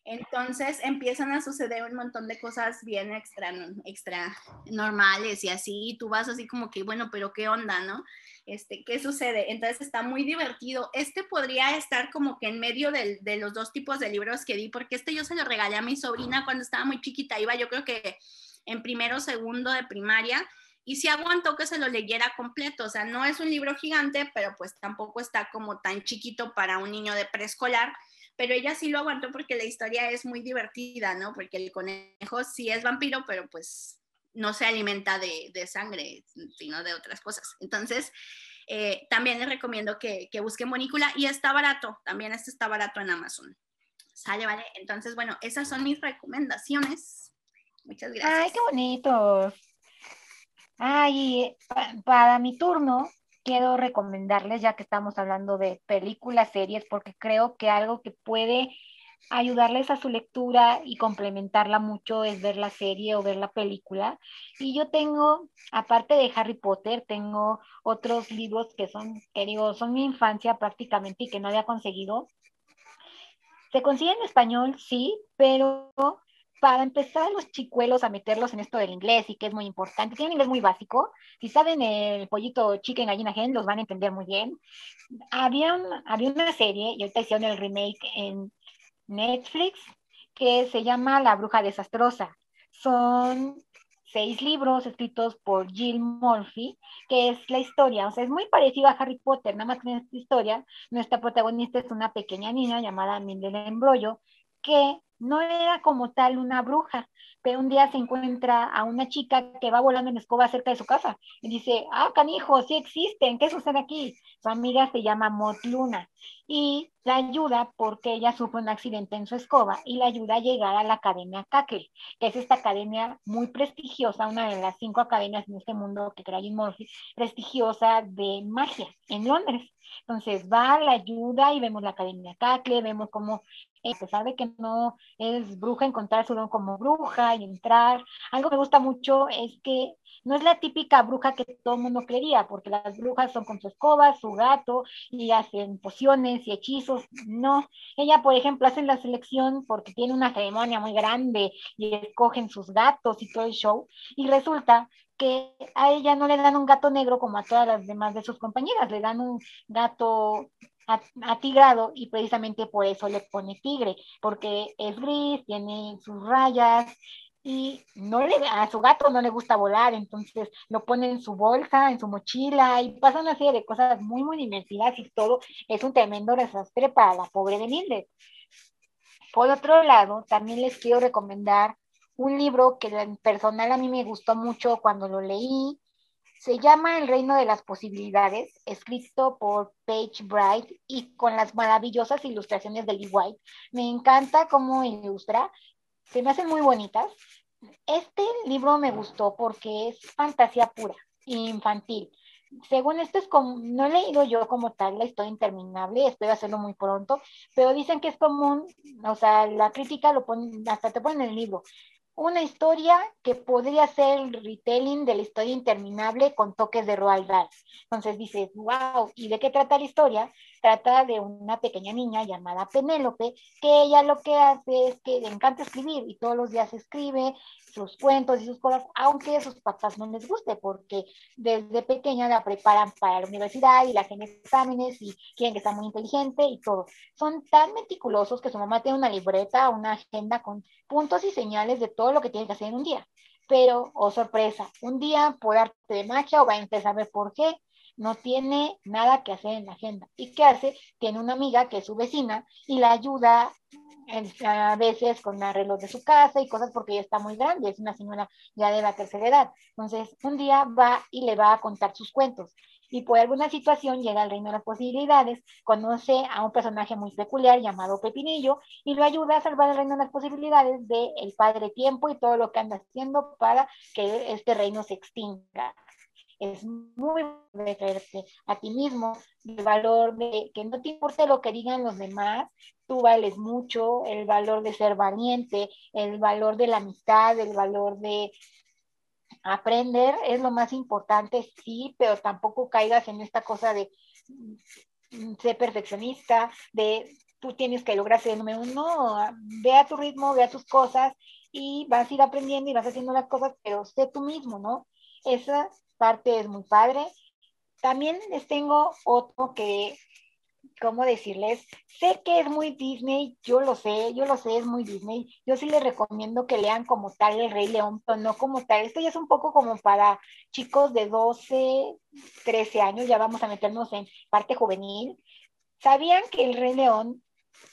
Entonces empiezan a suceder un montón de cosas bien extra, extra normales y así, y tú vas así como que, bueno, pero ¿qué onda, no? Este, ¿Qué sucede? Entonces está muy divertido. Este podría estar como que en medio de los dos tipos de libros que di, porque este yo se lo regalé a mi sobrina cuando estaba muy chiquita, iba yo creo que en primero o segundo de primaria, y sí aguantó que se lo leyera completo, o sea, no es un libro gigante, pero pues tampoco está como tan chiquito para un niño de preescolar, pero ella sí lo aguantó porque la historia es muy divertida, ¿no? Porque el conejo sí es vampiro, pero pues no se alimenta de, sangre, sino de otras cosas. Entonces, eh, también les recomiendo que, que busquen Monícula y está barato, también este está barato en Amazon. Sale, vale. Entonces, bueno, esas son mis recomendaciones. Muchas gracias. Ay, qué bonito. Ay, para mi turno, quiero recomendarles, ya que estamos hablando de películas, series, porque creo que algo que puede ayudarles a su lectura y complementarla mucho es ver la serie o ver la película. Y yo tengo, aparte de Harry Potter, tengo otros libros que son, que digo, son mi infancia prácticamente y que no había conseguido. Se consigue en español, sí, pero para empezar los chicuelos a meterlos en esto del inglés y que es muy importante, tienen inglés muy básico, si saben el pollito chicken gallina gen, los van a entender muy bien. Había, había una serie, y ahorita hicieron el remake en Netflix, que se llama La Bruja Desastrosa. Son seis libros escritos por Jill Murphy, que es la historia, o sea, es muy parecido a Harry Potter, nada más que en esta historia, nuestra protagonista es una pequeña niña llamada Mildred Embrollo, que no era como tal una bruja, pero un día se encuentra a una chica que va volando en escoba cerca de su casa y dice, ah, canijo, sí existen, ¿qué sucede aquí? Su amiga se llama Mot Luna y la ayuda porque ella sufre un accidente en su escoba y la ayuda a llegar a la Academia Cackle, que es esta academia muy prestigiosa, una de las cinco academias en este mundo que Jim Murphy, prestigiosa de magia en Londres. Entonces va, la ayuda y vemos la Academia Cackle, vemos cómo a pesar de que no es bruja, encontrar su don como bruja y entrar. Algo que me gusta mucho es que no es la típica bruja que todo el mundo creería, porque las brujas son con su escoba, su gato, y hacen pociones y hechizos. No, ella, por ejemplo, hace la selección porque tiene una ceremonia muy grande y escogen sus gatos y todo el show, y resulta que a ella no le dan un gato negro como a todas las demás de sus compañeras, le dan un gato atigrado y precisamente por eso le pone tigre, porque es gris, tiene sus rayas y no le, a su gato no le gusta volar, entonces lo pone en su bolsa, en su mochila y pasa una serie de cosas muy, muy divertidas y todo es un tremendo desastre para la pobre de Por otro lado, también les quiero recomendar un libro que en personal a mí me gustó mucho cuando lo leí, se llama El Reino de las Posibilidades, escrito por Paige Bright y con las maravillosas ilustraciones de Lee White. Me encanta cómo ilustra, se me hacen muy bonitas. Este libro me gustó porque es fantasía pura, infantil. Según esto es como, no he leído yo como tal la historia interminable, espero hacerlo muy pronto, pero dicen que es común, o sea, la crítica lo pone, hasta te ponen en el libro, una historia que podría ser el retelling de la historia interminable con toques de Roald Dahl. Entonces dices, wow, ¿y de qué trata la historia? Trata de una pequeña niña llamada Penélope, que ella lo que hace es que le encanta escribir y todos los días escribe sus cuentos y sus cosas, aunque a sus papás no les guste, porque desde pequeña la preparan para la universidad y la hacen exámenes y quieren que sea muy inteligente y todo. Son tan meticulosos que su mamá tiene una libreta, una agenda con puntos y señales de todo lo que tiene que hacer en un día. Pero, oh sorpresa, un día por arte de magia o va a empezar a ver por qué, no tiene nada que hacer en la agenda. ¿Y qué hace? Tiene una amiga que es su vecina y la ayuda a veces con arreglos de su casa y cosas porque ella está muy grande, es una señora ya de la tercera edad. Entonces, un día va y le va a contar sus cuentos y por alguna situación llega al reino de las posibilidades, conoce a un personaje muy peculiar llamado Pepinillo y lo ayuda a salvar el reino de las posibilidades de el padre tiempo y todo lo que anda haciendo para que este reino se extinga es muy de creerte a ti mismo, el valor de que no te importe lo que digan los demás, tú vales mucho, el valor de ser valiente, el valor de la amistad, el valor de aprender es lo más importante, sí, pero tampoco caigas en esta cosa de mm, ser perfeccionista, de tú tienes que lograr ser el número uno, ve a tu ritmo, ve a tus cosas y vas a ir aprendiendo y vas haciendo las cosas, pero sé tú mismo, ¿no? Esa parte es muy padre. También les tengo otro que ¿cómo decirles? Sé que es muy Disney, yo lo sé, yo lo sé, es muy Disney. Yo sí les recomiendo que lean como tal El Rey León, pero no como tal. Esto ya es un poco como para chicos de 12, 13 años, ya vamos a meternos en parte juvenil. ¿Sabían que El Rey León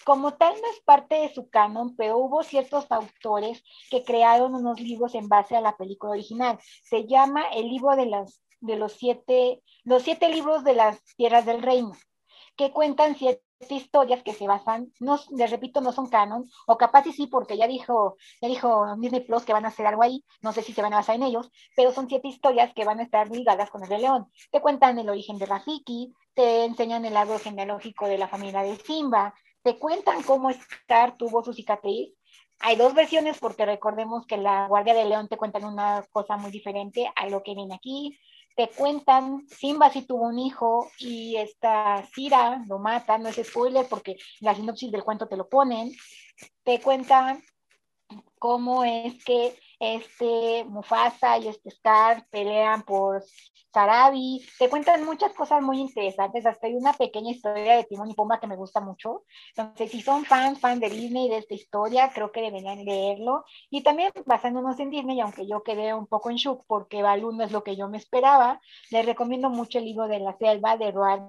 como tal no es parte de su canon, pero hubo ciertos autores que crearon unos libros en base a la película original. Se llama el libro de las de los siete, los siete libros de las tierras del reino, que cuentan siete historias que se basan, no, les repito, no son canon, o capaz y sí, porque ya dijo, ya dijo Disney Plus que van a hacer algo ahí, no sé si se van a basar en ellos, pero son siete historias que van a estar ligadas con el Rey León. Te cuentan el origen de Rafiki, te enseñan el árbol genealógico de la familia de Simba, te cuentan cómo Scar tuvo su cicatriz. Hay dos versiones porque recordemos que la Guardia de León te cuentan una cosa muy diferente a lo que viene aquí te cuentan, Simba sí tuvo un hijo y esta Cira lo mata, no es spoiler porque la sinopsis del cuento te lo ponen, te cuentan cómo es que este Mufasa y este Scar pelean por Sarabi, te cuentan muchas cosas muy interesantes, hasta hay una pequeña historia de Timón y Pumba que me gusta mucho, entonces si son fans, fans de Disney de esta historia, creo que deberían leerlo, y también basándonos en Disney, aunque yo quedé un poco en shock porque Balú no es lo que yo me esperaba, les recomiendo mucho el libro de la selva de Roald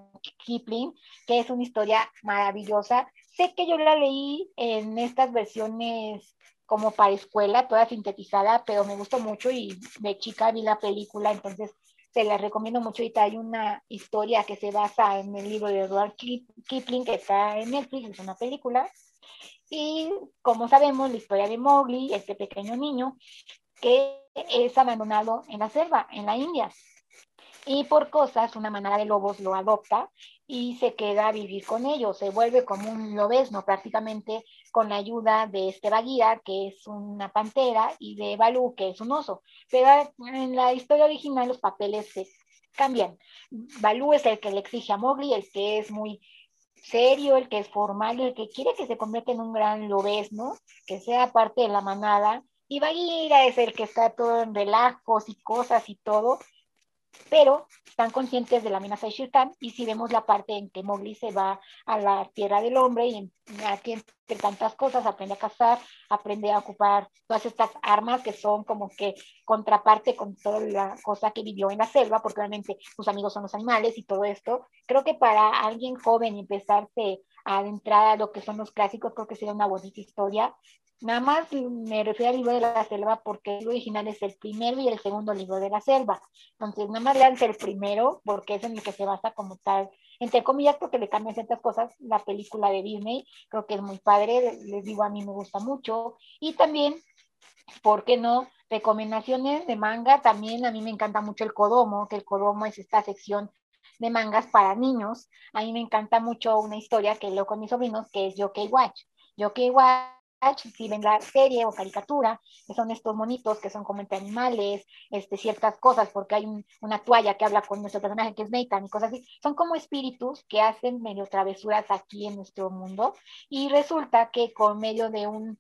Kipling, que es una historia maravillosa, sé que yo la leí en estas versiones como para escuela, toda sintetizada, pero me gustó mucho y de chica vi la película, entonces te la recomiendo mucho. Ahorita hay una historia que se basa en el libro de Edward Kipling que está en Netflix, es una película. Y como sabemos, la historia de Mowgli, este pequeño niño que es abandonado en la selva, en la India. Y por cosas, una manada de lobos lo adopta y se queda a vivir con ellos, se vuelve como un lobesno prácticamente con la ayuda de este Bagheera, que es una pantera, y de Balú, que es un oso. Pero en la historia original los papeles se cambian. Balú es el que le exige a Mowgli, el que es muy serio, el que es formal, el que quiere que se convierta en un gran lobesno, que sea parte de la manada, y Bagheera es el que está todo en relajos y cosas y todo, pero están conscientes de la amenaza de Shirkan y si vemos la parte en que Mowgli se va a la tierra del hombre y aquí entre tantas cosas aprende a cazar, aprende a ocupar todas estas armas que son como que contraparte con toda la cosa que vivió en la selva, porque obviamente sus amigos son los animales y todo esto. Creo que para alguien joven empezarse a adentrar a lo que son los clásicos, creo que sería una bonita historia. Nada más me refiero al libro de la selva porque el original es el primero y el segundo libro de la selva. Entonces, nada más lean el primero porque es en el que se basa como tal, entre comillas, porque le cambian ciertas cosas. La película de Disney creo que es muy padre, les digo, a mí me gusta mucho. Y también, ¿por qué no? Recomendaciones de manga, también a mí me encanta mucho el Kodomo, que el Kodomo es esta sección de mangas para niños. A mí me encanta mucho una historia que leo con mis sobrinos, que es Yokai Watch. Yokai Watch si ven la serie o caricatura, que son estos monitos que son como entre animales, este, ciertas cosas, porque hay una toalla que habla con nuestro personaje que es Nathan y cosas así, son como espíritus que hacen medio travesuras aquí en nuestro mundo y resulta que con medio de un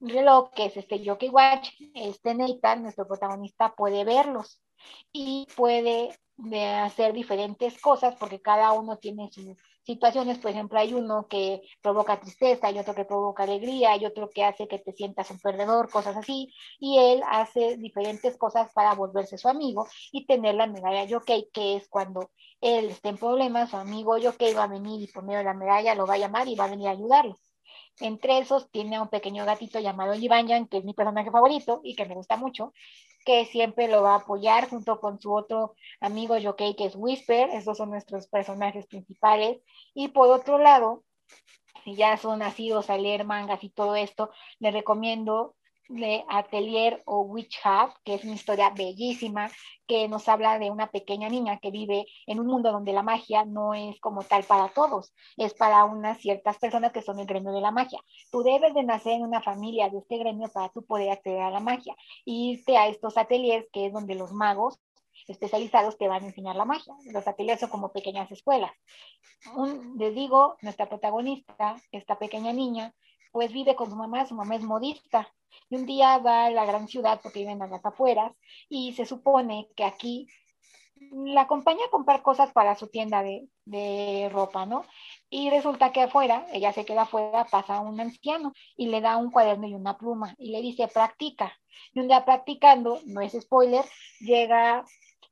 reloj que es este Jockey Watch, este Nathan, nuestro protagonista, puede verlos y puede hacer diferentes cosas porque cada uno tiene su situaciones, por ejemplo, hay uno que provoca tristeza, hay otro que provoca alegría, hay otro que hace que te sientas un perdedor, cosas así, y él hace diferentes cosas para volverse su amigo y tener la medalla Yokai, que es cuando él esté en problemas, su amigo Yokai va a venir y por medio de la medalla lo va a llamar y va a venir a ayudarlo. Entre esos tiene a un pequeño gatito llamado Yibanyan, que es mi personaje favorito y que me gusta mucho, que siempre lo va a apoyar junto con su otro amigo Yokai, que es Whisper. Esos son nuestros personajes principales. Y por otro lado, si ya son nacidos a leer mangas y todo esto, les recomiendo de Atelier o Witch Hub, que es una historia bellísima que nos habla de una pequeña niña que vive en un mundo donde la magia no es como tal para todos, es para unas ciertas personas que son el gremio de la magia. Tú debes de nacer en una familia de este gremio para tú poder acceder a la magia y irte a estos ateliers que es donde los magos especializados te van a enseñar la magia. Los ateliers son como pequeñas escuelas. les digo, nuestra protagonista, esta pequeña niña, pues vive con su mamá, su mamá es modista, y un día va a la gran ciudad porque viven a las afueras, y se supone que aquí la acompaña a comprar cosas para su tienda de, de, ropa, ¿no? Y resulta que afuera, ella se queda afuera, pasa un anciano y le da un cuaderno y una pluma y le dice, practica. Y un día practicando, no es spoiler, llega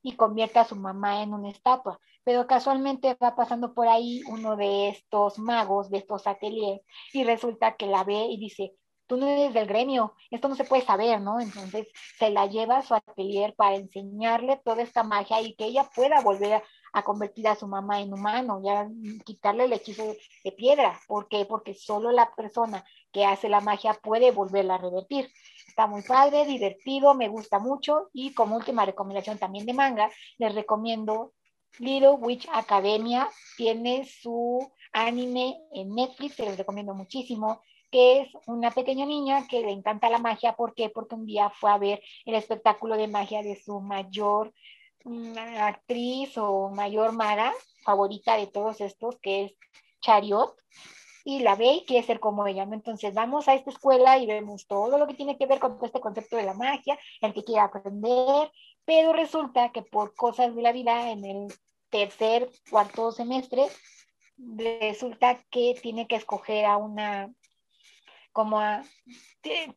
y convierte a su mamá en una estatua. Pero casualmente va pasando por ahí uno de estos magos, de estos ateliers, y resulta que la ve y dice, tú no eres del gremio, esto no se puede saber, ¿no? Entonces se la lleva a su atelier para enseñarle toda esta magia y que ella pueda volver a, convertir a su mamá en humano, ya quitarle el hechizo de, piedra. ¿Por qué? Porque solo la persona que hace la magia puede volverla a revertir. Está muy padre, divertido, me gusta mucho y como última recomendación también de manga, les recomiendo Little Witch Academia, tiene su anime en Netflix, se los recomiendo muchísimo que es una pequeña niña que le encanta la magia. ¿Por qué? Porque un día fue a ver el espectáculo de magia de su mayor mm, actriz o mayor maga favorita de todos estos, que es Chariot, y la ve y quiere ser como ella. Entonces vamos a esta escuela y vemos todo lo que tiene que ver con este concepto de la magia, el que quiere aprender, pero resulta que por cosas de la vida en el tercer, cuarto semestre, resulta que tiene que escoger a una como a,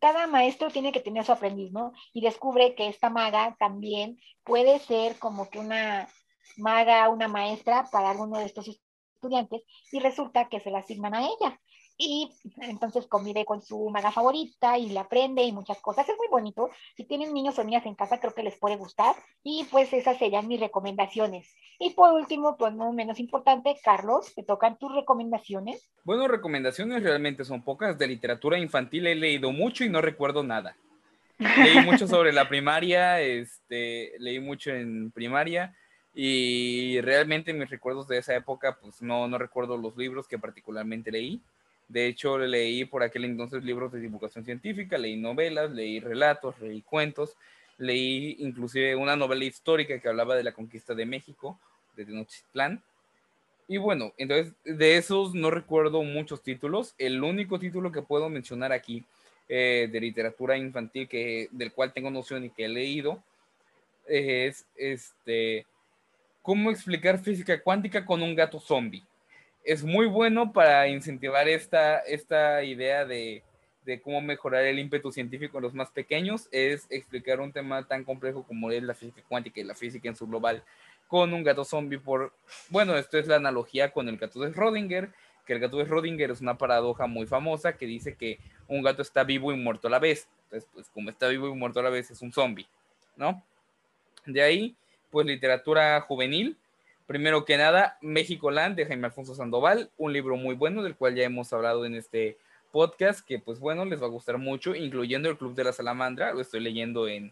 cada maestro tiene que tener su aprendiz, ¿no? Y descubre que esta maga también puede ser como que una maga, una maestra para alguno de estos estudiantes y resulta que se la asignan a ella y entonces convive con su maga favorita y la aprende y muchas cosas. Es muy bonito. Si tienen niños o niñas en casa, creo que les puede gustar. Y pues esas serían mis recomendaciones. Y por último, pues no menos importante, Carlos, te tocan tus recomendaciones. Bueno, recomendaciones realmente son pocas. De literatura infantil he leído mucho y no recuerdo nada. Leí mucho sobre la primaria, este, leí mucho en primaria y realmente mis recuerdos de esa época, pues no, no recuerdo los libros que particularmente leí. De hecho, leí por aquel entonces libros de divulgación científica, leí novelas, leí relatos, leí cuentos, leí inclusive una novela histórica que hablaba de la conquista de México, de Tenochtitlán. Y bueno, entonces de esos no recuerdo muchos títulos. El único título que puedo mencionar aquí eh, de literatura infantil que, del cual tengo noción y que he leído es este, ¿Cómo explicar física cuántica con un gato zombie? Es muy bueno para incentivar esta, esta idea de, de, cómo mejorar el ímpetu científico en los más pequeños, es explicar un tema tan complejo como es la física cuántica y la física en su global con un gato zombie por, bueno, esto es la analogía con el gato de Schrödinger, que el gato de Schrödinger es una paradoja muy famosa que dice que un gato está vivo y muerto a la vez. Entonces, pues como está vivo y muerto a la vez es un zombie, ¿no? De ahí, pues literatura juvenil, Primero que nada, México Land de Jaime Alfonso Sandoval, un libro muy bueno del cual ya hemos hablado en este podcast, que pues bueno, les va a gustar mucho, incluyendo el Club de la Salamandra, lo estoy leyendo en,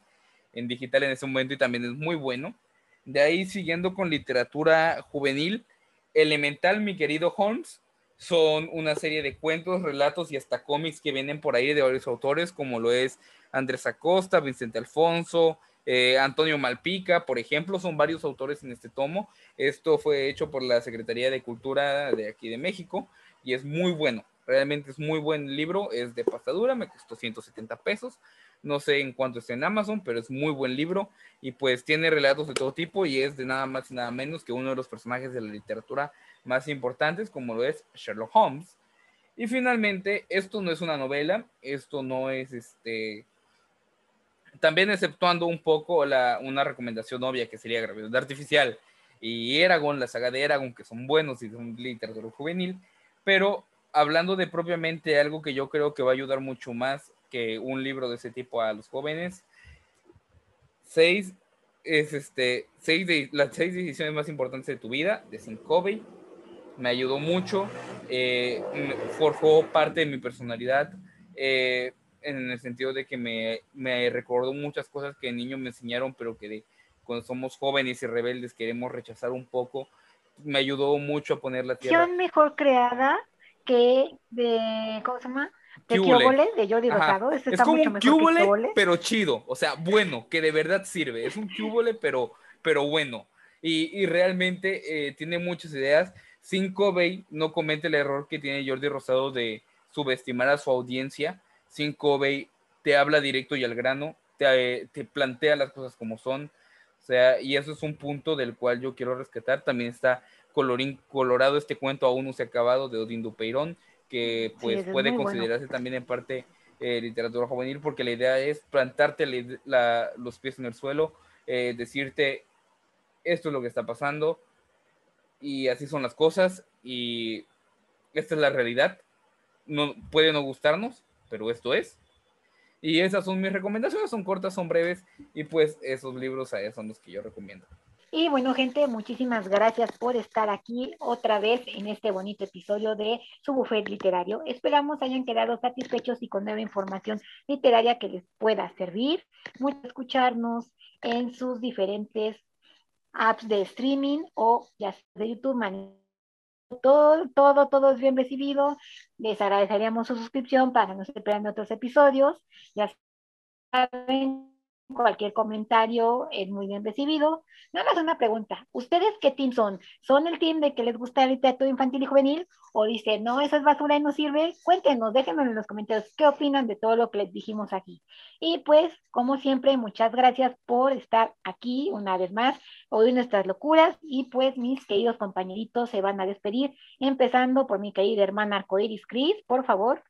en digital en este momento y también es muy bueno. De ahí, siguiendo con literatura juvenil, Elemental, mi querido Holmes, son una serie de cuentos, relatos y hasta cómics que vienen por ahí de varios autores, como lo es Andrés Acosta, Vicente Alfonso, eh, Antonio Malpica, por ejemplo, son varios autores en este tomo. Esto fue hecho por la Secretaría de Cultura de aquí de México y es muy bueno. Realmente es muy buen libro, es de pasadura, me costó 170 pesos. No sé en cuánto está en Amazon, pero es muy buen libro y pues tiene relatos de todo tipo y es de nada más y nada menos que uno de los personajes de la literatura más importantes, como lo es Sherlock Holmes. Y finalmente, esto no es una novela, esto no es este también exceptuando un poco la, una recomendación obvia que sería Gravedad Artificial y Eragon, la saga de Eragon, que son buenos y son literatura juvenil, pero hablando de propiamente algo que yo creo que va a ayudar mucho más que un libro de ese tipo a los jóvenes, seis es este, seis de, las seis decisiones más importantes de tu vida, de Sin Covey, me ayudó mucho, eh, forjó parte de mi personalidad, eh, en el sentido de que me, me recordó muchas cosas que de niño me enseñaron, pero que de, cuando somos jóvenes y rebeldes queremos rechazar un poco. Me ayudó mucho a poner la tierra. mejor creada que de, ¿cómo se llama? De Cubole, de Jordi Rosado. Este es como un Cubole, pero chido, o sea, bueno, que de verdad sirve. Es un Cubole, pero, pero bueno. Y, y realmente eh, tiene muchas ideas. Sin Covey no comete el error que tiene Jordi Rosado de subestimar a su audiencia sin Covey te habla directo y al grano, te, te plantea las cosas como son. O sea, y eso es un punto del cual yo quiero rescatar. También está colorín colorado este cuento aún no se ha acabado de Odín Dupeirón, que pues puede considerarse también en parte eh, literatura juvenil, porque la idea es plantarte los pies en el suelo, eh, decirte esto es lo que está pasando y así son las cosas y esta es la realidad. No, puede no gustarnos, pero esto es. Y esas son mis recomendaciones, son cortas, son breves y pues esos libros son los que yo recomiendo. Y bueno, gente, muchísimas gracias por estar aquí otra vez en este bonito episodio de su buffet literario. Esperamos hayan quedado satisfechos y con nueva información literaria que les pueda servir. Mucho escucharnos en sus diferentes apps de streaming o ya de YouTube. Todo, todo, todo es bien recibido. Les agradeceríamos su suscripción para que no se pierdan otros episodios. Ya saben cualquier comentario es muy bien recibido. Nada más una pregunta. ¿Ustedes qué team son? ¿Son el team de que les gusta el literatura infantil y juvenil? ¿O dicen, no, esa es basura y no sirve? Cuéntenos, déjenme en los comentarios qué opinan de todo lo que les dijimos aquí. Y pues, como siempre, muchas gracias por estar aquí una vez más, oír nuestras locuras. Y pues, mis queridos compañeritos se van a despedir, empezando por mi querida hermana Arcoiris Cris, por favor.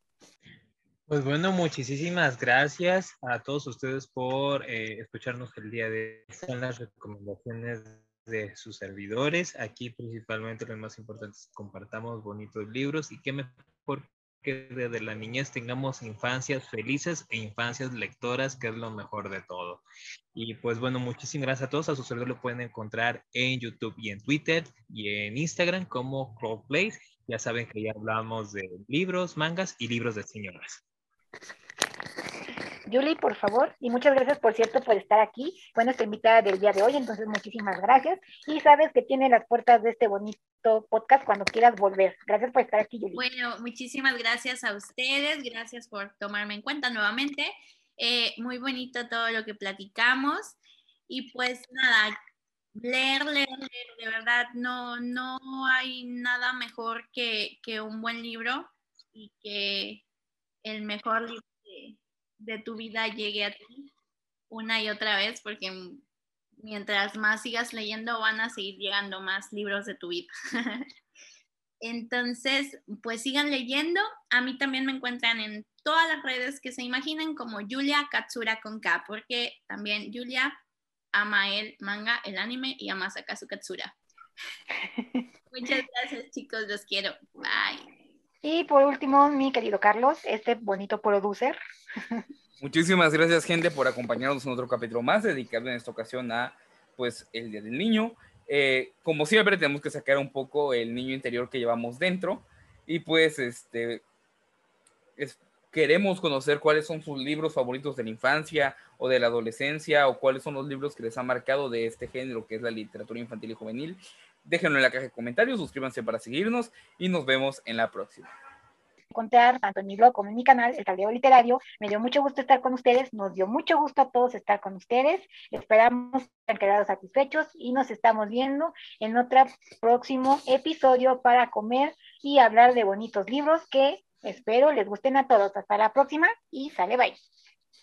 Pues bueno, muchísimas gracias a todos ustedes por eh, escucharnos el día de hoy. Son las recomendaciones de sus servidores. Aquí principalmente lo más importante es que compartamos bonitos libros y qué mejor que desde la niñez tengamos infancias felices e infancias lectoras, que es lo mejor de todo. Y pues bueno, muchísimas gracias a todos. A su servidor lo pueden encontrar en YouTube y en Twitter y en Instagram como Place. Ya saben que ya hablamos de libros, mangas y libros de señoras. Julie, por favor, y muchas gracias, por cierto, por estar aquí. Bueno, esta invitada del día de hoy, entonces muchísimas gracias. Y sabes que tiene las puertas de este bonito podcast cuando quieras volver. Gracias por estar aquí, Julie. Bueno, muchísimas gracias a ustedes, gracias por tomarme en cuenta nuevamente. Eh, muy bonito todo lo que platicamos. Y pues nada, leer, leer, leer, de verdad, no, no hay nada mejor que, que un buen libro y que el mejor libro de, tu vida llegue a ti una y otra vez, porque mientras más sigas leyendo van a seguir llegando más libros de tu vida. Entonces, pues sigan leyendo. A mí también me encuentran en todas las redes que se imaginen como Julia Katsura con K, porque también Julia ama el manga, el anime y ama Sakasu Katsura. Muchas gracias chicos, los quiero. Bye. Y por último, mi querido Carlos, este bonito producer. Muchísimas gracias, gente, por acompañarnos en otro capítulo más, dedicado en esta ocasión a pues el Día del Niño. Eh, como siempre, tenemos que sacar un poco el niño interior que llevamos dentro. Y pues, este, queremos conocer cuáles son sus libros favoritos de la infancia o de la adolescencia, o cuáles son los libros que les han marcado de este género que es la literatura infantil y juvenil. Déjenlo en la caja de comentarios, suscríbanse para seguirnos y nos vemos en la próxima. Contar tanto en mi blog como en mi canal, El Tablero Literario. Me dio mucho gusto estar con ustedes, nos dio mucho gusto a todos estar con ustedes. Esperamos que hayan quedado satisfechos y nos estamos viendo en otro próximo episodio para comer y hablar de bonitos libros que espero les gusten a todos. Hasta la próxima y sale bye.